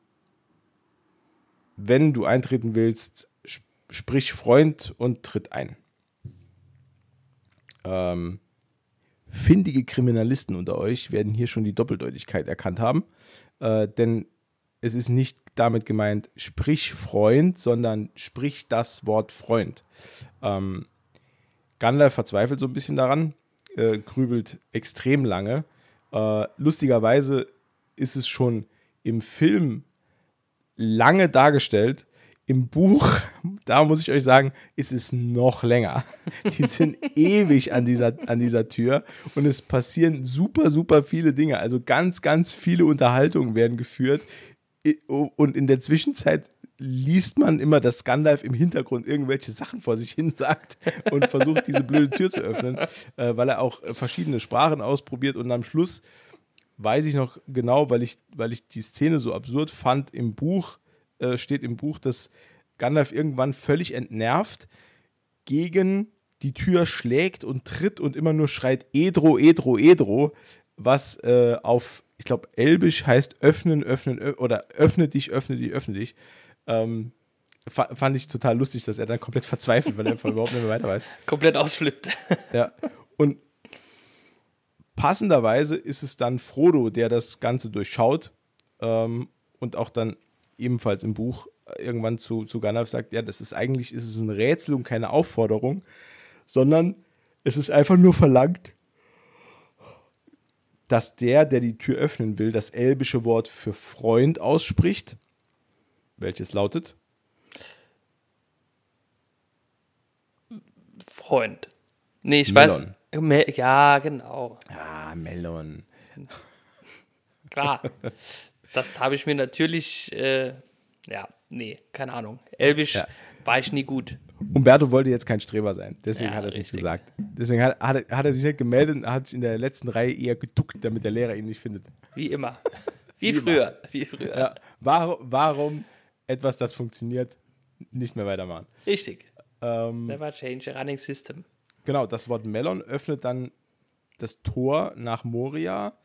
A: wenn du eintreten willst, sp sprich Freund und tritt ein. Ähm, findige Kriminalisten unter euch werden hier schon die Doppeldeutigkeit erkannt haben, äh, denn es ist nicht damit gemeint, sprich Freund, sondern sprich das Wort Freund. Ähm, Gandalf verzweifelt so ein bisschen daran, äh, grübelt extrem lange. Äh, lustigerweise ist es schon im Film lange dargestellt. Im Buch, da muss ich euch sagen, ist es noch länger. Die sind ewig an dieser, an dieser Tür und es passieren super, super viele Dinge. Also ganz, ganz viele Unterhaltungen werden geführt. Und in der Zwischenzeit liest man immer, dass Gandalf im Hintergrund irgendwelche Sachen vor sich hin sagt und versucht, diese blöde Tür zu öffnen, äh, weil er auch verschiedene Sprachen ausprobiert. Und am Schluss weiß ich noch genau, weil ich, weil ich die Szene so absurd fand, im Buch äh, steht im Buch, dass Gandalf irgendwann völlig entnervt gegen die Tür schlägt und tritt und immer nur schreit Edro, Edro, Edro, was äh, auf, ich glaube, Elbisch heißt öffnen, öffnen, ö oder öffne dich, öffne dich, öffne dich. Ähm, fand ich total lustig, dass er dann komplett verzweifelt, weil er einfach überhaupt nicht mehr weiter weiß.
B: Komplett ausflippt.
A: Ja. Und passenderweise ist es dann Frodo, der das Ganze durchschaut ähm, und auch dann ebenfalls im Buch irgendwann zu, zu Gandalf sagt, ja, das ist eigentlich ist es ein Rätsel und keine Aufforderung, sondern es ist einfach nur verlangt, dass der, der die Tür öffnen will, das elbische Wort für Freund ausspricht, welches lautet
B: Freund. Nee, ich Melon. weiß. Ja, genau.
A: Ah, Melon.
B: Klar. Das habe ich mir natürlich, äh, ja, nee, keine Ahnung. Elbisch ja. war ich nie gut.
A: Umberto wollte jetzt kein Streber sein, deswegen ja, hat er es nicht gesagt. Deswegen hat, hat, hat, er sich nicht gemeldet und hat sich in der letzten Reihe eher geduckt, damit der Lehrer ihn nicht findet.
B: Wie immer. Wie, Wie früher. Immer. Wie früher.
A: Ja. Warum, warum etwas, das funktioniert, nicht mehr weitermachen?
B: Richtig.
A: Ähm,
B: Never change a running system.
A: Genau, das Wort Melon öffnet dann das Tor nach Moria.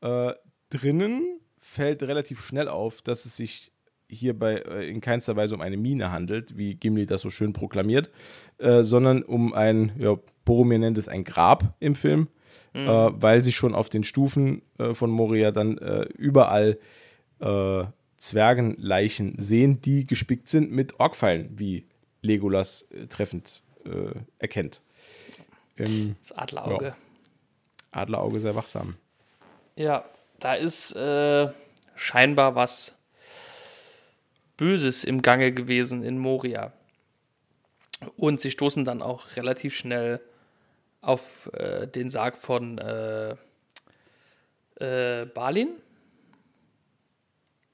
A: Äh, drinnen fällt relativ schnell auf, dass es sich hierbei äh, in keinster Weise um eine Mine handelt, wie Gimli das so schön proklamiert, äh, sondern um ein, ja, Boromir nennt es ein Grab im Film, mhm. äh, weil sich schon auf den Stufen äh, von Moria dann äh, überall äh, Zwergenleichen sehen, die gespickt sind mit Orkpfeilen, wie Legolas treffend erkennt.
B: Im, das Adlerauge. Ja,
A: Adlerauge sehr wachsam.
B: Ja, da ist scheinbar was Böses im Gange gewesen in Moria. Und sie stoßen dann auch relativ schnell auf äh, den Sarg von äh, äh, Balin.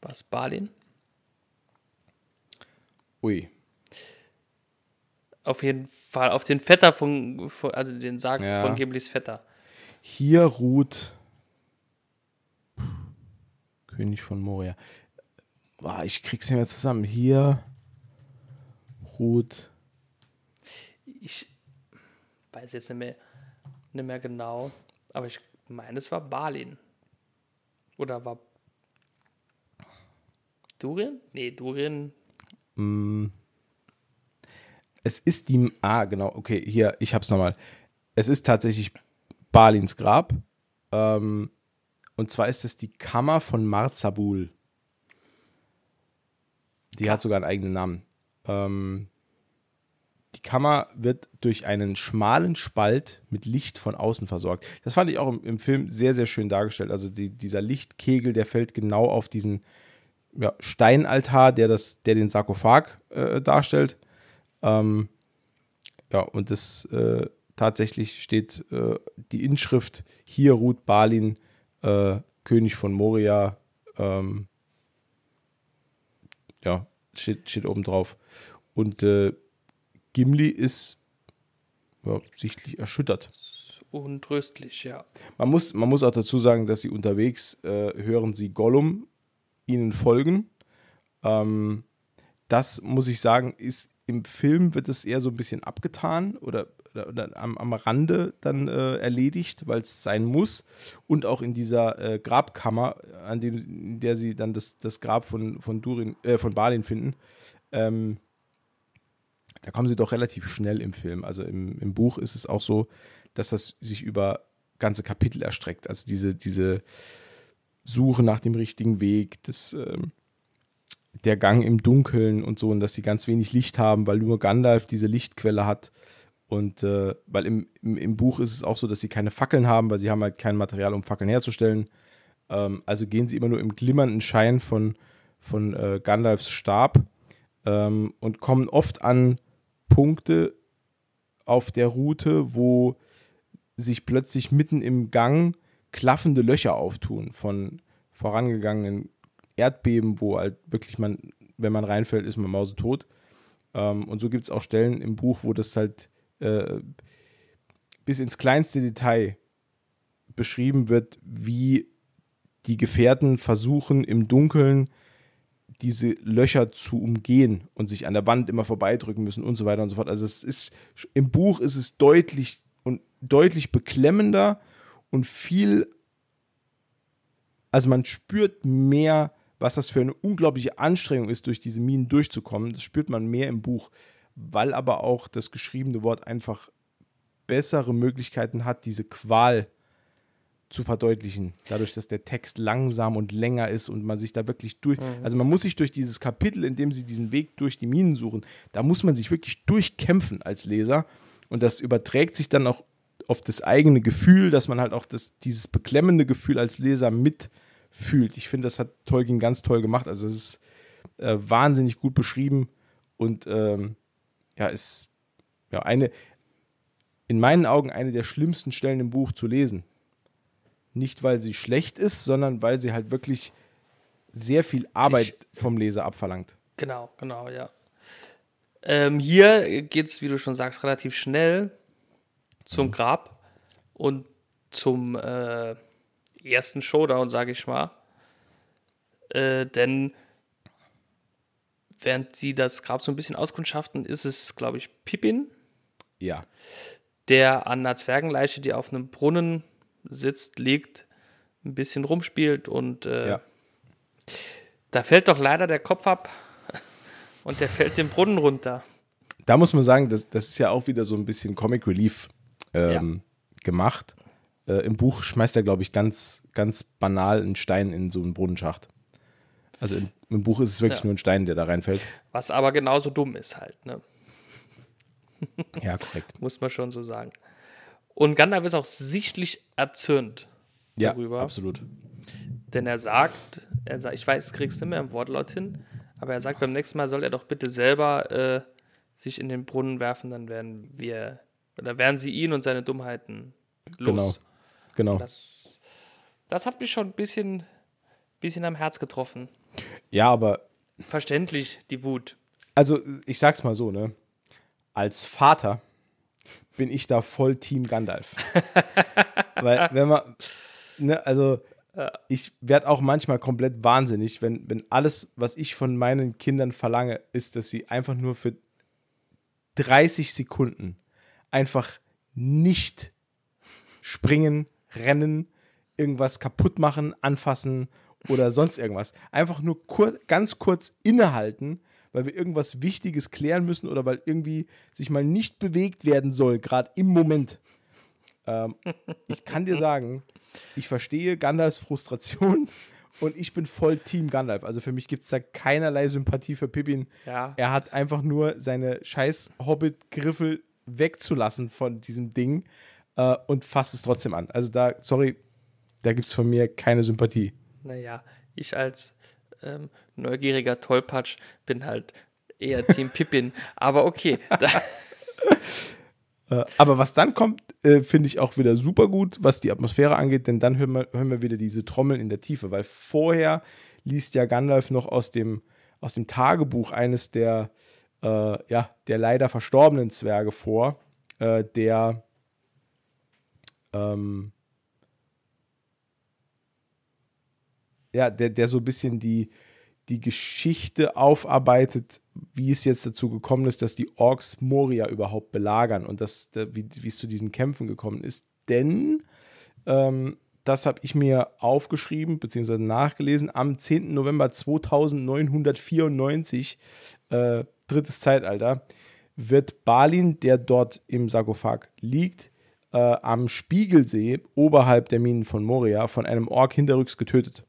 B: Was, Balin?
A: Ui.
B: Auf jeden Fall, auf den Vetter von, von also den Sarg ja. von Gimlis Vetter.
A: Hier ruht König von Moria boah, ich krieg's nicht mehr zusammen. Hier ruht.
B: Ich weiß jetzt nicht mehr, nicht mehr genau, aber ich meine, es war Balin. Oder war Durin? Nee, Durin.
A: Mm. Es ist die. Ah, genau, okay, hier, ich hab's nochmal. Es ist tatsächlich Balins Grab. Ähm, und zwar ist es die Kammer von Marzabul. Die hat sogar einen eigenen Namen. Ähm, die Kammer wird durch einen schmalen Spalt mit Licht von außen versorgt. Das fand ich auch im, im Film sehr, sehr schön dargestellt. Also die, dieser Lichtkegel, der fällt genau auf diesen ja, Steinaltar, der, das, der den Sarkophag äh, darstellt. Ähm, ja, und das äh, tatsächlich steht äh, die Inschrift: Hier ruht Balin, äh, König von Moria. Ähm, ja, steht, steht oben drauf. Und äh, Gimli ist ja, sichtlich erschüttert.
B: Untröstlich, ja.
A: Man muss, man muss auch dazu sagen, dass sie unterwegs äh, hören sie Gollum ihnen folgen. Ähm, das muss ich sagen, ist im Film wird es eher so ein bisschen abgetan oder, oder, oder am, am Rande dann äh, erledigt, weil es sein muss. Und auch in dieser äh, Grabkammer, an dem, in der sie dann das, das Grab von, von, Durin, äh, von Balin finden, ähm, da kommen sie doch relativ schnell im Film. Also im, im Buch ist es auch so, dass das sich über ganze Kapitel erstreckt. Also diese, diese Suche nach dem richtigen Weg, das, ähm, der Gang im Dunkeln und so, und dass sie ganz wenig Licht haben, weil nur Gandalf diese Lichtquelle hat. Und äh, weil im, im, im, Buch ist es auch so, dass sie keine Fackeln haben, weil sie haben halt kein Material, um Fackeln herzustellen. Ähm, also gehen sie immer nur im glimmernden Schein von, von äh, Gandalfs Stab ähm, und kommen oft an Punkte auf der Route, wo sich plötzlich mitten im Gang klaffende Löcher auftun von vorangegangenen Erdbeben, wo halt wirklich man, wenn man reinfällt, ist man mausetot. Ähm, und so gibt es auch Stellen im Buch, wo das halt äh, bis ins kleinste Detail beschrieben wird, wie die Gefährten versuchen im Dunkeln diese Löcher zu umgehen und sich an der Wand immer vorbeidrücken müssen und so weiter und so fort. Also es ist im Buch ist es deutlich und deutlich beklemmender und viel also man spürt mehr, was das für eine unglaubliche Anstrengung ist, durch diese Minen durchzukommen. Das spürt man mehr im Buch, weil aber auch das geschriebene Wort einfach bessere Möglichkeiten hat, diese Qual zu verdeutlichen. Dadurch, dass der Text langsam und länger ist und man sich da wirklich durch. Mhm. Also man muss sich durch dieses Kapitel, in dem sie diesen Weg durch die Minen suchen, da muss man sich wirklich durchkämpfen als Leser. Und das überträgt sich dann auch auf das eigene Gefühl, dass man halt auch das, dieses beklemmende Gefühl als Leser mitfühlt. Ich finde, das hat Tolkien ganz toll gemacht. Also es ist äh, wahnsinnig gut beschrieben und ähm, ja, ist ja eine, in meinen Augen eine der schlimmsten Stellen im Buch zu lesen. Nicht, weil sie schlecht ist, sondern weil sie halt wirklich sehr viel Arbeit vom Leser abverlangt.
B: Genau, genau, ja. Ähm, hier geht es, wie du schon sagst, relativ schnell zum mhm. Grab und zum äh, ersten Showdown, sage ich mal. Äh, denn während sie das Grab so ein bisschen auskundschaften, ist es, glaube ich, Pippin.
A: Ja.
B: Der an einer Zwergenleiche, die auf einem Brunnen sitzt, liegt, ein bisschen rumspielt und äh, ja. da fällt doch leider der Kopf ab und der fällt den Brunnen runter.
A: Da muss man sagen, das, das ist ja auch wieder so ein bisschen Comic Relief ähm, ja. gemacht. Äh, Im Buch schmeißt er, glaube ich, ganz, ganz banal einen Stein in so einen Brunnenschacht. Also im, im Buch ist es wirklich ja. nur ein Stein, der da reinfällt.
B: Was aber genauso dumm ist halt, ne?
A: ja, korrekt.
B: Muss man schon so sagen. Und Gandalf ist auch sichtlich erzürnt
A: ja, darüber. absolut.
B: Denn er sagt, er sagt, ich weiß, kriegst du mehr im Wortlaut hin, aber er sagt, beim nächsten Mal soll er doch bitte selber äh, sich in den Brunnen werfen, dann werden wir, oder werden sie ihn und seine Dummheiten
A: los. Genau. Genau.
B: Das, das hat mich schon ein bisschen, bisschen am Herz getroffen.
A: Ja, aber.
B: Verständlich, die Wut.
A: Also, ich sag's mal so, ne? Als Vater bin ich da voll Team Gandalf. Weil, wenn man, ne, also ich werde auch manchmal komplett wahnsinnig, wenn, wenn alles, was ich von meinen Kindern verlange, ist, dass sie einfach nur für 30 Sekunden einfach nicht springen, rennen, irgendwas kaputt machen, anfassen oder sonst irgendwas. Einfach nur kur ganz kurz innehalten weil wir irgendwas Wichtiges klären müssen oder weil irgendwie sich mal nicht bewegt werden soll, gerade im Moment. Ähm, ich kann dir sagen, ich verstehe Gandalfs Frustration und ich bin voll Team Gandalf. Also für mich gibt es da keinerlei Sympathie für Pippin.
B: Ja.
A: Er hat einfach nur seine scheiß Hobbit-Griffel wegzulassen von diesem Ding äh, und fasst es trotzdem an. Also da, sorry, da gibt es von mir keine Sympathie.
B: Naja, ich als ähm, neugieriger Tollpatsch, bin halt eher Team Pippin. Aber okay.
A: Äh, aber was dann kommt, äh, finde ich auch wieder super gut, was die Atmosphäre angeht, denn dann hören wir, hören wir wieder diese Trommeln in der Tiefe, weil vorher liest ja Gandalf noch aus dem, aus dem Tagebuch eines der, äh, ja, der leider verstorbenen Zwerge vor, äh, der ähm, ja, der, der so ein bisschen die, die Geschichte aufarbeitet, wie es jetzt dazu gekommen ist, dass die Orks Moria überhaupt belagern und das, wie, wie es zu diesen Kämpfen gekommen ist. Denn ähm, das habe ich mir aufgeschrieben bzw. nachgelesen. Am 10. November 2994, äh, drittes Zeitalter, wird Balin, der dort im Sarkophag liegt, äh, am Spiegelsee oberhalb der Minen von Moria von einem Ork hinterrücks getötet.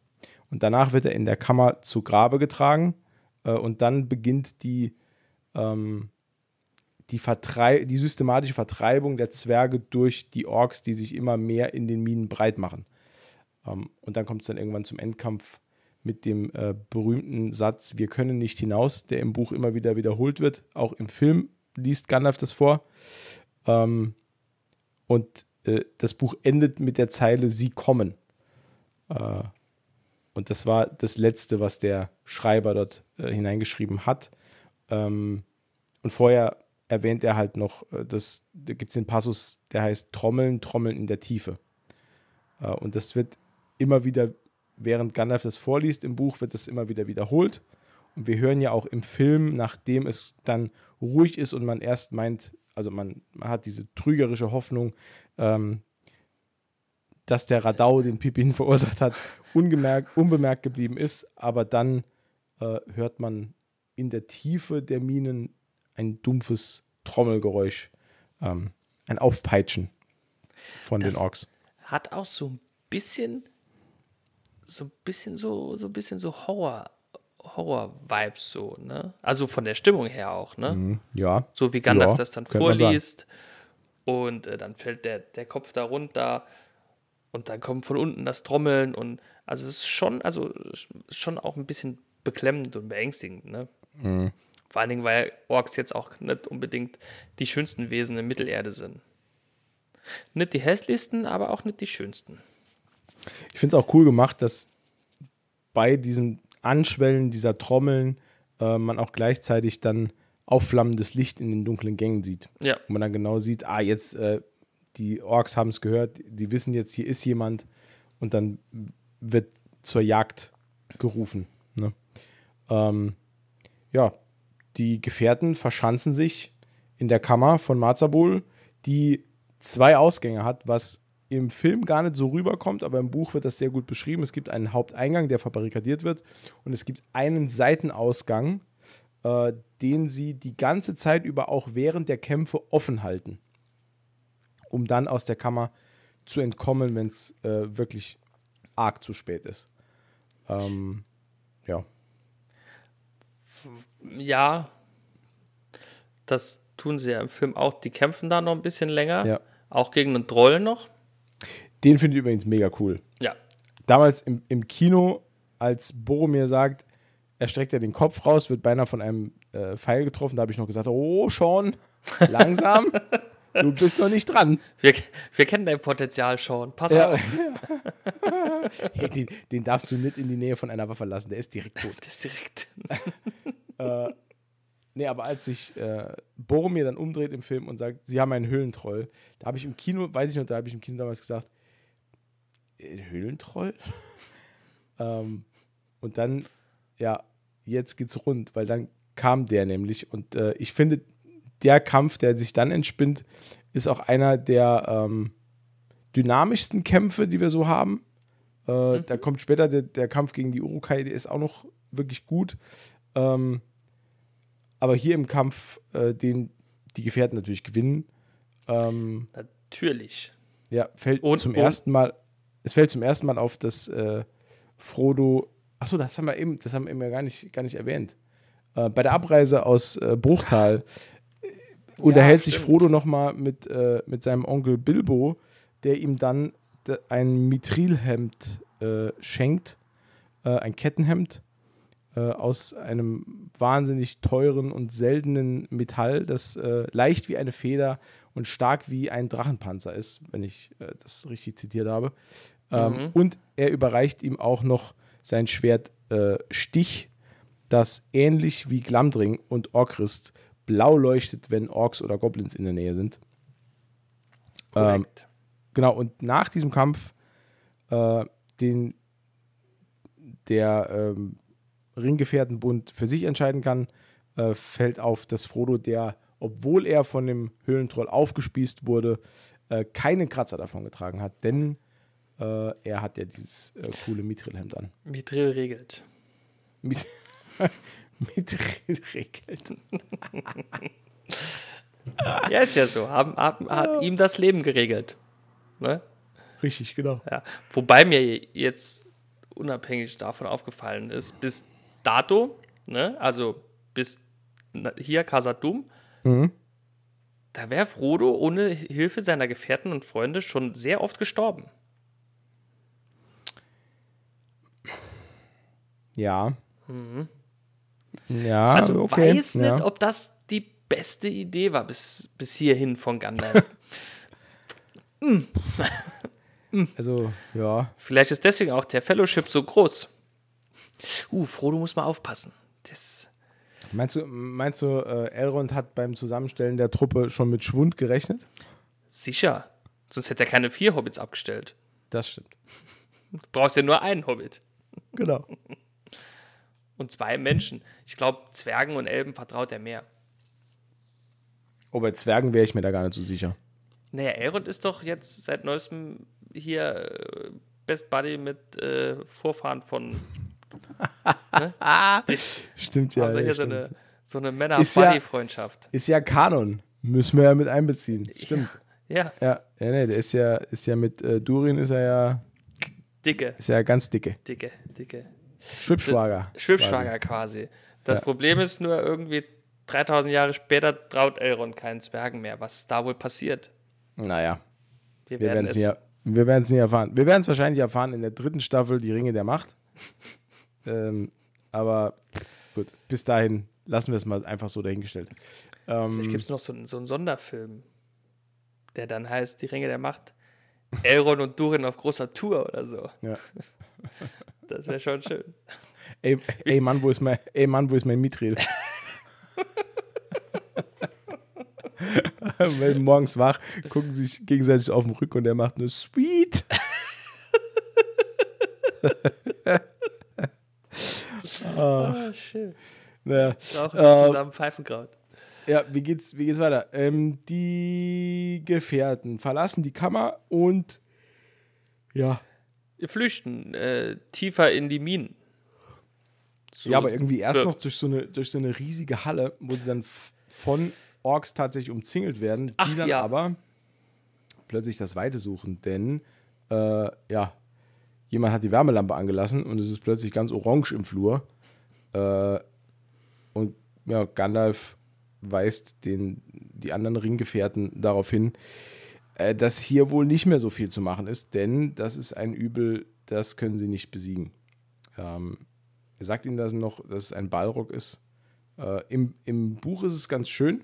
A: Und danach wird er in der Kammer zu Grabe getragen äh, und dann beginnt die, ähm, die, die systematische Vertreibung der Zwerge durch die Orks, die sich immer mehr in den Minen breit machen. Ähm, und dann kommt es dann irgendwann zum Endkampf mit dem äh, berühmten Satz, wir können nicht hinaus, der im Buch immer wieder wiederholt wird. Auch im Film liest Gandalf das vor. Ähm, und äh, das Buch endet mit der Zeile, sie kommen. Äh, und das war das Letzte, was der Schreiber dort äh, hineingeschrieben hat. Ähm, und vorher erwähnt er halt noch, äh, dass, da gibt es den Passus, der heißt Trommeln, Trommeln in der Tiefe. Äh, und das wird immer wieder, während Gandalf das vorliest im Buch, wird das immer wieder wiederholt. Und wir hören ja auch im Film, nachdem es dann ruhig ist und man erst meint, also man, man hat diese trügerische Hoffnung, ähm, dass der Radau, den Pippin verursacht hat, ungemerkt, unbemerkt geblieben ist. Aber dann äh, hört man in der Tiefe der Minen ein dumpfes Trommelgeräusch, ähm, ein Aufpeitschen von das den Orks.
B: Hat auch so ein bisschen, so ein bisschen so, so ein bisschen so Horror. Horror-Vibes so, ne? Also von der Stimmung her auch, ne? Mhm,
A: ja.
B: So wie Gandalf ja, das dann vorliest und äh, dann fällt der, der Kopf da runter und dann kommt von unten das Trommeln und also es ist schon, also schon auch ein bisschen beklemmend und beängstigend, ne? Mhm. Vor allen Dingen, weil Orks jetzt auch nicht unbedingt die schönsten Wesen in Mittelerde sind. Nicht die hässlichsten, aber auch nicht die schönsten.
A: Ich finde es auch cool gemacht, dass bei diesem Anschwellen dieser Trommeln äh, man auch gleichzeitig dann aufflammendes Licht in den dunklen Gängen sieht.
B: Ja.
A: Und man dann genau sieht, ah, jetzt äh, die Orks haben es gehört, die wissen jetzt, hier ist jemand und dann wird zur Jagd gerufen. Ne? Ähm, ja, die Gefährten verschanzen sich in der Kammer von Marzabul, die zwei Ausgänge hat, was im Film gar nicht so rüberkommt, aber im Buch wird das sehr gut beschrieben. Es gibt einen Haupteingang, der verbarrikadiert wird, und es gibt einen Seitenausgang, äh, den sie die ganze Zeit über auch während der Kämpfe offen halten um dann aus der Kammer zu entkommen, wenn es äh, wirklich arg zu spät ist. Ähm, ja.
B: Ja, das tun sie ja im Film auch. Die kämpfen da noch ein bisschen länger.
A: Ja.
B: Auch gegen einen Troll noch.
A: Den finde ich übrigens mega cool.
B: Ja.
A: Damals im, im Kino, als Boromir sagt, er streckt ja den Kopf raus, wird beinahe von einem äh, Pfeil getroffen. Da habe ich noch gesagt, oh, Sean, langsam. Du bist noch nicht dran.
B: Wir, wir kennen dein Potenzial schon. Pass ja. auf.
A: hey, den, den, darfst du nicht in die Nähe von einer Waffe lassen. Der ist direkt tot.
B: Der ist direkt.
A: äh, nee, aber als sich äh, Boromir dann umdreht im Film und sagt, sie haben einen Höhlentroll, da habe ich im Kino, weiß ich noch, da habe ich im Kino damals gesagt, Höhlentroll? ähm, und dann, ja, jetzt geht's rund, weil dann kam der nämlich und äh, ich finde, der Kampf, der sich dann entspinnt, ist auch einer der ähm, dynamischsten Kämpfe, die wir so haben. Äh, mhm. Da kommt später der, der, Kampf gegen die Urukai, der ist auch noch wirklich gut. Ähm, aber hier im Kampf, äh, den die Gefährten natürlich gewinnen. Ähm,
B: natürlich.
A: Ja, fällt und, zum und. ersten Mal, es fällt zum ersten Mal auf, dass äh, Frodo, achso, das haben wir eben, das haben wir eben ja gar nicht, gar nicht erwähnt. Äh, bei der Abreise aus äh, Bruchtal unterhält ja, sich Frodo nochmal mit, äh, mit seinem Onkel Bilbo, der ihm dann ein Mithrilhemd äh, schenkt, äh, ein Kettenhemd äh, aus einem wahnsinnig teuren und seltenen Metall, das äh, leicht wie eine Feder und stark wie ein Drachenpanzer ist, wenn ich äh, das richtig zitiert habe. Ähm, mhm. Und er überreicht ihm auch noch sein Schwert Stich, das ähnlich wie Glamdring und Orkrist blau leuchtet, wenn Orks oder Goblins in der Nähe sind. Ähm, genau, und nach diesem Kampf, äh, den der ähm, Ringgefährtenbund für sich entscheiden kann, äh, fällt auf, dass Frodo, der, obwohl er von dem Höhlentroll aufgespießt wurde, äh, keinen Kratzer davon getragen hat, denn äh, er hat ja dieses äh, coole Mithril-Hemd an.
B: Mithril regelt.
A: Mit Mithril regelt.
B: Ja, ist ja so. Haben, haben, hat ihm das Leben geregelt. Ne?
A: Richtig, genau.
B: Ja. Wobei mir jetzt unabhängig davon aufgefallen ist, bis dato, ne, also bis hier Casadum, mhm. da wäre Frodo ohne Hilfe seiner Gefährten und Freunde schon sehr oft gestorben.
A: Ja. Mhm. Ja,
B: also okay. weiß nicht, ja. ob das die beste Idee war bis, bis hierhin von Gandalf.
A: also, ja.
B: Vielleicht ist deswegen auch der Fellowship so groß. Uh, Frodo muss mal aufpassen. Das
A: meinst du, meinst du äh, Elrond hat beim Zusammenstellen der Truppe schon mit Schwund gerechnet?
B: Sicher. Sonst hätte er keine vier Hobbits abgestellt.
A: Das stimmt.
B: Du brauchst ja nur einen Hobbit.
A: Genau.
B: Und zwei Menschen. Ich glaube, Zwergen und Elben vertraut er mehr.
A: Oh, bei Zwergen wäre ich mir da gar nicht so sicher.
B: Naja, Elrond ist doch jetzt seit neuestem hier äh, Best Buddy mit äh, Vorfahren von.
A: ne? Stimmt ja.
B: Also hier
A: ja,
B: so, eine, so eine Männer-Buddy-Freundschaft.
A: Ja, ist ja Kanon. Müssen wir ja mit einbeziehen. Stimmt.
B: Ja.
A: Ja, ja, nee, der ist ja, ist ja mit äh, Durin ist er ja.
B: Dicke.
A: Ist ja ganz dicke.
B: Dicke, dicke.
A: Schwibschwager.
B: Schwibschwager quasi. quasi. Das ja. Problem ist nur irgendwie 3000 Jahre später traut Elrond keinen Zwergen mehr. Was ist da wohl passiert?
A: Naja. Wir werden es ja, wir werden es nie erfahren. Wir werden es wahrscheinlich erfahren in der dritten Staffel, die Ringe der Macht. ähm, aber gut, bis dahin lassen wir es mal einfach so dahingestellt.
B: Ähm, Vielleicht gibt es noch so, so einen Sonderfilm, der dann heißt Die Ringe der Macht. Elrond und Durin auf großer Tour oder so.
A: Ja.
B: Das wäre schon schön.
A: Ey, ey, Mann, wo ist mein, ey Mann, wo ist mein Mithril? Weil morgens wach, gucken sich gegenseitig auf den Rücken und er macht nur Sweet.
B: ah, schön.
A: Naja.
B: Rauchen äh, zusammen Pfeifenkraut.
A: Ja, wie geht's, wie geht's weiter? Ähm, die Gefährten verlassen die Kammer und ja.
B: Flüchten äh, tiefer in die Minen.
A: So ja, aber irgendwie erst noch durch so, eine, durch so eine riesige Halle, wo sie dann von Orks tatsächlich umzingelt werden, die
B: Ach,
A: dann
B: ja.
A: aber plötzlich das Weite suchen, denn äh, ja, jemand hat die Wärmelampe angelassen und es ist plötzlich ganz orange im Flur. Äh, und ja, Gandalf weist den, die anderen Ringgefährten darauf hin, äh, dass hier wohl nicht mehr so viel zu machen ist, denn das ist ein Übel, das können sie nicht besiegen. Ähm, er sagt ihnen das noch, dass es ein Balrog ist. Äh, im, Im Buch ist es ganz schön,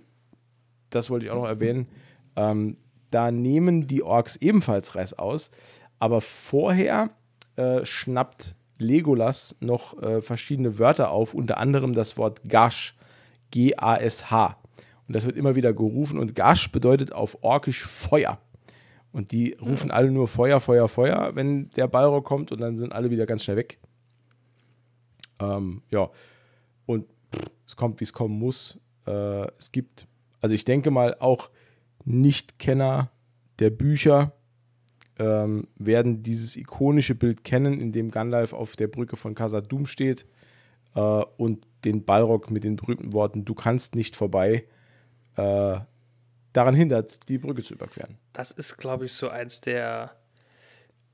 A: das wollte ich auch noch erwähnen. Ähm, da nehmen die Orks ebenfalls Reis aus, aber vorher äh, schnappt Legolas noch äh, verschiedene Wörter auf, unter anderem das Wort Gash, G-A-S-H. Und das wird immer wieder gerufen und Gash bedeutet auf Orkisch Feuer. Und die rufen alle nur Feuer, Feuer, Feuer, wenn der Balrog kommt und dann sind alle wieder ganz schnell weg. Ähm, ja, und pff, es kommt, wie es kommen muss. Äh, es gibt also ich denke mal, auch Nichtkenner der Bücher ähm, werden dieses ikonische Bild kennen, in dem Gandalf auf der Brücke von Khazad-dûm steht äh, und den Balrog mit den berühmten Worten "Du kannst nicht vorbei" äh, daran hindert, die Brücke zu überqueren.
B: Das ist, glaube ich, so eins der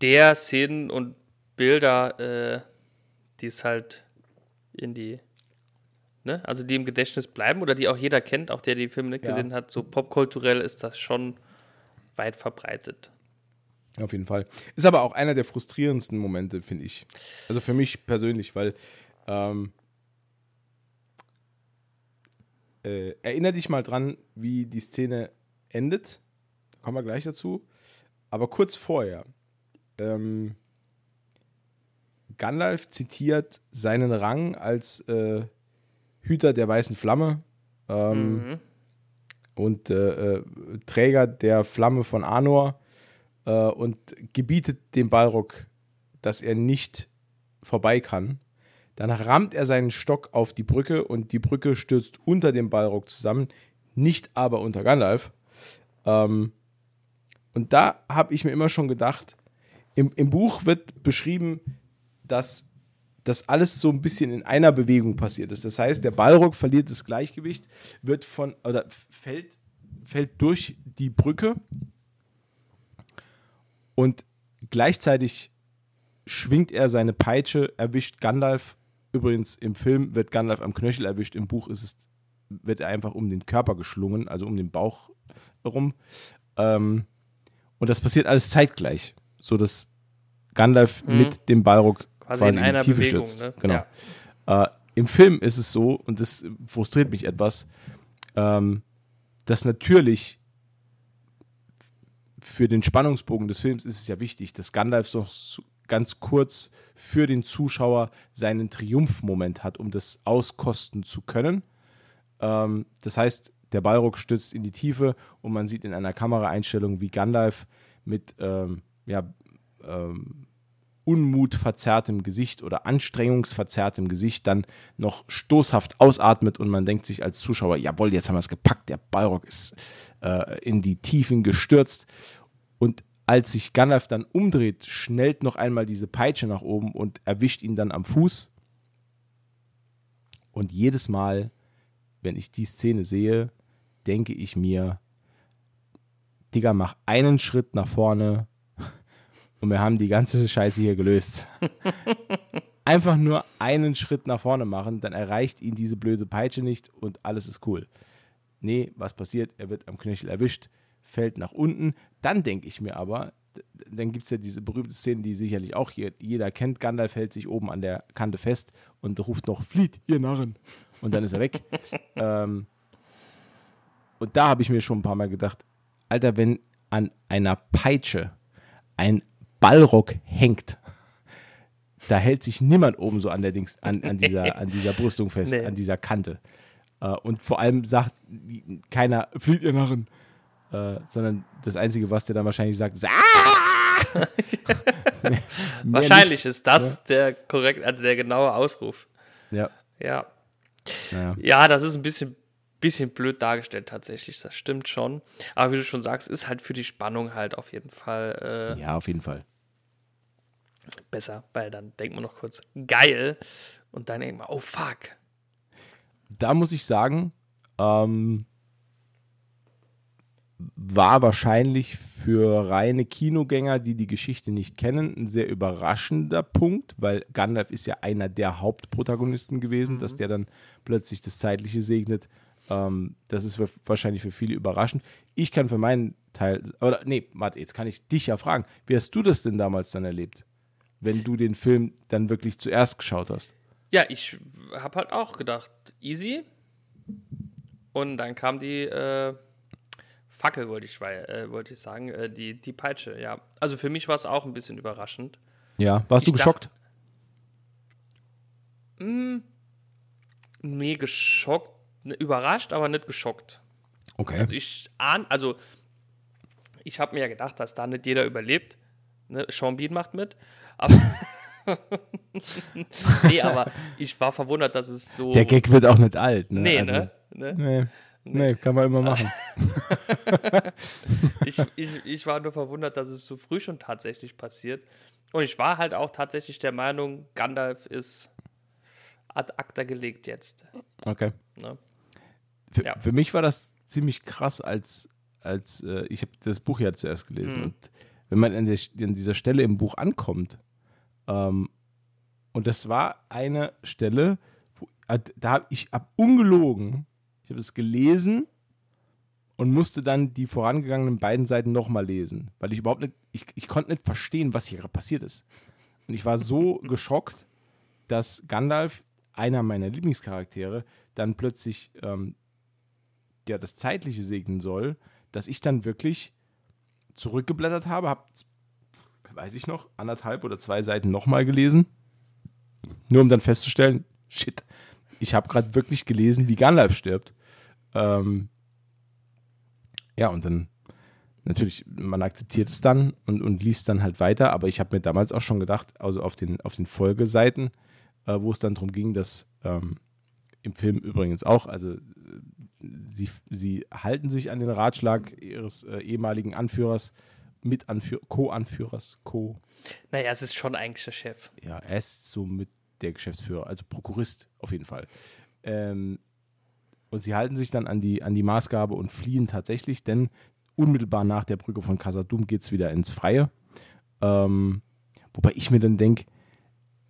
B: der Szenen und Bilder, äh, die es halt in die ne? also die im Gedächtnis bleiben oder die auch jeder kennt, auch der die Filme nicht ja. gesehen hat, so popkulturell ist das schon weit verbreitet.
A: Auf jeden Fall. Ist aber auch einer der frustrierendsten Momente, finde ich. Also für mich persönlich, weil ähm, äh, erinnere dich mal dran, wie die Szene endet. Da kommen wir gleich dazu. Aber kurz vorher, ähm, Gandalf zitiert seinen Rang als äh, Hüter der weißen Flamme ähm, mhm. und äh, äh, Träger der Flamme von Anor äh, und gebietet dem Balrog, dass er nicht vorbei kann. Dann rammt er seinen Stock auf die Brücke und die Brücke stürzt unter dem Balrog zusammen, nicht aber unter Gandalf. Ähm, und da habe ich mir immer schon gedacht, im, im Buch wird beschrieben, dass das alles so ein bisschen in einer Bewegung passiert ist. Das heißt, der Balrog verliert das Gleichgewicht, wird von oder fällt, fällt durch die Brücke und gleichzeitig schwingt er seine Peitsche, erwischt Gandalf. Übrigens im Film wird Gandalf am Knöchel erwischt, im Buch ist es, wird er einfach um den Körper geschlungen, also um den Bauch herum. Ähm, und das passiert alles zeitgleich, so dass Gandalf mhm. mit dem Balrog quasi, quasi in, in die Tiefe Bewegung, stürzt. Ne? Genau. Ja. Äh, Im Film ist es so, und das frustriert mich etwas, ähm, dass natürlich für den Spannungsbogen des Films ist es ja wichtig, dass Gandalf so ganz kurz für den Zuschauer seinen Triumphmoment hat, um das auskosten zu können. Ähm, das heißt, der Balrog stürzt in die Tiefe und man sieht in einer Kameraeinstellung, wie Gandalf mit ähm, ja, ähm, unmutverzerrtem Gesicht oder anstrengungsverzerrtem Gesicht dann noch stoßhaft ausatmet und man denkt sich als Zuschauer, jawohl, jetzt haben wir es gepackt, der Balrog ist äh, in die Tiefen gestürzt. Und als sich Gandalf dann umdreht, schnellt noch einmal diese Peitsche nach oben und erwischt ihn dann am Fuß. Und jedes Mal, wenn ich die Szene sehe, denke ich mir, Digga, mach einen Schritt nach vorne und wir haben die ganze Scheiße hier gelöst. Einfach nur einen Schritt nach vorne machen, dann erreicht ihn diese blöde Peitsche nicht und alles ist cool. Nee, was passiert? Er wird am Knöchel erwischt, fällt nach unten. Dann denke ich mir aber, dann gibt es ja diese berühmte Szene, die sicherlich auch hier jeder kennt. Gandalf hält sich oben an der Kante fest und ruft noch: Flieht, ihr Narren! Und dann ist er weg. ähm, und da habe ich mir schon ein paar Mal gedacht: Alter, wenn an einer Peitsche ein Ballrock hängt, da hält sich niemand oben so an der Dings, an, an, dieser, an dieser Brüstung fest, nee. an dieser Kante. Uh, und vor allem sagt keiner, flieht ihr Narren. Uh, sondern das Einzige, was der dann wahrscheinlich sagt, ist ah!
B: mehr, Wahrscheinlich nicht, ist das ja? der korrekt, also der genaue Ausruf.
A: Ja.
B: Ja. Naja. Ja, das ist ein bisschen, bisschen blöd dargestellt tatsächlich, das stimmt schon. Aber wie du schon sagst, ist halt für die Spannung halt auf jeden Fall.
A: Äh, ja, auf jeden Fall.
B: Besser, weil dann denkt man noch kurz, geil. Und dann irgendwann, oh fuck.
A: Da muss ich sagen, ähm, war wahrscheinlich für reine Kinogänger, die die Geschichte nicht kennen, ein sehr überraschender Punkt, weil Gandalf ist ja einer der Hauptprotagonisten gewesen, mhm. dass der dann plötzlich das Zeitliche segnet. Ähm, das ist für, wahrscheinlich für viele überraschend. Ich kann für meinen Teil, oder nee, warte, jetzt kann ich dich ja fragen, wie hast du das denn damals dann erlebt, wenn du den Film dann wirklich zuerst geschaut hast?
B: Ja, ich habe halt auch gedacht, easy. Und dann kam die äh Fackel, wollte ich, äh, wollte ich sagen, äh, die, die Peitsche, ja. Also für mich war es auch ein bisschen überraschend.
A: Ja, warst ich du geschockt?
B: Dachte, mh, nee, geschockt, ne, überrascht, aber nicht geschockt.
A: Okay.
B: Also ich ahn, also ich habe mir ja gedacht, dass da nicht jeder überlebt. Ne? Sean Bean macht mit. Aber nee, aber ich war verwundert, dass es so.
A: Der Gag wird auch nicht alt, ne?
B: Nee, also, ne? ne?
A: Nee. Nee, kann man immer machen.
B: ich, ich, ich war nur verwundert, dass es so früh schon tatsächlich passiert. Und ich war halt auch tatsächlich der Meinung, Gandalf ist ad acta gelegt jetzt.
A: Okay. Ne? Für, ja. für mich war das ziemlich krass, als, als äh, ich habe das Buch ja zuerst gelesen. Mhm. Und wenn man an, der, an, dieser Stelle im Buch ankommt, ähm, und das war eine Stelle, wo, äh, da habe ich ab ungelogen ich habe es gelesen und musste dann die vorangegangenen beiden Seiten nochmal lesen, weil ich überhaupt nicht, ich, ich konnte nicht verstehen, was hier gerade passiert ist. Und ich war so geschockt, dass Gandalf, einer meiner Lieblingscharaktere, dann plötzlich ähm, ja, das Zeitliche segnen soll, dass ich dann wirklich zurückgeblättert habe, habe, weiß ich noch, anderthalb oder zwei Seiten nochmal gelesen, nur um dann festzustellen, shit, ich habe gerade wirklich gelesen, wie Gandalf stirbt. Ähm, ja, und dann natürlich, man akzeptiert es dann und, und liest dann halt weiter, aber ich habe mir damals auch schon gedacht, also auf den, auf den Folgeseiten, äh, wo es dann darum ging, dass ähm, im Film übrigens auch, also äh, sie, sie halten sich an den Ratschlag ihres äh, ehemaligen Anführers, mit Anführ Co-Anführers, Co.
B: Naja, es ist schon eigentlich der Chef.
A: Ja, er ist so mit der Geschäftsführer, also Prokurist auf jeden Fall. Ähm, und sie halten sich dann an die, an die Maßgabe und fliehen tatsächlich, denn unmittelbar nach der Brücke von Casadum geht es wieder ins Freie. Ähm, wobei ich mir dann denke,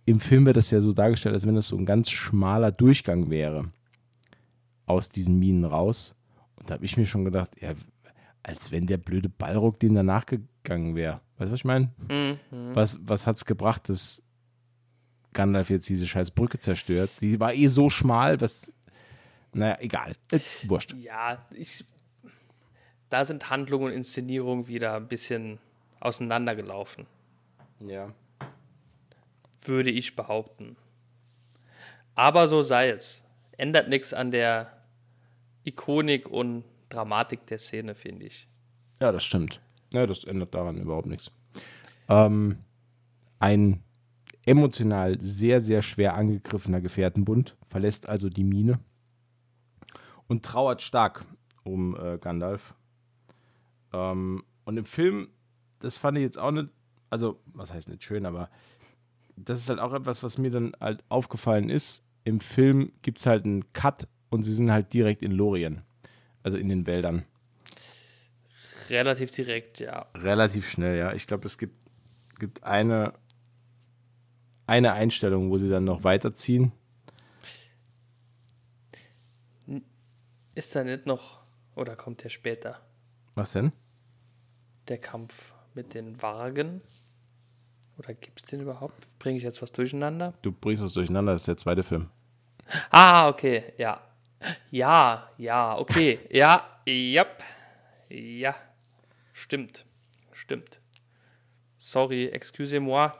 A: im Film wird das ja so dargestellt, als wenn das so ein ganz schmaler Durchgang wäre aus diesen Minen raus. Und da habe ich mir schon gedacht, ja, als wenn der blöde Ballrock den danach gegangen wäre. Weißt du, was ich meine? Mhm. Was, was hat es gebracht, dass Gandalf jetzt diese scheiß Brücke zerstört? Die war eh so schmal, was. Naja, egal. Ist wurscht.
B: Ja, ich. Da sind Handlung und Inszenierung wieder ein bisschen auseinandergelaufen.
A: Ja.
B: Würde ich behaupten. Aber so sei es. Ändert nichts an der Ikonik und Dramatik der Szene, finde ich.
A: Ja, das stimmt. Ja, das ändert daran überhaupt nichts. Ähm, ein emotional sehr, sehr schwer angegriffener Gefährtenbund verlässt also die Mine und trauert stark um äh, Gandalf. Ähm, und im Film, das fand ich jetzt auch nicht, also, was heißt nicht schön, aber das ist halt auch etwas, was mir dann halt aufgefallen ist. Im Film gibt es halt einen Cut und sie sind halt direkt in Lorien. Also in den Wäldern.
B: Relativ direkt, ja.
A: Relativ schnell, ja. Ich glaube, es gibt, gibt eine, eine Einstellung, wo sie dann noch weiterziehen.
B: Ist da nicht noch, oder kommt der später?
A: Was denn?
B: Der Kampf mit den Wagen? Oder gibt es den überhaupt? Bringe ich jetzt was durcheinander?
A: Du bringst was durcheinander, das ist der zweite Film.
B: Ah, okay, ja. Ja, ja, okay. Ja, ja, ja. Stimmt. Stimmt. Sorry, excusez-moi.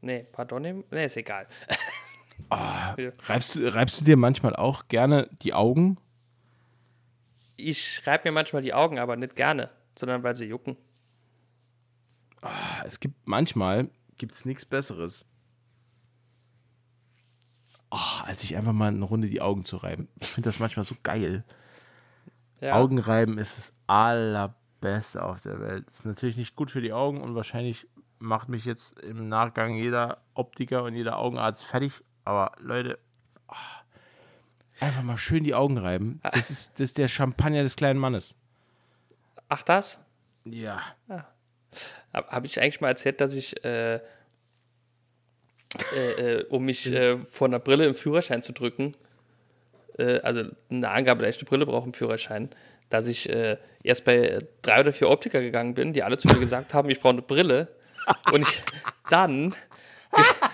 B: Nee, pardon. Nee, ist egal.
A: Oh, reibst, reibst du dir manchmal auch gerne die Augen?
B: Ich reibe mir manchmal die Augen, aber nicht gerne, sondern weil sie jucken.
A: Oh, es gibt manchmal gibt's nichts Besseres oh, als sich einfach mal eine Runde die Augen zu reiben. Ich finde das manchmal so geil. Ja. Augenreiben ist das allerbeste auf der Welt. Ist natürlich nicht gut für die Augen und wahrscheinlich macht mich jetzt im Nachgang jeder Optiker und jeder Augenarzt fertig. Aber Leute, oh, einfach mal schön die Augen reiben. Das ist, das ist der Champagner des kleinen Mannes.
B: Ach, das?
A: Ja. ja.
B: Habe ich eigentlich mal erzählt, dass ich äh, äh, äh, um mich äh, vor einer Brille im Führerschein zu drücken, äh, also eine Angabe, dass ich eine Brille brauche im Führerschein, dass ich äh, erst bei drei oder vier Optiker gegangen bin, die alle zu mir gesagt haben, ich brauche eine Brille und ich dann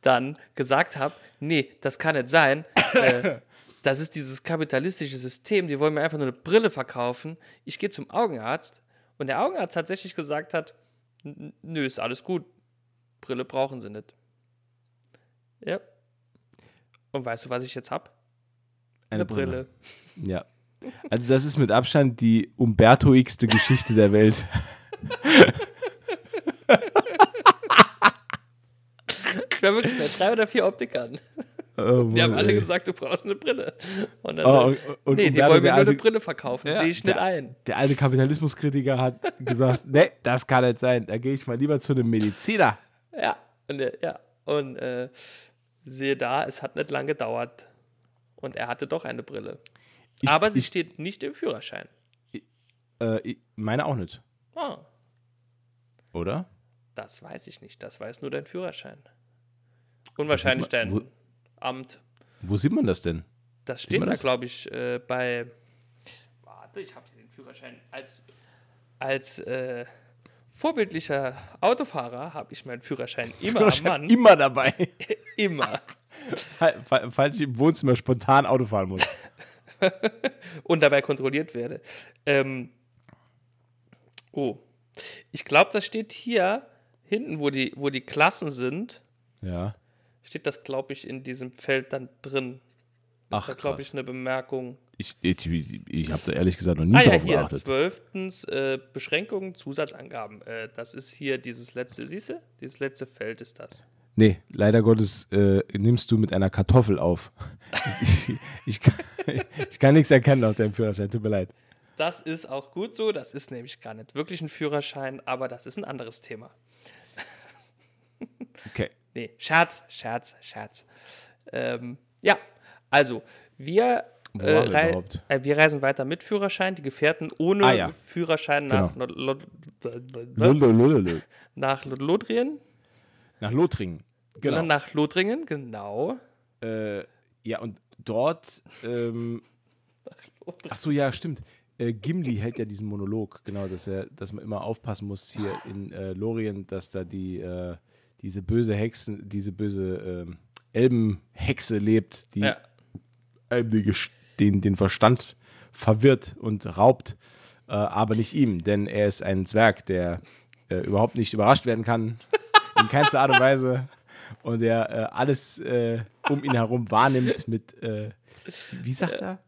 B: dann gesagt habe, nee, das kann nicht sein. Äh, das ist dieses kapitalistische System, die wollen mir einfach nur eine Brille verkaufen. Ich gehe zum Augenarzt und der Augenarzt tatsächlich gesagt hat, nö, ist alles gut, Brille brauchen sie nicht. Ja. Und weißt du, was ich jetzt habe?
A: Eine, Eine Brille. Brille. Ja. Also das ist mit Abstand die Umbertoigste Geschichte der Welt.
B: Ich war wirklich bei drei oder vier Optikern. Oh die haben alle gesagt, du brauchst eine Brille. Und dann
A: oh, und, und,
B: nee, die wollen mir nur eine Brille verkaufen, ja, sehe ich nicht
A: der,
B: ein.
A: Der alte Kapitalismuskritiker hat gesagt, nee, das kann nicht sein. Da gehe ich mal lieber zu einem Mediziner.
B: Ja, und, ja. und äh, Siehe da, es hat nicht lange gedauert. Und er hatte doch eine Brille. Ich, Aber sie ich, steht nicht im Führerschein.
A: Ich, äh, meine auch nicht.
B: Ah.
A: Oder?
B: Das weiß ich nicht. Das weiß nur dein Führerschein. Unwahrscheinlich man, dein
A: wo,
B: Amt.
A: Wo sieht man das denn?
B: Das steht da, glaube ich, äh, bei. Warte, ich habe hier den Führerschein als, als äh, vorbildlicher Autofahrer habe ich meinen Führerschein immer Führerschein am Mann.
A: Immer dabei.
B: immer.
A: Falls ich im Wohnzimmer spontan Auto fahren muss.
B: Und dabei kontrolliert werde. Ähm, oh. Ich glaube, das steht hier hinten, wo die, wo die Klassen sind.
A: Ja.
B: Steht das, glaube ich, in diesem Feld dann drin. Das
A: Ach,
B: ist, glaube ich, eine Bemerkung.
A: Ich, ich, ich habe da ehrlich gesagt noch nie
B: Ah ja,
A: drauf
B: hier,
A: geachtet.
B: zwölftens, äh, Beschränkungen, Zusatzangaben. Äh, das ist hier dieses letzte, siehst du? Dieses letzte Feld ist das.
A: Nee, leider Gottes äh, nimmst du mit einer Kartoffel auf. ich, ich, kann, ich kann nichts erkennen auf deinem Führerschein, tut mir leid.
B: Das ist auch gut so, das ist nämlich gar nicht wirklich ein Führerschein, aber das ist ein anderes Thema.
A: Okay.
B: Nee, Scherz, Scherz, Scherz. Ähm, ja, also, wir, äh, rei äh, wir reisen weiter mit Führerschein, die Gefährten ohne
A: Ah, ja.
B: Führerschein nach,
A: Genau.
B: Lo- Lo-
A: Lullu, lullu.
B: nach Lothrien,
A: Nach Lothringen. Genau.
B: nach Lothringen, genau.
A: Äh, ja, und dort. Ähm, ach so, ja, stimmt. Äh, Gimli hält ja diesen Monolog, genau, dass er, dass man immer aufpassen muss hier in äh, Lorien, dass da die äh, diese böse Hexen, diese böse ähm, Elbenhexe lebt, die
B: Ja.
A: den, den Verstand verwirrt und raubt, äh, aber nicht ihm, denn er ist ein Zwerg, der äh, überhaupt nicht überrascht werden kann, in keinster Art und Weise, und der äh, alles äh, um ihn herum wahrnimmt mit, äh, wie sagt er?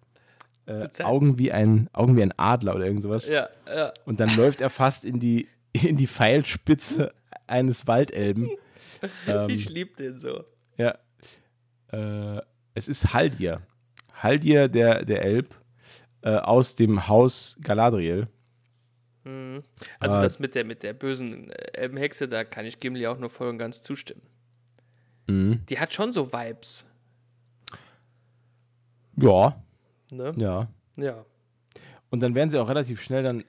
A: Äh. Augen wie ein Augen wie ein Adler oder irgend sowas.
B: Ja, ja.
A: Und dann läuft er fast in die in die Pfeilspitze eines Waldelben. Ähm,
B: ich liebe den so.
A: ja. Äh, es ist Haldir. Haldir, der, der Elb, äh, aus dem Haus Galadriel.
B: Also
A: Äh,
B: das mit der, mit der bösen äh, Elbenhexe, da kann ich Gimli auch nur voll und ganz zustimmen.
A: Mhm.
B: Die hat schon so Vibes.
A: Ja,
B: Ne?
A: ja.
B: Ja.
A: Und dann werden sie auch relativ schnell dann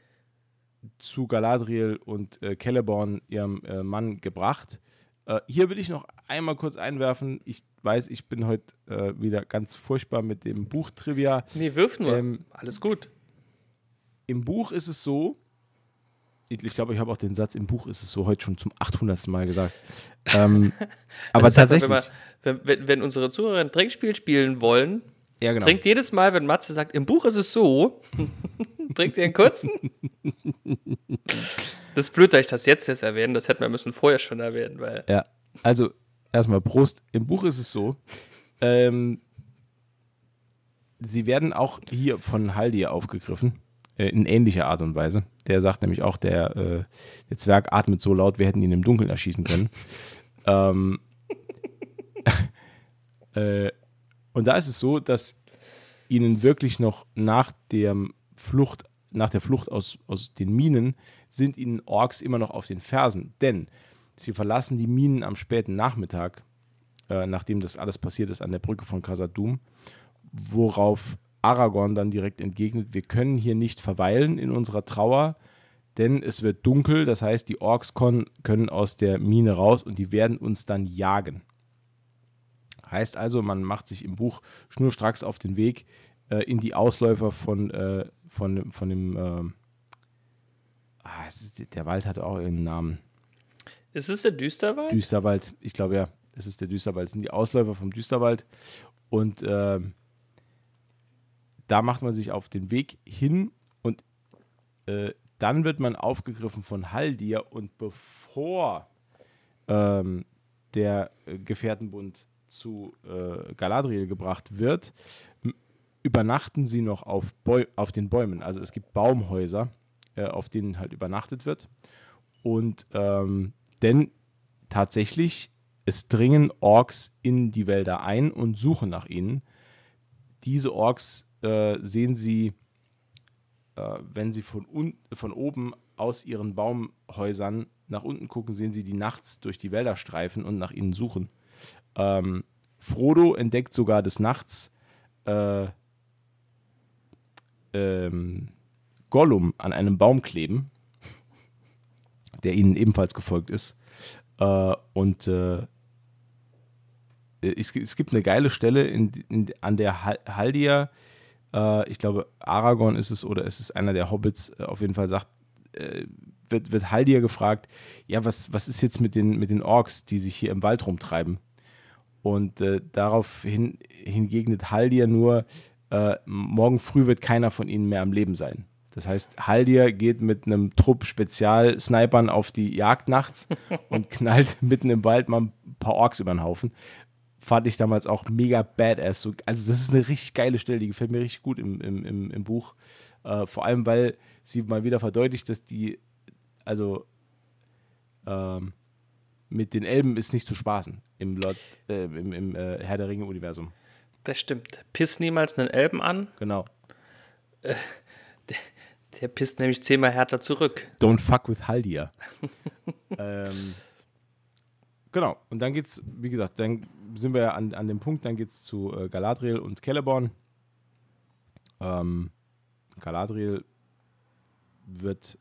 A: zu Galadriel und äh, Celeborn, ihrem äh, Mann, gebracht. Äh, hier will ich noch einmal kurz einwerfen. Ich weiß, ich bin heute äh, wieder ganz furchtbar mit dem Buchtrivia.
B: Nee, wirf nur.
A: Ähm,
B: Alles gut.
A: Im Buch ist es so, ich, glaube, ich habe auch den Satz, im Buch ist es so heute schon zum 800. Mal gesagt. Ähm, aber
B: Das heißt,
A: tatsächlich.
B: Wenn, wir, wenn, wenn, wenn unsere Zuhörer ein Trinkspiel spielen wollen,
A: ja, genau.
B: trinkt jedes Mal, wenn Matze sagt, im Buch ist es so, trinkt ihr einen kurzen. das ist blöd, dass ich das jetzt erst erwähne. Das hätten wir müssen vorher schon erwähnen, weil
A: Ja, also erstmal Prost. Im Buch ist es so, ähm, sie werden auch hier von Haldir aufgegriffen, äh, in ähnlicher Art und Weise. Der sagt nämlich auch, der, äh, der Zwerg atmet so laut, wir hätten ihn im Dunkeln erschießen können. ähm, äh, und da ist es so, dass ihnen wirklich noch nach der Flucht, nach der Flucht aus, aus den Minen, sind ihnen Orks immer noch auf den Fersen. Denn sie verlassen die Minen am späten Nachmittag, äh, nachdem das alles passiert ist an der Brücke von Khazad-dûm, worauf Aragorn dann direkt entgegnet, wir können hier nicht verweilen in unserer Trauer, denn es wird dunkel, das heißt, die Orks können aus der Mine raus und die werden uns dann jagen. Heißt also, man macht sich im Buch schnurstracks auf den Weg äh, in die Ausläufer von, äh, von, von dem. ähm, ah, ist, der Wald hat auch irgendeinen Namen.
B: ist es der Düsterwald?
A: Düsterwald, ich glaube ja, es ist der Düsterwald, es sind die Ausläufer vom Düsterwald. Und ähm, da macht man sich auf den Weg hin und äh, dann wird man aufgegriffen von Haldir und bevor ähm, der äh, Gefährtenbund zu äh, Galadriel gebracht wird, m- übernachten sie noch auf, Bäu auf den Bäumen. Also es gibt Baumhäuser, äh, auf denen halt übernachtet wird. Und ähm, denn tatsächlich, es dringen Orks in die Wälder ein und suchen nach ihnen. Diese Orks äh, sehen sie, äh, wenn sie von, von oben aus ihren Baumhäusern nach unten gucken, sehen sie die nachts durch die Wälder streifen und nach ihnen suchen. Ähm, Frodo entdeckt sogar des Nachts äh, ähm, Gollum an einem Baum kleben, der ihnen ebenfalls gefolgt ist. Äh, und äh, es, es gibt eine geile Stelle, in, in, an der Hal- Haldir, äh, ich glaube Aragorn ist es oder es ist einer der Hobbits, äh, auf jeden Fall sagt, äh, wird, wird Haldir gefragt, ja, was, was ist jetzt mit den, mit den Orks, die sich hier im Wald rumtreiben? Und äh, daraufhin hingegnet Haldir nur, äh, morgen früh wird keiner von ihnen mehr am Leben sein. Das heißt, Haldir geht mit einem Trupp Spezialsnipern auf die Jagd nachts und knallt mitten im Wald mal ein paar Orks über den Haufen. fand ich damals auch mega badass. So, also das ist eine richtig geile Stelle, die gefällt mir richtig gut im, im, im, im Buch. Äh, vor allem, weil sie mal wieder verdeutlicht, dass die, also ähm, mit den Elben ist nicht zu spaßen im, Lord, äh, im, im äh, Herr der Ringe-Universum.
B: Das stimmt. Piss niemals einen Elben an.
A: Genau.
B: Der, der pisst nämlich zehnmal härter zurück.
A: Don't fuck with Haldir. ähm, genau. Und dann geht's, wie gesagt, dann sind wir ja an, an dem Punkt, dann geht's zu äh, Galadriel und Celeborn. Ähm, Galadriel wird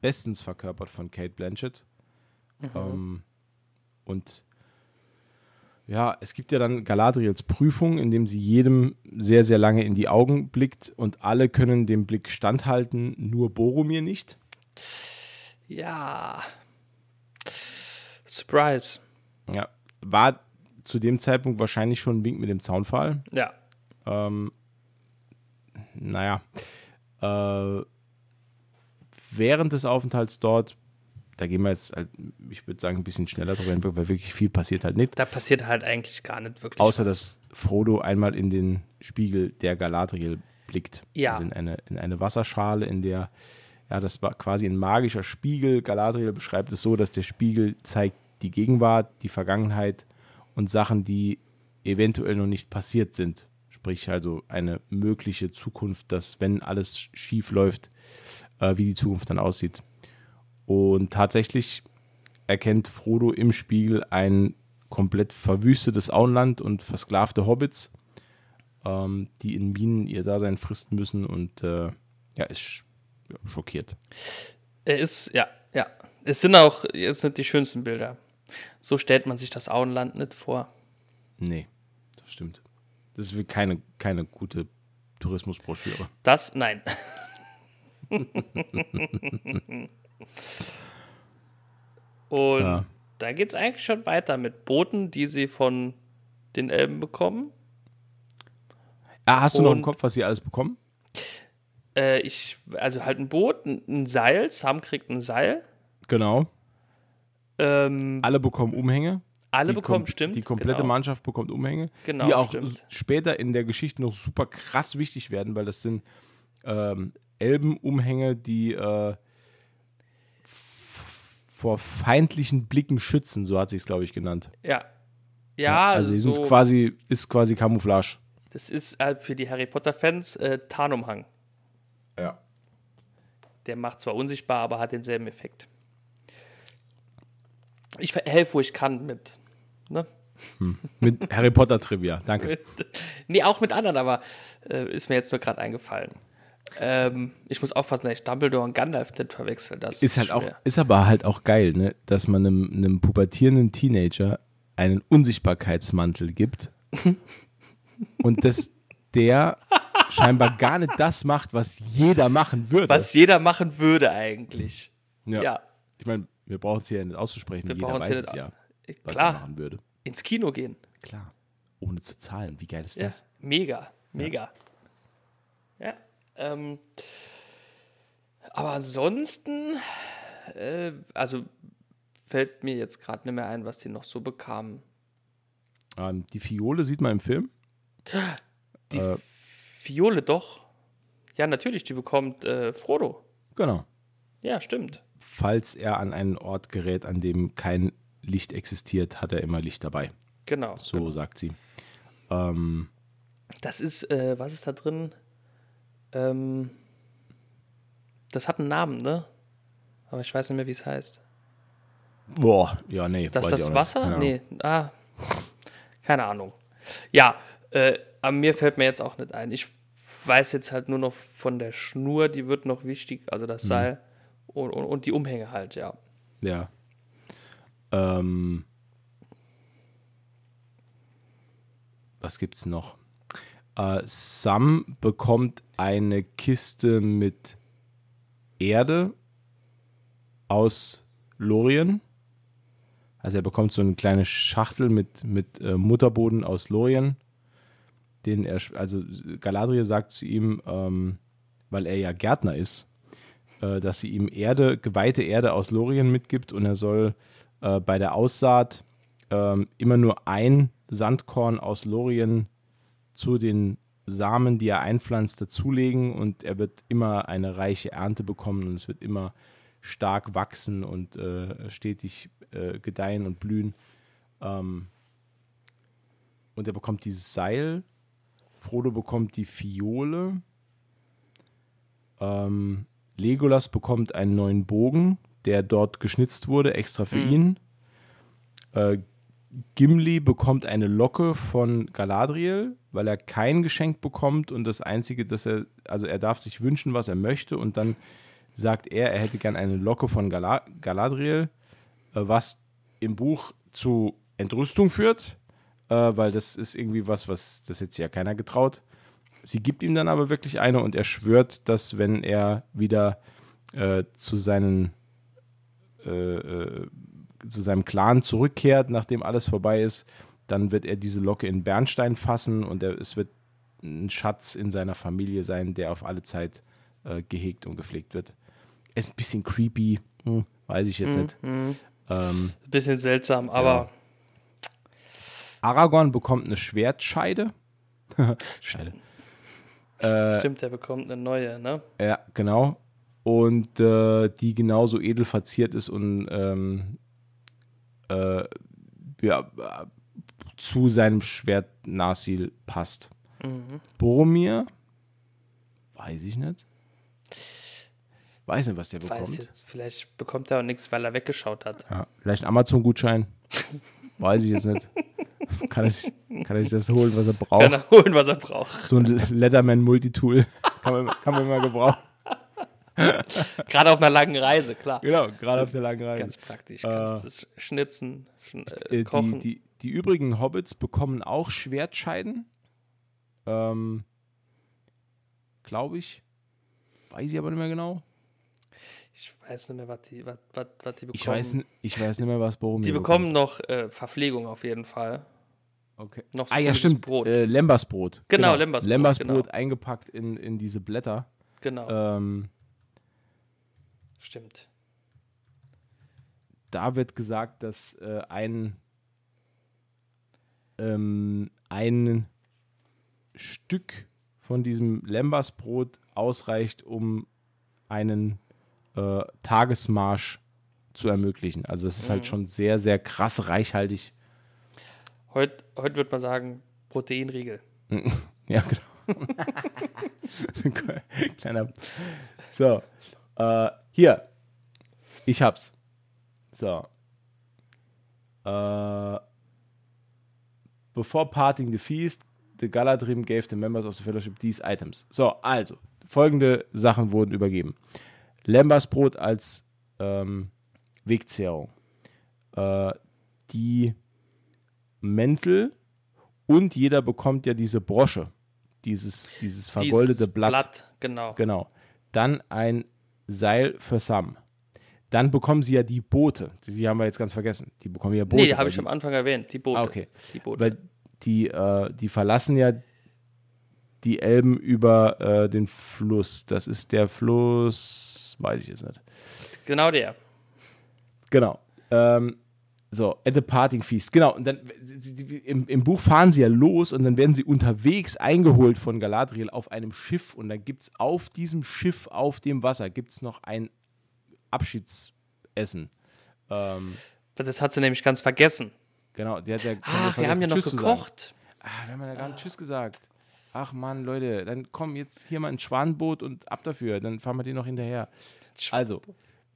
A: bestens verkörpert von Kate Blanchett. Ähm, und ja, es gibt ja dann Galadriels Prüfung, in dem sie jedem sehr, sehr lange in die Augen blickt und alle können dem Blick standhalten, nur Boromir nicht.
B: Ja. Surprise.
A: Ja, war zu dem Zeitpunkt wahrscheinlich schon ein Wink mit dem Zaunfall.
B: Ja.
A: Ähm, naja, äh, während des Aufenthalts dort, da gehen wir jetzt, halt, ich würde sagen, ein bisschen schneller drüber hinweg, weil wirklich viel passiert halt nicht.
B: Da passiert halt eigentlich gar nicht wirklich
A: Außer,
B: was.
A: dass Frodo einmal in den Spiegel der Galadriel blickt.
B: Ja.
A: Also in eine, in eine Wasserschale, in der, ja, das war quasi ein magischer Spiegel. Galadriel beschreibt es so, dass der Spiegel zeigt die Gegenwart, die Vergangenheit und Sachen, die eventuell noch nicht passiert sind. Sprich also eine mögliche Zukunft, dass wenn alles schief läuft, äh, wie die Zukunft dann aussieht. Und tatsächlich erkennt Frodo im Spiegel ein komplett verwüstetes Auenland und versklavte Hobbits, ähm, die in Minen ihr Dasein fristen müssen und äh, ja, ist schockiert.
B: Er ist, ja, ja. Es sind auch jetzt nicht die schönsten Bilder. So stellt man sich das Auenland nicht vor.
A: Nee, das stimmt. Das ist keine, keine gute Tourismusbroschüre.
B: Das, nein. Und
A: Ja.
B: da geht es eigentlich schon weiter mit Booten, die sie von den Elben bekommen.
A: Ah, hast du noch im
B: Und-
A: Kopf, was sie alles bekommen?
B: Äh, ich, also halt ein Boot, ein, ein Seil, Sam kriegt ein Seil.
A: Genau.
B: Ähm,
A: Alle bekommen Umhänge.
B: alle
A: Die
B: bekommen,
A: kom-
B: stimmt.
A: Die komplette
B: genau.
A: Mannschaft bekommt Umhänge,
B: Genau,
A: die auch
B: stimmt.
A: später in der Geschichte noch super krass wichtig werden, weil das sind ähm, Elbenumhänge, die äh, vor feindlichen Blicken schützen, so hat sie es, glaube ich, genannt.
B: Ja. Ja,
A: also
B: so,
A: sind quasi, ist quasi Camouflage.
B: das ist halt für die Harry Potter-Fans äh, Tarnumhang.
A: Ja.
B: Der macht zwar unsichtbar, aber hat denselben Effekt. Ich helfe, wo ich kann mit. Ne?
A: Mit Harry Potter Trivia, danke.
B: mit nee, auch mit anderen, aber äh, ist mir jetzt nur gerade eingefallen. Ähm, ich muss aufpassen, dass ich Dumbledore und Gandalf nicht verwechsel. Das
A: Ist halt auch,
B: schwer.
A: ist aber halt auch geil, ne? dass man einem, einem pubertierenden Teenager einen Unsichtbarkeitsmantel gibt und dass der scheinbar gar nicht das macht, was jeder machen würde.
B: Was jeder machen würde eigentlich.
A: Ja.
B: Ja.
A: Ich meine, wir brauchen es hier nicht auszusprechen,
B: Wir
A: jeder weiß es ja, was er
B: Klar,
A: machen würde.
B: ins Kino gehen.
A: Klar. Ohne zu zahlen. Wie geil ist
B: Ja,
A: das?
B: mega, mega. Ja. Ähm, aber ansonsten, äh, also fällt mir jetzt gerade nicht mehr ein, was die noch so bekamen.
A: Ähm, die Fiole sieht man im Film.
B: Die
A: Äh.
B: Fiole doch. Ja, natürlich, die bekommt äh, Frodo.
A: Genau.
B: Ja, stimmt.
A: Falls er an einen Ort gerät, an dem kein Licht existiert, hat er immer Licht dabei.
B: Genau.
A: So sagt sie. Ähm,
B: Das ist, äh, was ist da drin? Ähm, das hat einen Namen, ne? Aber ich weiß nicht mehr, wie es heißt.
A: boah, ja, nee.
B: Das ist das Wasser?
A: Keine.
B: Nee, ah, keine Ahnung. Ja, äh, aber mir fällt mir jetzt auch nicht ein. Ich weiß jetzt halt nur noch von der Schnur, die wird noch wichtig, also das
A: Mhm.
B: Seil und, und, und die Umhänge halt, ja.
A: Ja. Ähm, was gibt's noch? Äh, Sam bekommt eine Kiste mit Erde aus Lorien. Also er bekommt so eine kleine Schachtel mit, mit äh, Mutterboden aus Lorien. Den er, also Galadriel sagt zu ihm, ähm, weil er ja Gärtner ist, äh, dass sie ihm Erde, geweihte Erde aus Lorien mitgibt und er soll äh, bei der Aussaat ähm, immer nur ein Sandkorn aus Lorien zu den Samen, die er einpflanzt, dazulegen und er wird immer eine reiche Ernte bekommen und es wird immer stark wachsen und äh, stetig äh, gedeihen und blühen. Ähm, und er bekommt dieses Seil. Frodo bekommt die Fiole. Ähm, Legolas bekommt einen neuen Bogen, der dort geschnitzt wurde, extra für mhm. ihn. Äh, Gimli bekommt eine Locke von Galadriel, weil er kein Geschenk bekommt und das Einzige, dass er, also er darf sich wünschen, was er möchte und dann sagt er, er hätte gern eine Locke von Gala Galadriel, äh, was im Buch zu Entrüstung führt, äh, weil das ist irgendwie was, was das jetzt ja keiner getraut. Sie gibt ihm dann aber wirklich eine und er schwört, dass wenn er wieder äh, zu seinen äh, äh, zu seinem Clan zurückkehrt, nachdem alles vorbei ist, dann wird er diese Locke in Bernstein fassen und er, es wird ein Schatz in seiner Familie sein, der auf alle Zeit äh, gehegt und gepflegt wird. Ist ein bisschen creepy, hm, weiß ich jetzt mhm. nicht.
B: Mhm. Ähm, bisschen seltsam, aber. Ja.
A: Aragorn bekommt eine Schwertscheide.
B: Scheide. Äh, Stimmt, er bekommt eine neue, ne?
A: Ja, genau. Und äh, die genauso edel verziert ist und ähm, äh, ja, zu seinem Schwert Nasil passt. Mhm. Boromir, weiß ich nicht. Weiß nicht, was der bekommt. Weiß
B: jetzt, vielleicht bekommt er auch nichts, weil er weggeschaut hat.
A: Ja, vielleicht Amazon-Gutschein. weiß ich jetzt nicht. Kann ich, kann ich das holen, was er braucht? Kann er
B: holen, was er braucht.
A: So ein Letterman-Multitool kann man, kann man immer gebrauchen.
B: gerade auf einer langen Reise, klar.
A: Genau, gerade auf der langen Reise.
B: Ganz praktisch. Kannst äh, es schnitzen, schn äh,
A: kochen. Die, die, die, übrigen Hobbits bekommen auch Schwertscheiden. Ähm, Glaube ich. Weiß ich aber nicht mehr genau.
B: Ich weiß nicht mehr, was die, was, was, was die bekommen.
A: Ich weiß, ich weiß nicht mehr, was Boromir
B: Die bekommen bekommt. noch äh, Verpflegung auf jeden Fall.
A: Okay. Noch ah ja, stimmt. Brot. Äh, Lembersbrot.
B: Genau, genau. Lembersbrot.
A: Lembersbrot genau. eingepackt in, in diese Blätter.
B: Genau.
A: Ähm,
B: Stimmt.
A: Da wird gesagt, dass äh, ein, ähm, ein Stück von diesem Lembersbrot ausreicht, um einen äh, Tagesmarsch zu ermöglichen. Also das ist halt mhm. halt schon sehr, sehr krass reichhaltig.
B: Heute, heute wird man sagen, Proteinriegel.
A: ja, genau. Kleiner. So. Äh, hier. Ich hab's. So. Äh, before parting the feast, the Galadrim gave the members of the Fellowship these items. So, also, folgende Sachen wurden übergeben. Lembersbrot als ähm, Wegzehrung. Äh, die Mäntel und jeder bekommt ja diese Brosche, dieses, dieses vergoldete dieses Blatt. Blatt.
B: Genau.
A: Genau. Dann ein Seil für Sam. Dann bekommen sie ja die Boote. Die haben wir jetzt ganz vergessen. Die bekommen ja Boote.
B: Nee, habe ich am Anfang erwähnt. Die Boote.
A: Ah, okay.
B: Die Boote.
A: Weil die, äh, die verlassen ja die Elben über äh, den Fluss. Das ist der Fluss, weiß ich jetzt nicht.
B: Genau der.
A: Genau. Ähm, so, at the parting feast. Genau, und dann im, im Buch fahren sie ja los und dann werden sie unterwegs eingeholt von Galadriel auf einem Schiff und dann gibt es auf diesem Schiff, auf dem Wasser, gibt es noch ein Abschiedsessen. Ähm,
B: das hat sie nämlich ganz vergessen.
A: Genau, die hat ja.
B: Ah, wir haben ja noch Tschüss gekocht.
A: Ah, wir haben ja gar nicht Tschüss gesagt. Ach man, Leute, dann komm jetzt hier mal ein Schwanenboot und ab dafür. Dann fahren wir den noch hinterher. Also,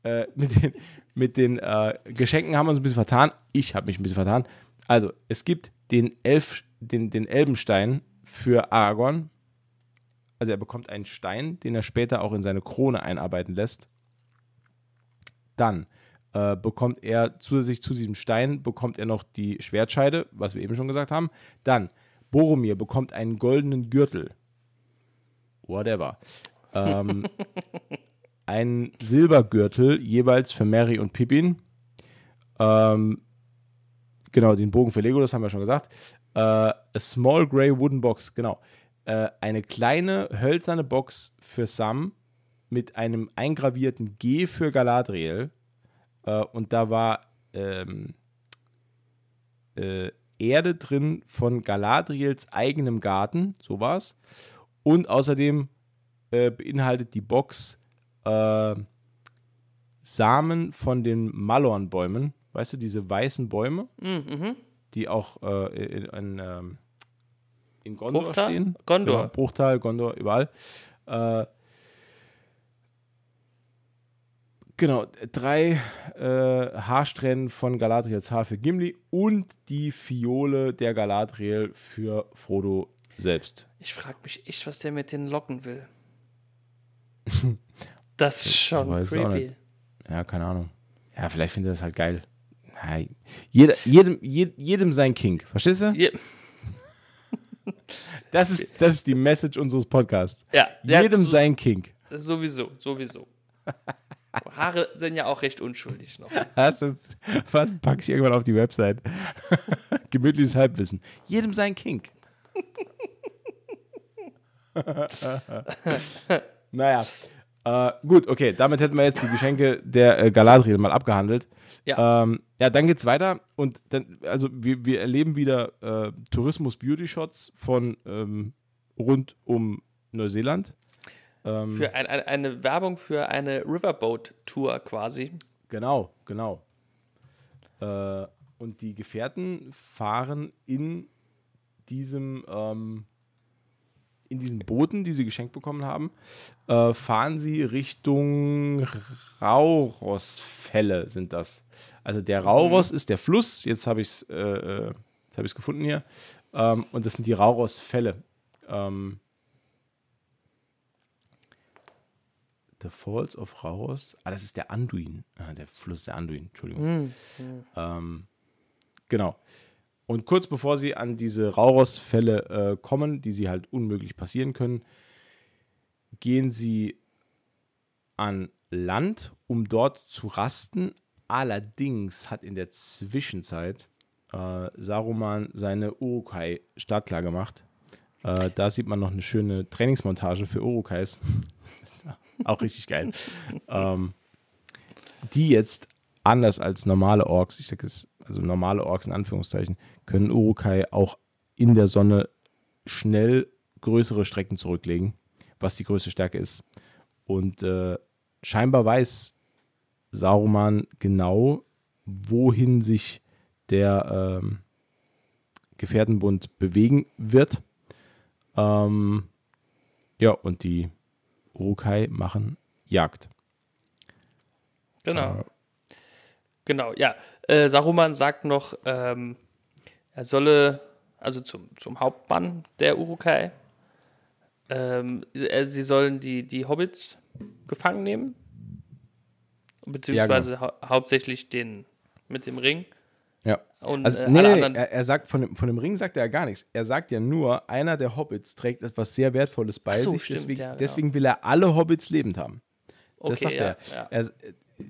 A: äh, mit den, mit den äh, Geschenken haben wir uns ein bisschen vertan. Ich habe mich ein bisschen vertan. Also, es gibt den, Elf, den, den Elbenstein für Aragorn. Also, er bekommt einen Stein, den er später auch in seine Krone einarbeiten lässt. Dann äh, bekommt er zusätzlich zu diesem Stein bekommt er noch die Schwertscheide, was wir eben schon gesagt haben. Dann Boromir bekommt einen goldenen Gürtel. Whatever. Ähm, ein Silbergürtel jeweils für Mary und Pippin. Ähm, genau, den Bogen für Lego, das haben wir schon gesagt. Äh, a small gray wooden box, genau. Äh, eine kleine hölzerne Box für Sam mit einem eingravierten G für Galadriel. Äh, und da war ähm, äh, Erde drin von Galadriels eigenem Garten, so war's. Und außerdem äh, beinhaltet die Box äh, Samen von den Malornbäumen. Weißt du, diese weißen Bäume,
B: Mhm.
A: die auch äh, in, in, ähm, in Gondor
B: Bruchtal?
A: stehen.
B: Gondor.
A: Genau, Bruchtal, Gondor, überall. Äh, genau, drei äh, Haarsträhnen von Galadriels Haar für Gimli und die Fiole der Galadriel für Frodo selbst.
B: Ich frage mich echt, was der mit den Locken will. Das ist schon
A: auch
B: creepy.
A: Ja, keine Ahnung. Ja, vielleicht findet er das halt geil. Nein. Jeder, jedem, jed, jedem sein Kink. Verstehst du?
B: Je,
A: Das ist, das ist die Message unseres Podcasts.
B: Ja, ja,
A: jedem
B: so-
A: sein Kink.
B: sowieso, sowieso. Haare sind ja auch recht unschuldig noch.
A: Was, das, was packe ich irgendwann auf die Website? Gemütliches Halbwissen. Jedem sein Kink. naja. Äh, gut, okay, damit hätten wir jetzt die Geschenke der äh, Galadriel mal abgehandelt.
B: Ja.
A: Ähm, ja, dann geht's weiter und dann, also wir, wir erleben wieder äh, Tourismus-Beauty-Shots von ähm, rund um Neuseeland. Ähm,
B: Für ein, ein, eine Werbung für eine Riverboat-Tour quasi.
A: Genau, genau. Äh, und die Gefährten fahren in diesem, ähm, in diesen Booten, die sie geschenkt bekommen haben, äh, fahren sie Richtung Raurosfälle sind das. Also der Rauros ist der Fluss, jetzt habe ich es äh, äh, jetzt hab ich's gefunden hier, ähm, und das sind die Raurosfälle. Ähm, The Falls of Rauros. Ah, das ist der Anduin. Ah, der Fluss der Anduin, Entschuldigung. Ähm, genau. Und kurz bevor sie an diese Rauros-Fälle äh, kommen, die sie halt unmöglich passieren können, gehen sie an Land, um dort zu rasten. Allerdings hat in der Zwischenzeit äh, Saruman seine Urukai startklar gemacht. Äh, da sieht man noch eine schöne Trainingsmontage für Urukais. Auch richtig geil. ähm, die jetzt anders als normale Orks, ich sage es, also normale Orks in Anführungszeichen, können Urukai auch in der Sonne schnell größere Strecken zurücklegen, was die größte Stärke ist. Und äh, scheinbar weiß Saruman genau, wohin sich der ähm, Gefährtenbund bewegen wird. Ähm, ja, und die Urukai machen Jagd.
B: Genau. Genau, ja. Äh, Saruman sagt noch, ähm, er solle, also zum, zum Hauptmann der Urukai, ähm, er, sie sollen die, die Hobbits gefangen nehmen. Beziehungsweise hau hauptsächlich den mit dem Ring.
A: Ja.
B: Und,
A: also,
B: äh,
A: nee,
B: alle
A: nee,
B: anderen-
A: er, er sagt, von dem, von dem Ring sagt er ja gar nichts. Er sagt ja nur, einer der Hobbits trägt etwas sehr Wertvolles bei
B: so,
A: sich.
B: stimmt,
A: deswegen,
B: ja, genau.
A: deswegen will er alle Hobbits lebend haben. Das
B: Okay,
A: sagt
B: ja,
A: er.
B: ja.
A: er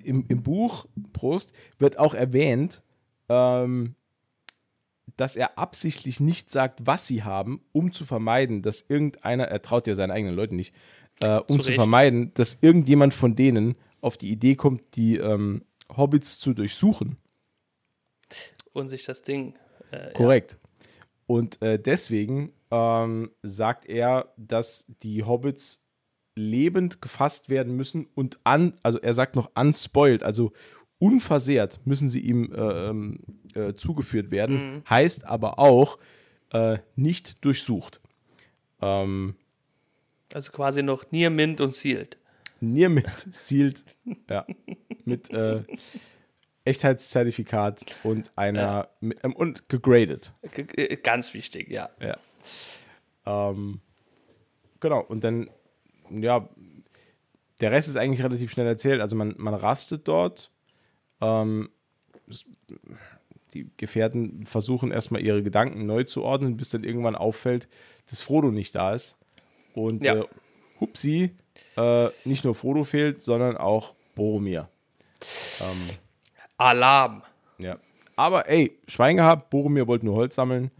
A: im, Im Buch, Prost, wird auch erwähnt, ähm, dass er absichtlich nicht sagt, was sie haben, um zu vermeiden, dass irgendeiner, er traut ja seinen eigenen Leuten nicht, äh, um
B: Zu
A: zu vermeiden, dass irgendjemand von denen auf die Idee kommt, die ähm, Hobbits zu durchsuchen.
B: Und sich das Ding. Äh,
A: Korrekt. Und äh, deswegen ähm, sagt er, dass die Hobbits lebend gefasst werden müssen und an, also er sagt noch unspoiled, also unversehrt müssen sie ihm äh, ähm, äh, zugeführt werden, heißt aber auch äh, nicht durchsucht. Ähm.
B: Also quasi noch Near Mint und Sealed.
A: Nier mit sealed, ja, mit äh, Echtheitszertifikat und einer mit, ähm, und gegradet.
B: Äh, ganz wichtig, ja.
A: Ja. Ähm, genau, und dann, ja, der Rest ist eigentlich relativ schnell erzählt. Also man, man rastet dort. Ähm, die Gefährten versuchen erstmal ihre Gedanken neu zu ordnen, bis dann irgendwann auffällt, dass Frodo nicht da ist. Und
B: Ja.
A: äh, hupsi, äh, nicht nur Frodo fehlt, sondern auch Boromir.
B: Alarm.
A: Ja. Aber ey, Schwein gehabt, Boromir wollte nur Holz sammeln.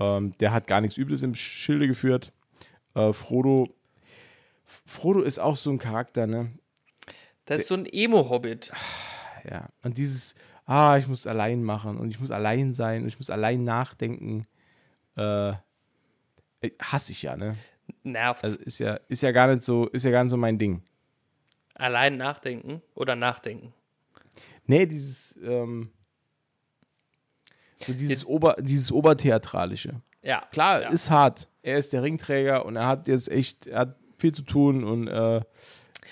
A: Ähm, der hat gar nichts Übles im Schilde geführt. Äh, Frodo. Frodo ist auch so ein Charakter, ne?
B: Das ist so ein Emo-Hobbit.
A: Ja. Und dieses ah, ich muss allein machen und ich muss allein sein und ich muss allein nachdenken. Äh, hasse ich ja, ne?
B: Nervt.
A: Also ist ja, ist ja gar nicht so, ist ja gar nicht so mein Ding.
B: Allein nachdenken oder nachdenken?
A: Nee, dieses, ähm, so dieses, Ober, dieses Obertheatralische.
B: Ja.
A: Klar,
B: ja.
A: ist hart. Er ist der Ringträger und er hat jetzt echt, er hat viel zu tun und äh,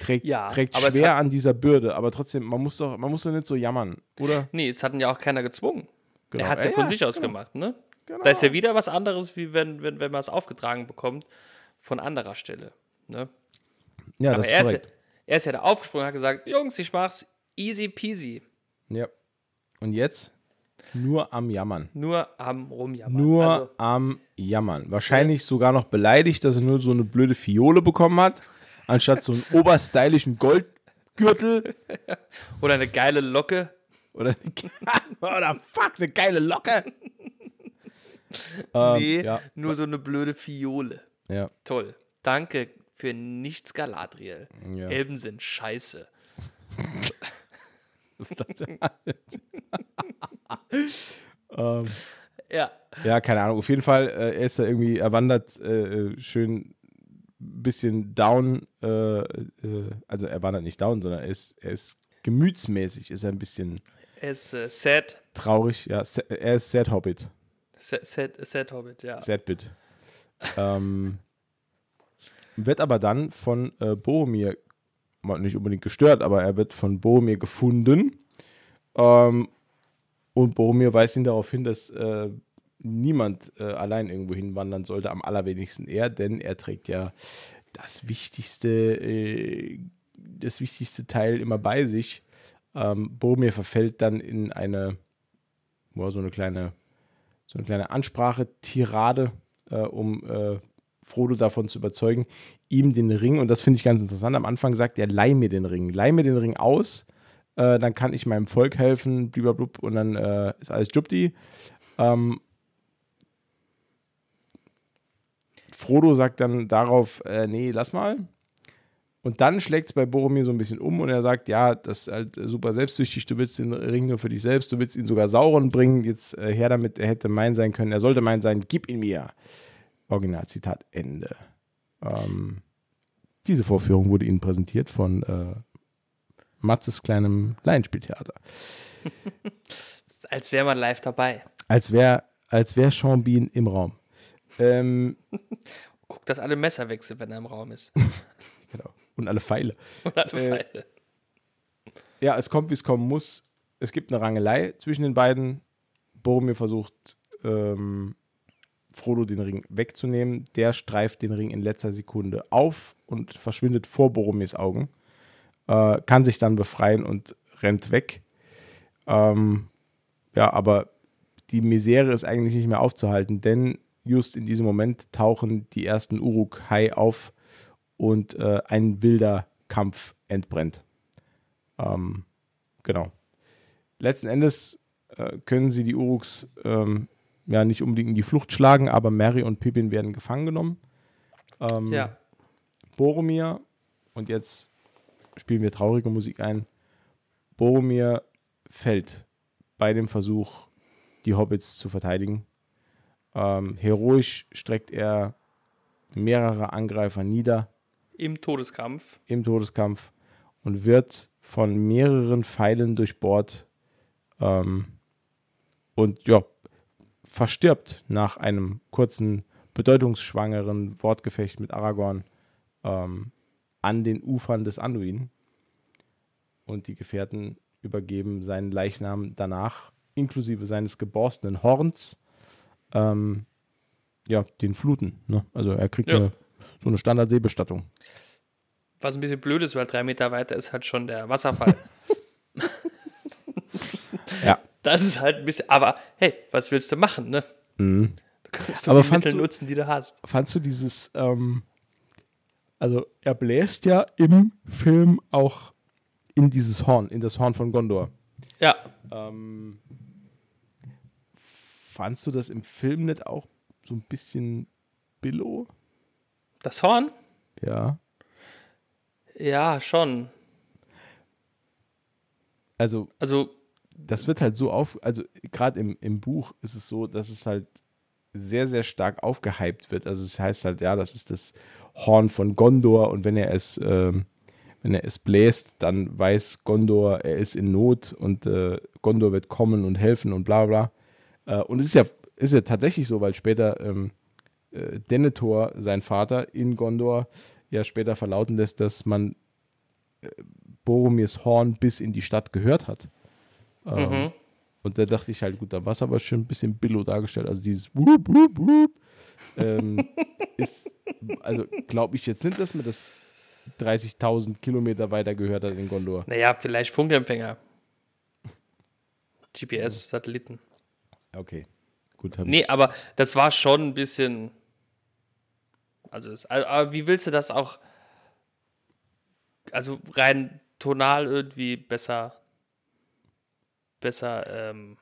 A: trägt,
B: Ja,
A: trägt schwer
B: hat-
A: an dieser Bürde. Aber trotzdem, man muss doch, man muss doch nicht so jammern, oder?
B: Nee, es hat ihn ja auch keiner gezwungen.
A: Genau.
B: Er hat es ja,
A: Ja,
B: von
A: ja,
B: sich aus
A: genau.
B: gemacht, ne?
A: Genau.
B: Da ist ja wieder was anderes, wie wenn, wenn, wenn man es aufgetragen bekommt von anderer Stelle. Ne?
A: Ja,
B: Aber
A: das
B: er ist, ja,
A: korrekt.
B: er ist ja da aufgesprungen und hat gesagt, Jungs, ich mach's easy peasy.
A: Ja. Und jetzt nur am Jammern.
B: Nur am Rumjammern.
A: Nur
B: Also,
A: am Jammern. Wahrscheinlich sogar noch beleidigt, dass er nur so eine blöde Fiole bekommen hat, anstatt so einen oberstylischen Goldgürtel
B: oder eine geile Locke.
A: oder, oder fuck, eine geile Locke. Ähm,
B: nee,
A: ja.
B: nur so eine blöde Fiole.
A: Ja.
B: Toll. Danke für nichts Galadriel.
A: Ja.
B: Elben sind scheiße.
A: ähm,
B: Ja.
A: ja, keine Ahnung. Auf jeden Fall, äh, er ist da irgendwie, er wandert äh, äh, schön bisschen down. Äh, äh, also er wandert nicht down, sondern er ist, er ist gemütsmäßig, ist er ein bisschen
B: Er ist äh, sad.
A: traurig. Ja, er ist Sad Hobbit.
B: Sad, sad, sad Hobbit, ja.
A: Sadbit. ähm, wird aber dann von äh, Boromir mal nicht unbedingt gestört, aber er wird von Boromir gefunden. Ähm, und Boromir weist ihn darauf hin, dass äh, niemand äh, allein irgendwo hinwandern sollte, am allerwenigsten er, denn er trägt ja das wichtigste, äh, das wichtigste Teil immer bei sich. Ähm, Boromir verfällt dann in eine, boah, so eine kleine so eine kleine Ansprache, Tirade, äh, um äh, Frodo davon zu überzeugen, ihm den Ring, und das finde ich ganz interessant, am Anfang sagt er, leih mir den Ring, leih mir den Ring aus, äh, dann kann ich meinem Volk helfen, blub, und dann äh, ist alles Jupti. Ähm, Frodo sagt dann darauf, äh, nee, lass mal. Und dann schlägt es bei Boromir so ein bisschen um und er sagt, ja, das ist halt äh, super selbstsüchtig, du willst den Ring nur für dich selbst, du willst ihn sogar Sauron bringen, jetzt äh, her damit, er hätte mein sein können, er sollte mein sein, gib ihn mir. Originalzitat Ende. Ähm, diese Vorführung wurde Ihnen präsentiert von äh, Matzes kleinem Laienspieltheater.
B: Als wäre man live dabei.
A: Als wäre als wär Sean Bean im Raum. Ähm,
B: Guckt, dass alle Messer wechseln, wenn er im Raum ist.
A: genau. Und alle Pfeile.
B: Und alle
A: Äh,
B: Pfeile.
A: Ja, es kommt, wie es kommen muss. Es gibt eine Rangelei zwischen den beiden. Boromir versucht, ähm, Frodo den Ring wegzunehmen. Der streift den Ring in letzter Sekunde auf und verschwindet vor Boromirs Augen. Äh, kann sich dann befreien und rennt weg. Ähm, ja, aber die Misere ist eigentlich nicht mehr aufzuhalten, denn just in diesem Moment tauchen die ersten Uruk-Hai auf und äh, ein wilder Kampf entbrennt. Ähm, genau. Letzten Endes äh, können sie die Uruks ähm, ja nicht unbedingt in die Flucht schlagen, aber Mary und Pippin werden gefangen genommen. Ähm,
B: Ja.
A: Boromir, und jetzt spielen wir traurige Musik ein. Boromir fällt bei dem Versuch, die Hobbits zu verteidigen. Ähm, heroisch streckt er mehrere Angreifer nieder
B: Im Todeskampf.
A: im Todeskampf und wird von mehreren Pfeilen durchbohrt ähm, und ja, verstirbt nach einem kurzen, bedeutungsschwangeren Wortgefecht mit Aragorn ähm, an den Ufern des Anduin. Und die Gefährten übergeben seinen Leichnam danach, inklusive seines geborstenen Horns, ähm, ja, den Fluten. Ne? Also er kriegt
B: Ja.
A: eine, so eine Standardseebestattung.
B: Was ein bisschen blöd ist, weil drei Meter weiter ist halt schon der Wasserfall.
A: Ja.
B: Das ist halt ein bisschen. Aber hey, was willst du machen, ne? Du kannst doch
A: Aber
B: die Mittel
A: du-
B: nutzen, die du hast.
A: fandst du dieses, ähm, also er bläst ja im Film auch in dieses Horn, in das Horn von Gondor.
B: Ja.
A: Ähm, fandst du das im Film nicht auch so ein bisschen billow?
B: Das Horn?
A: Ja.
B: Ja, schon.
A: Also,
B: Also,
A: das wird halt so auf, also gerade im, im Buch ist es so, dass es halt sehr, sehr stark aufgehypt wird. Also es heißt halt, ja, das ist das Horn von Gondor und wenn er es, ähm, wenn er es bläst, dann weiß Gondor, er ist in Not und äh, Gondor wird kommen und helfen und bla bla. Äh, und es ist ja, ist ja tatsächlich so, weil später ähm, äh, Denethor, sein Vater in Gondor, ja später verlauten lässt, dass man äh, Boromirs Horn bis in die Stadt gehört hat. Ähm,
B: Mhm.
A: Und da dachte ich halt, gut, da war es aber schon ein bisschen billo dargestellt. Also dieses Wup, Wup, Wup, ähm, ist, also glaube ich jetzt nicht, dass man das 30.000 Kilometer weiter gehört hat in Gondor.
B: Naja, vielleicht Funkempfänger. GPS, Satelliten.
A: Okay, gut. hab
B: Nee,
A: ich-
B: aber das war schon ein bisschen. Also, es, aber wie willst du das auch? Also rein tonal irgendwie besser. Besser, ähm,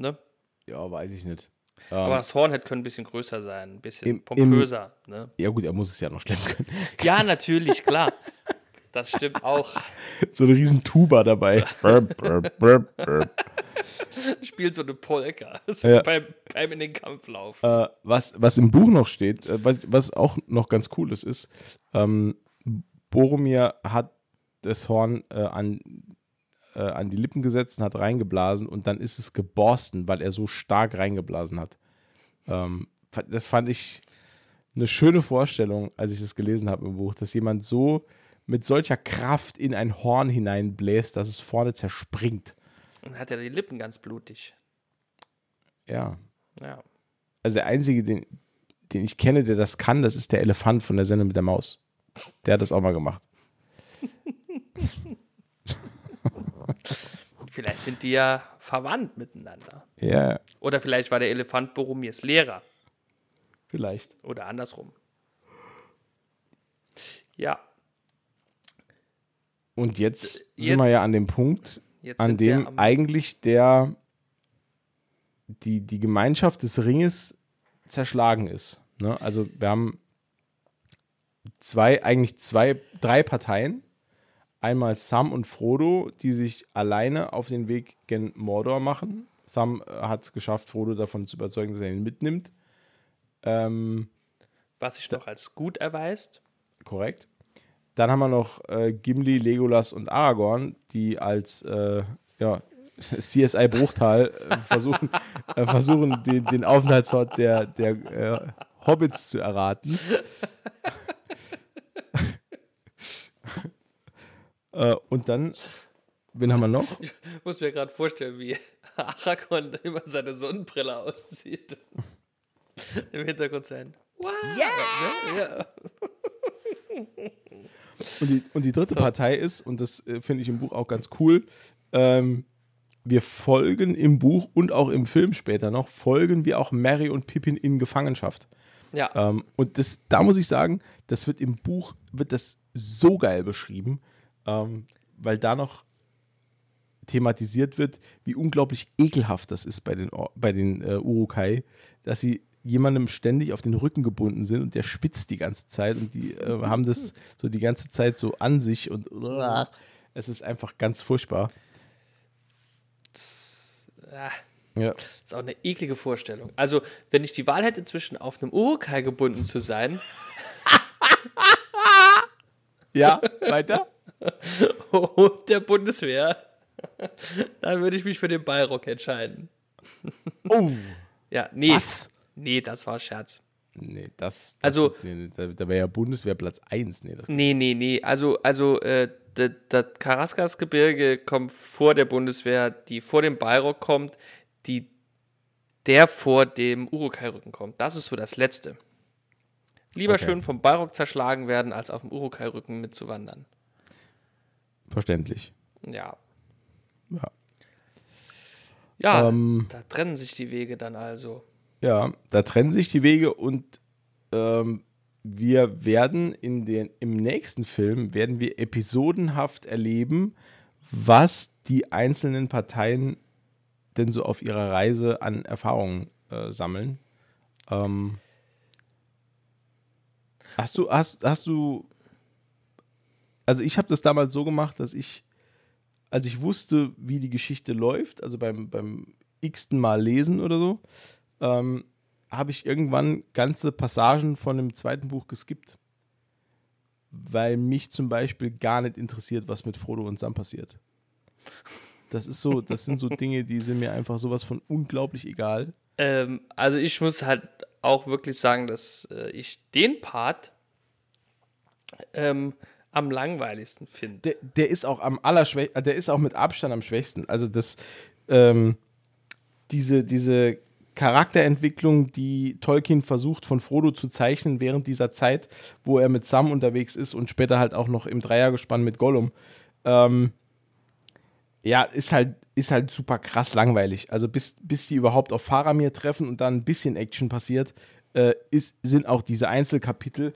B: ne?
A: Ja, weiß ich nicht.
B: Aber das Horn hätte können ein bisschen größer sein, ein bisschen
A: Im- im-
B: pompöser. ne?
A: Ja, gut, er muss es ja noch schleppen können.
B: Ja, natürlich, klar. Das stimmt auch.
A: so eine riesen Tuba dabei. Burp.
B: Spielt so eine Polka. So
A: Ja.
B: beim, beim in den Kampflauf.
A: äh, was, was im Buch noch steht, äh, was, was auch noch ganz cool ist, ist, ähm, Boromir hat das Horn äh, an, äh, an die Lippen gesetzt und hat reingeblasen und dann ist es geborsten, weil er so stark reingeblasen hat. Ähm, das fand ich eine schöne Vorstellung, als ich das gelesen habe im Buch, dass jemand so mit solcher Kraft in ein Horn hineinbläst, dass es vorne zerspringt.
B: Und hat er die Lippen ganz blutig.
A: Ja.
B: Ja.
A: Also der einzige, den, den ich kenne, der das kann, das ist der Elefant von der Sendung mit der Maus. Der hat das auch mal gemacht.
B: Vielleicht sind die ja verwandt miteinander.
A: Ja,
B: Oder vielleicht war der Elefant Boromirs Lehrer.
A: vielleicht.
B: Oder andersrum. Ja,
A: Und jetzt,
B: Jetzt-
A: sind wir ja an dem Punkt,
B: jetzt
A: an dem eigentlich der die, die Gemeinschaft des Ringes zerschlagen ist. Ne? Also wir haben zwei, eigentlich zwei, drei Parteien. Einmal Sam und Frodo, die sich alleine auf den Weg gen Mordor machen. Sam hat es geschafft, Frodo davon zu überzeugen, dass er ihn mitnimmt. Ähm,
B: was sich noch als gut erweist.
A: Korrekt. Dann haben wir noch äh, Gimli, Legolas und Aragorn, die als äh, ja, CSI Bruchtal äh, versuchen, äh, versuchen den, den Aufenthaltsort der, der äh, Hobbits zu erraten. äh, und dann, wen haben wir noch?
B: Ich muss mir gerade vorstellen, wie Aragorn immer seine Sonnenbrille auszieht. Im Hintergrund sein. Wow. Ja! ja.
A: Und die, und die dritte
B: So.
A: Partei ist, und das äh, finde ich im Buch auch ganz cool, ähm, wir folgen im Buch und auch im Film später noch, folgen wir auch Mary und Pippin in Gefangenschaft.
B: ja.
A: Ähm, und das, da muss ich sagen, das wird im Buch, wird das so geil beschrieben, ähm, weil da noch thematisiert wird, wie unglaublich ekelhaft das ist bei den, bei den äh, Urukai, dass sie jemandem ständig auf den Rücken gebunden sind und der schwitzt die ganze Zeit und die äh, haben das so die ganze Zeit so an sich und es ist einfach ganz furchtbar.
B: ja.
A: Ja.
B: Das ist auch eine eklige Vorstellung. Also, wenn ich die Wahl hätte, zwischen auf einem Urukai gebunden zu sein
A: Ja, weiter?
B: und der Bundeswehr, dann würde ich mich für den Ballrock entscheiden.
A: Oh.
B: Ja, nee.
A: Was?
B: Nee, das war Scherz.
A: Nee, das, das
B: Also-
A: nee, da, da wäre ja Bundeswehr Platz 1. Nee, das
B: Nee, nee, nee. Also, also äh, das, Karaskasgebirge kommt vor der Bundeswehr, die vor dem Bayrock kommt, die der vor dem Urukai-Rücken kommt. Das ist so das Letzte. Lieber
A: Okay.
B: schön vom Bayrock zerschlagen werden, als auf dem Urukai-Rücken mitzuwandern.
A: verständlich.
B: Ja.
A: Ja.
B: Ja,
A: Ähm.
B: da trennen sich die Wege dann also.
A: Ja, da trennen sich die Wege und ähm, wir werden in den, im nächsten Film werden wir episodenhaft erleben, was die einzelnen Parteien denn so auf ihrer Reise an Erfahrungen äh, sammeln. Ähm, hast du, hast, hast du, also ich habe das damals so gemacht, dass ich als ich wusste, wie die Geschichte läuft, also beim, beim x-ten Mal lesen oder so, ähm, habe ich irgendwann ganze Passagen von dem zweiten Buch geskippt. Weil mich zum Beispiel gar nicht interessiert, was mit Frodo und Sam passiert. Das ist so, das sind so Dinge, die sind mir einfach sowas von unglaublich egal.
B: Ähm, also ich muss halt auch wirklich sagen, dass äh, ich den Part ähm, am langweiligsten finde.
A: Der, der ist auch am allerschwächsten, der ist auch mit Abstand am schwächsten. Also das, ähm, diese, diese Charakterentwicklung, die Tolkien versucht von Frodo zu zeichnen während dieser Zeit, wo er mit Sam unterwegs ist und später halt auch noch im Dreiergespann mit Gollum, ähm, ja, ist halt, ist halt super krass langweilig. Also bis, bis die überhaupt auf Faramir treffen und dann ein bisschen Action passiert, äh, ist, sind auch diese Einzelkapitel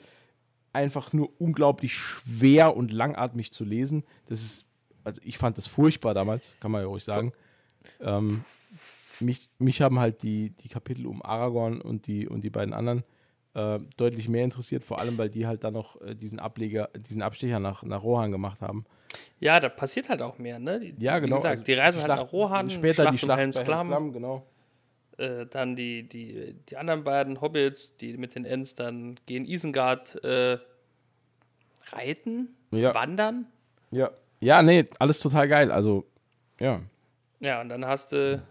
A: einfach nur unglaublich schwer und langatmig zu lesen. Das ist, also ich fand das furchtbar damals, kann man ja ruhig sagen. Ähm, mich, mich haben halt die, die Kapitel um Aragorn und die, und die beiden anderen äh, deutlich mehr interessiert, vor allem weil die halt dann noch äh, diesen Ableger, diesen Abstecher nach, nach Rohan gemacht haben.
B: Ja, da passiert halt auch mehr, ne? Die,
A: Ja, genau.
B: Wie gesagt,
A: also
B: die reisen
A: Schlacht-
B: halt nach Rohan,
A: Später die
B: um
A: Schlacht
B: Helms
A: bei Helms
B: Klamm.
A: Klamm, genau.
B: Äh, dann die, die, die anderen beiden Hobbits, die mit den Ents dann gehen Isengard äh, reiten,
A: Ja.
B: wandern.
A: Ja. Ja, nee, alles total geil. Also, ja.
B: Ja, und dann hast du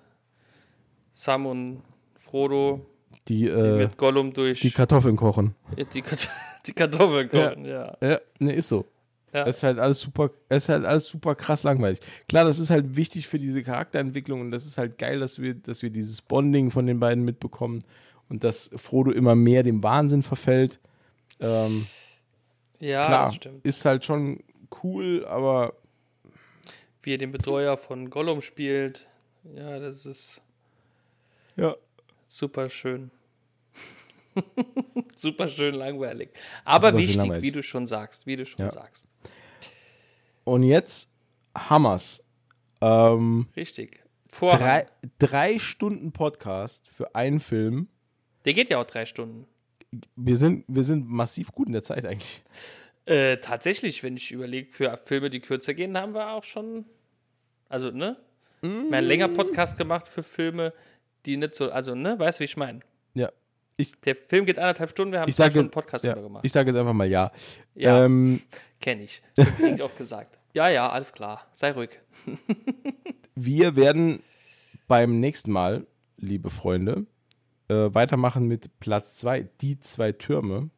B: Sam und Frodo
A: Die,
B: die
A: äh,
B: mit Gollum durch
A: die Kartoffeln kochen.
B: die, die Kartoffeln kochen, ja.
A: Ja, nee, ist so.
B: Ja.
A: Es ist halt alles super, es ist halt alles super krass langweilig. Klar, das ist halt wichtig für diese Charakterentwicklung und das ist halt geil, dass wir, dass wir dieses Bonding von den beiden mitbekommen und dass Frodo immer mehr dem Wahnsinn verfällt. Ähm,
B: Ja,
A: klar,
B: das
A: ist halt schon cool, aber
B: Wie er den Betreuer von Gollum spielt. Ja, das ist
A: ja.
B: super schön. super schön langweilig. Aber
A: Super
B: wichtig,
A: langweilig.
B: wie du schon sagst, wie du schon
A: Ja.
B: sagst.
A: Und jetzt Hammers. Ähm,
B: Richtig. Vorhang.
A: drei, drei Stunden Podcast für einen Film.
B: Der geht ja auch drei Stunden.
A: Wir sind, wir sind massiv gut in der Zeit eigentlich.
B: Äh, tatsächlich, wenn ich überlege, für Filme, die kürzer gehen, haben wir auch schon. Also, ne? Wir haben einen länger Podcast gemacht für Filme, die nicht so. Also, ne? Weißt du, wie ich meine?
A: Ja. Ich,
B: Der Film geht anderthalb Stunden, wir haben
A: ich sage
B: Stunden Podcast
A: ja,
B: drüber gemacht.
A: ich sage jetzt einfach mal ja.
B: Ja.
A: Ähm,
B: Kenne ich. Wird nicht oft gesagt. Ja, ja, alles klar. Sei ruhig.
A: wir werden beim nächsten Mal, liebe Freunde, äh, weitermachen mit Platz 2, die zwei Türme.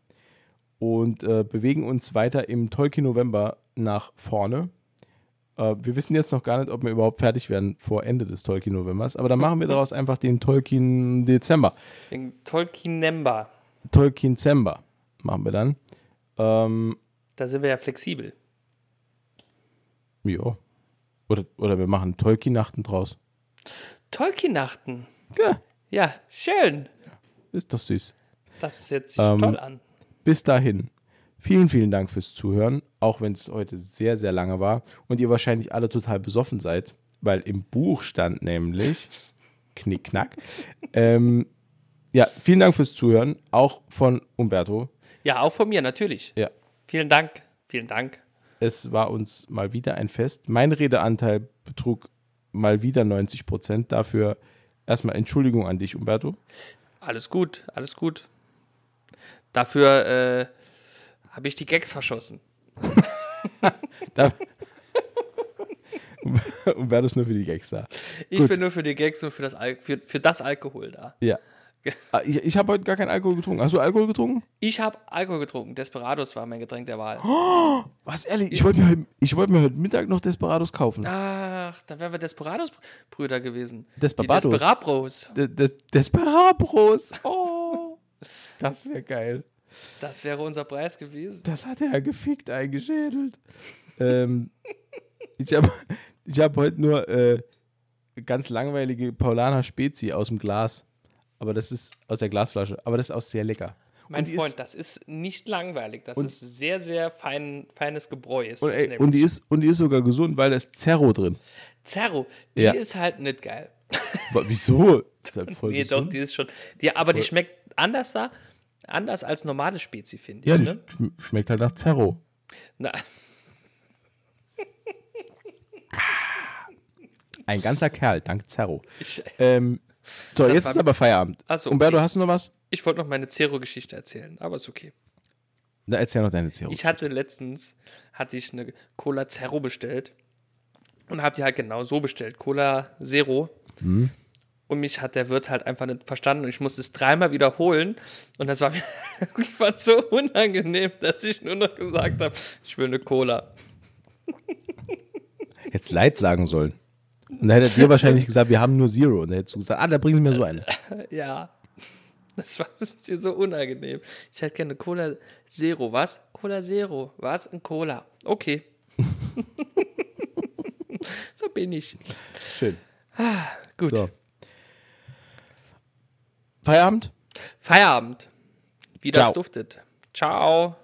A: Und äh, bewegen uns weiter im Tolkien November nach vorne. Äh, wir wissen jetzt noch gar nicht, ob wir überhaupt fertig werden vor Ende des Tolkien Novembers, aber dann machen wir daraus einfach den Tolkien Dezember.
B: Den Tolkien Nemba.
A: Tolkien Zember machen wir dann. Ähm,
B: Da sind wir ja flexibel.
A: ja. Oder, oder wir machen Tolkien-Nachten draus.
B: Tolkien-Nachten.
A: Ja,
B: Ja, schön.
A: ist doch süß.
B: Das hört sich
A: Ähm,
B: toll an.
A: Bis dahin, vielen, vielen Dank fürs Zuhören, auch wenn es heute sehr, sehr lange war und ihr wahrscheinlich alle total besoffen seid, weil im Buch stand nämlich Knickknack. ähm, ja, vielen Dank fürs Zuhören, auch von Umberto.
B: Ja, auch von mir, natürlich.
A: Ja,
B: Vielen Dank. Vielen Dank.
A: es war uns mal wieder ein Fest. Mein Redeanteil betrug mal wieder 90 Prozent. Dafür erstmal Entschuldigung an dich, Umberto.
B: Alles gut, alles gut. Dafür äh, habe ich die Gags verschossen.
A: Da Umberto ist nur für die Gags da.
B: Ich
A: Gut.
B: bin nur für die Gags und für das, Al für, für das Alkohol da.
A: Ja. Ah, Ich, ich habe heute gar keinen Alkohol getrunken. Hast du Alkohol getrunken?
B: Ich habe Alkohol getrunken. Desperados war mein Getränk der Wahl.
A: Was, ehrlich? Ich wollte mir, ich wollte mir heute Mittag noch Desperados kaufen.
B: Ach, da wären wir Desperados-Brüder gewesen.
A: Desperados?
B: Desperabros.
A: De, de, Desperabros. Oh. Das wäre geil.
B: Das wäre unser Preis gewesen.
A: Das hat er gefickt eingeschädelt. ähm, ich habe ich hab heute nur äh, ganz langweilige Paulaner Spezi aus dem Glas. Aber das ist aus der Glasflasche. Aber das ist auch sehr lecker.
B: Mein Freund,
A: ist-
B: das ist nicht langweilig. Das ist sehr, sehr fein, feines Gebräu. Ist
A: Und,
B: das
A: ey,
B: nämlich.
A: und, die ist, und die ist sogar gesund, weil da ist Zerro drin.
B: Zerro, die
A: Ja.
B: ist halt nicht geil.
A: Aber Wieso? Das ist halt voll
B: nee, doch,
A: gesund.
B: die ist schon. Die, aber die schmeckt anders da, anders als normale Spezi, finde ich.
A: Ja, die
B: ne?
A: schm- schmeckt halt nach Zerro.
B: Na,
A: Ein ganzer Kerl, dank Zerro. Ähm, so,
B: Das
A: jetzt ist aber Feierabend.
B: Ach so,
A: Umberto,
B: okay.
A: hast du noch was?
B: ich wollte noch meine Zero-Geschichte erzählen, aber ist okay.
A: Na, erzähl noch deine Zero.
B: Ich hatte letztens, hatte ich eine Cola Zero bestellt und habe die halt genau so bestellt, Cola Zero. Und mich hat der Wirt halt einfach nicht verstanden und ich musste es dreimal wiederholen und das war mir irgendwann so unangenehm, dass ich nur noch gesagt habe, ich will eine Cola.
A: Jetzt Leid sagen sollen. Und dann hätte er dir wahrscheinlich gesagt, wir haben nur Zero. Und dann hättest du gesagt, ah, da bringen sie mir so eine.
B: Ja, das war mir so unangenehm. Ich hätte gerne Cola Zero. Was? Cola Zero. Was? Ein Cola. Okay. so bin ich.
A: Schön.
B: Gut.
A: So. Feierabend?
B: Feierabend. Wie das
A: Ciao.
B: duftet. Ciao.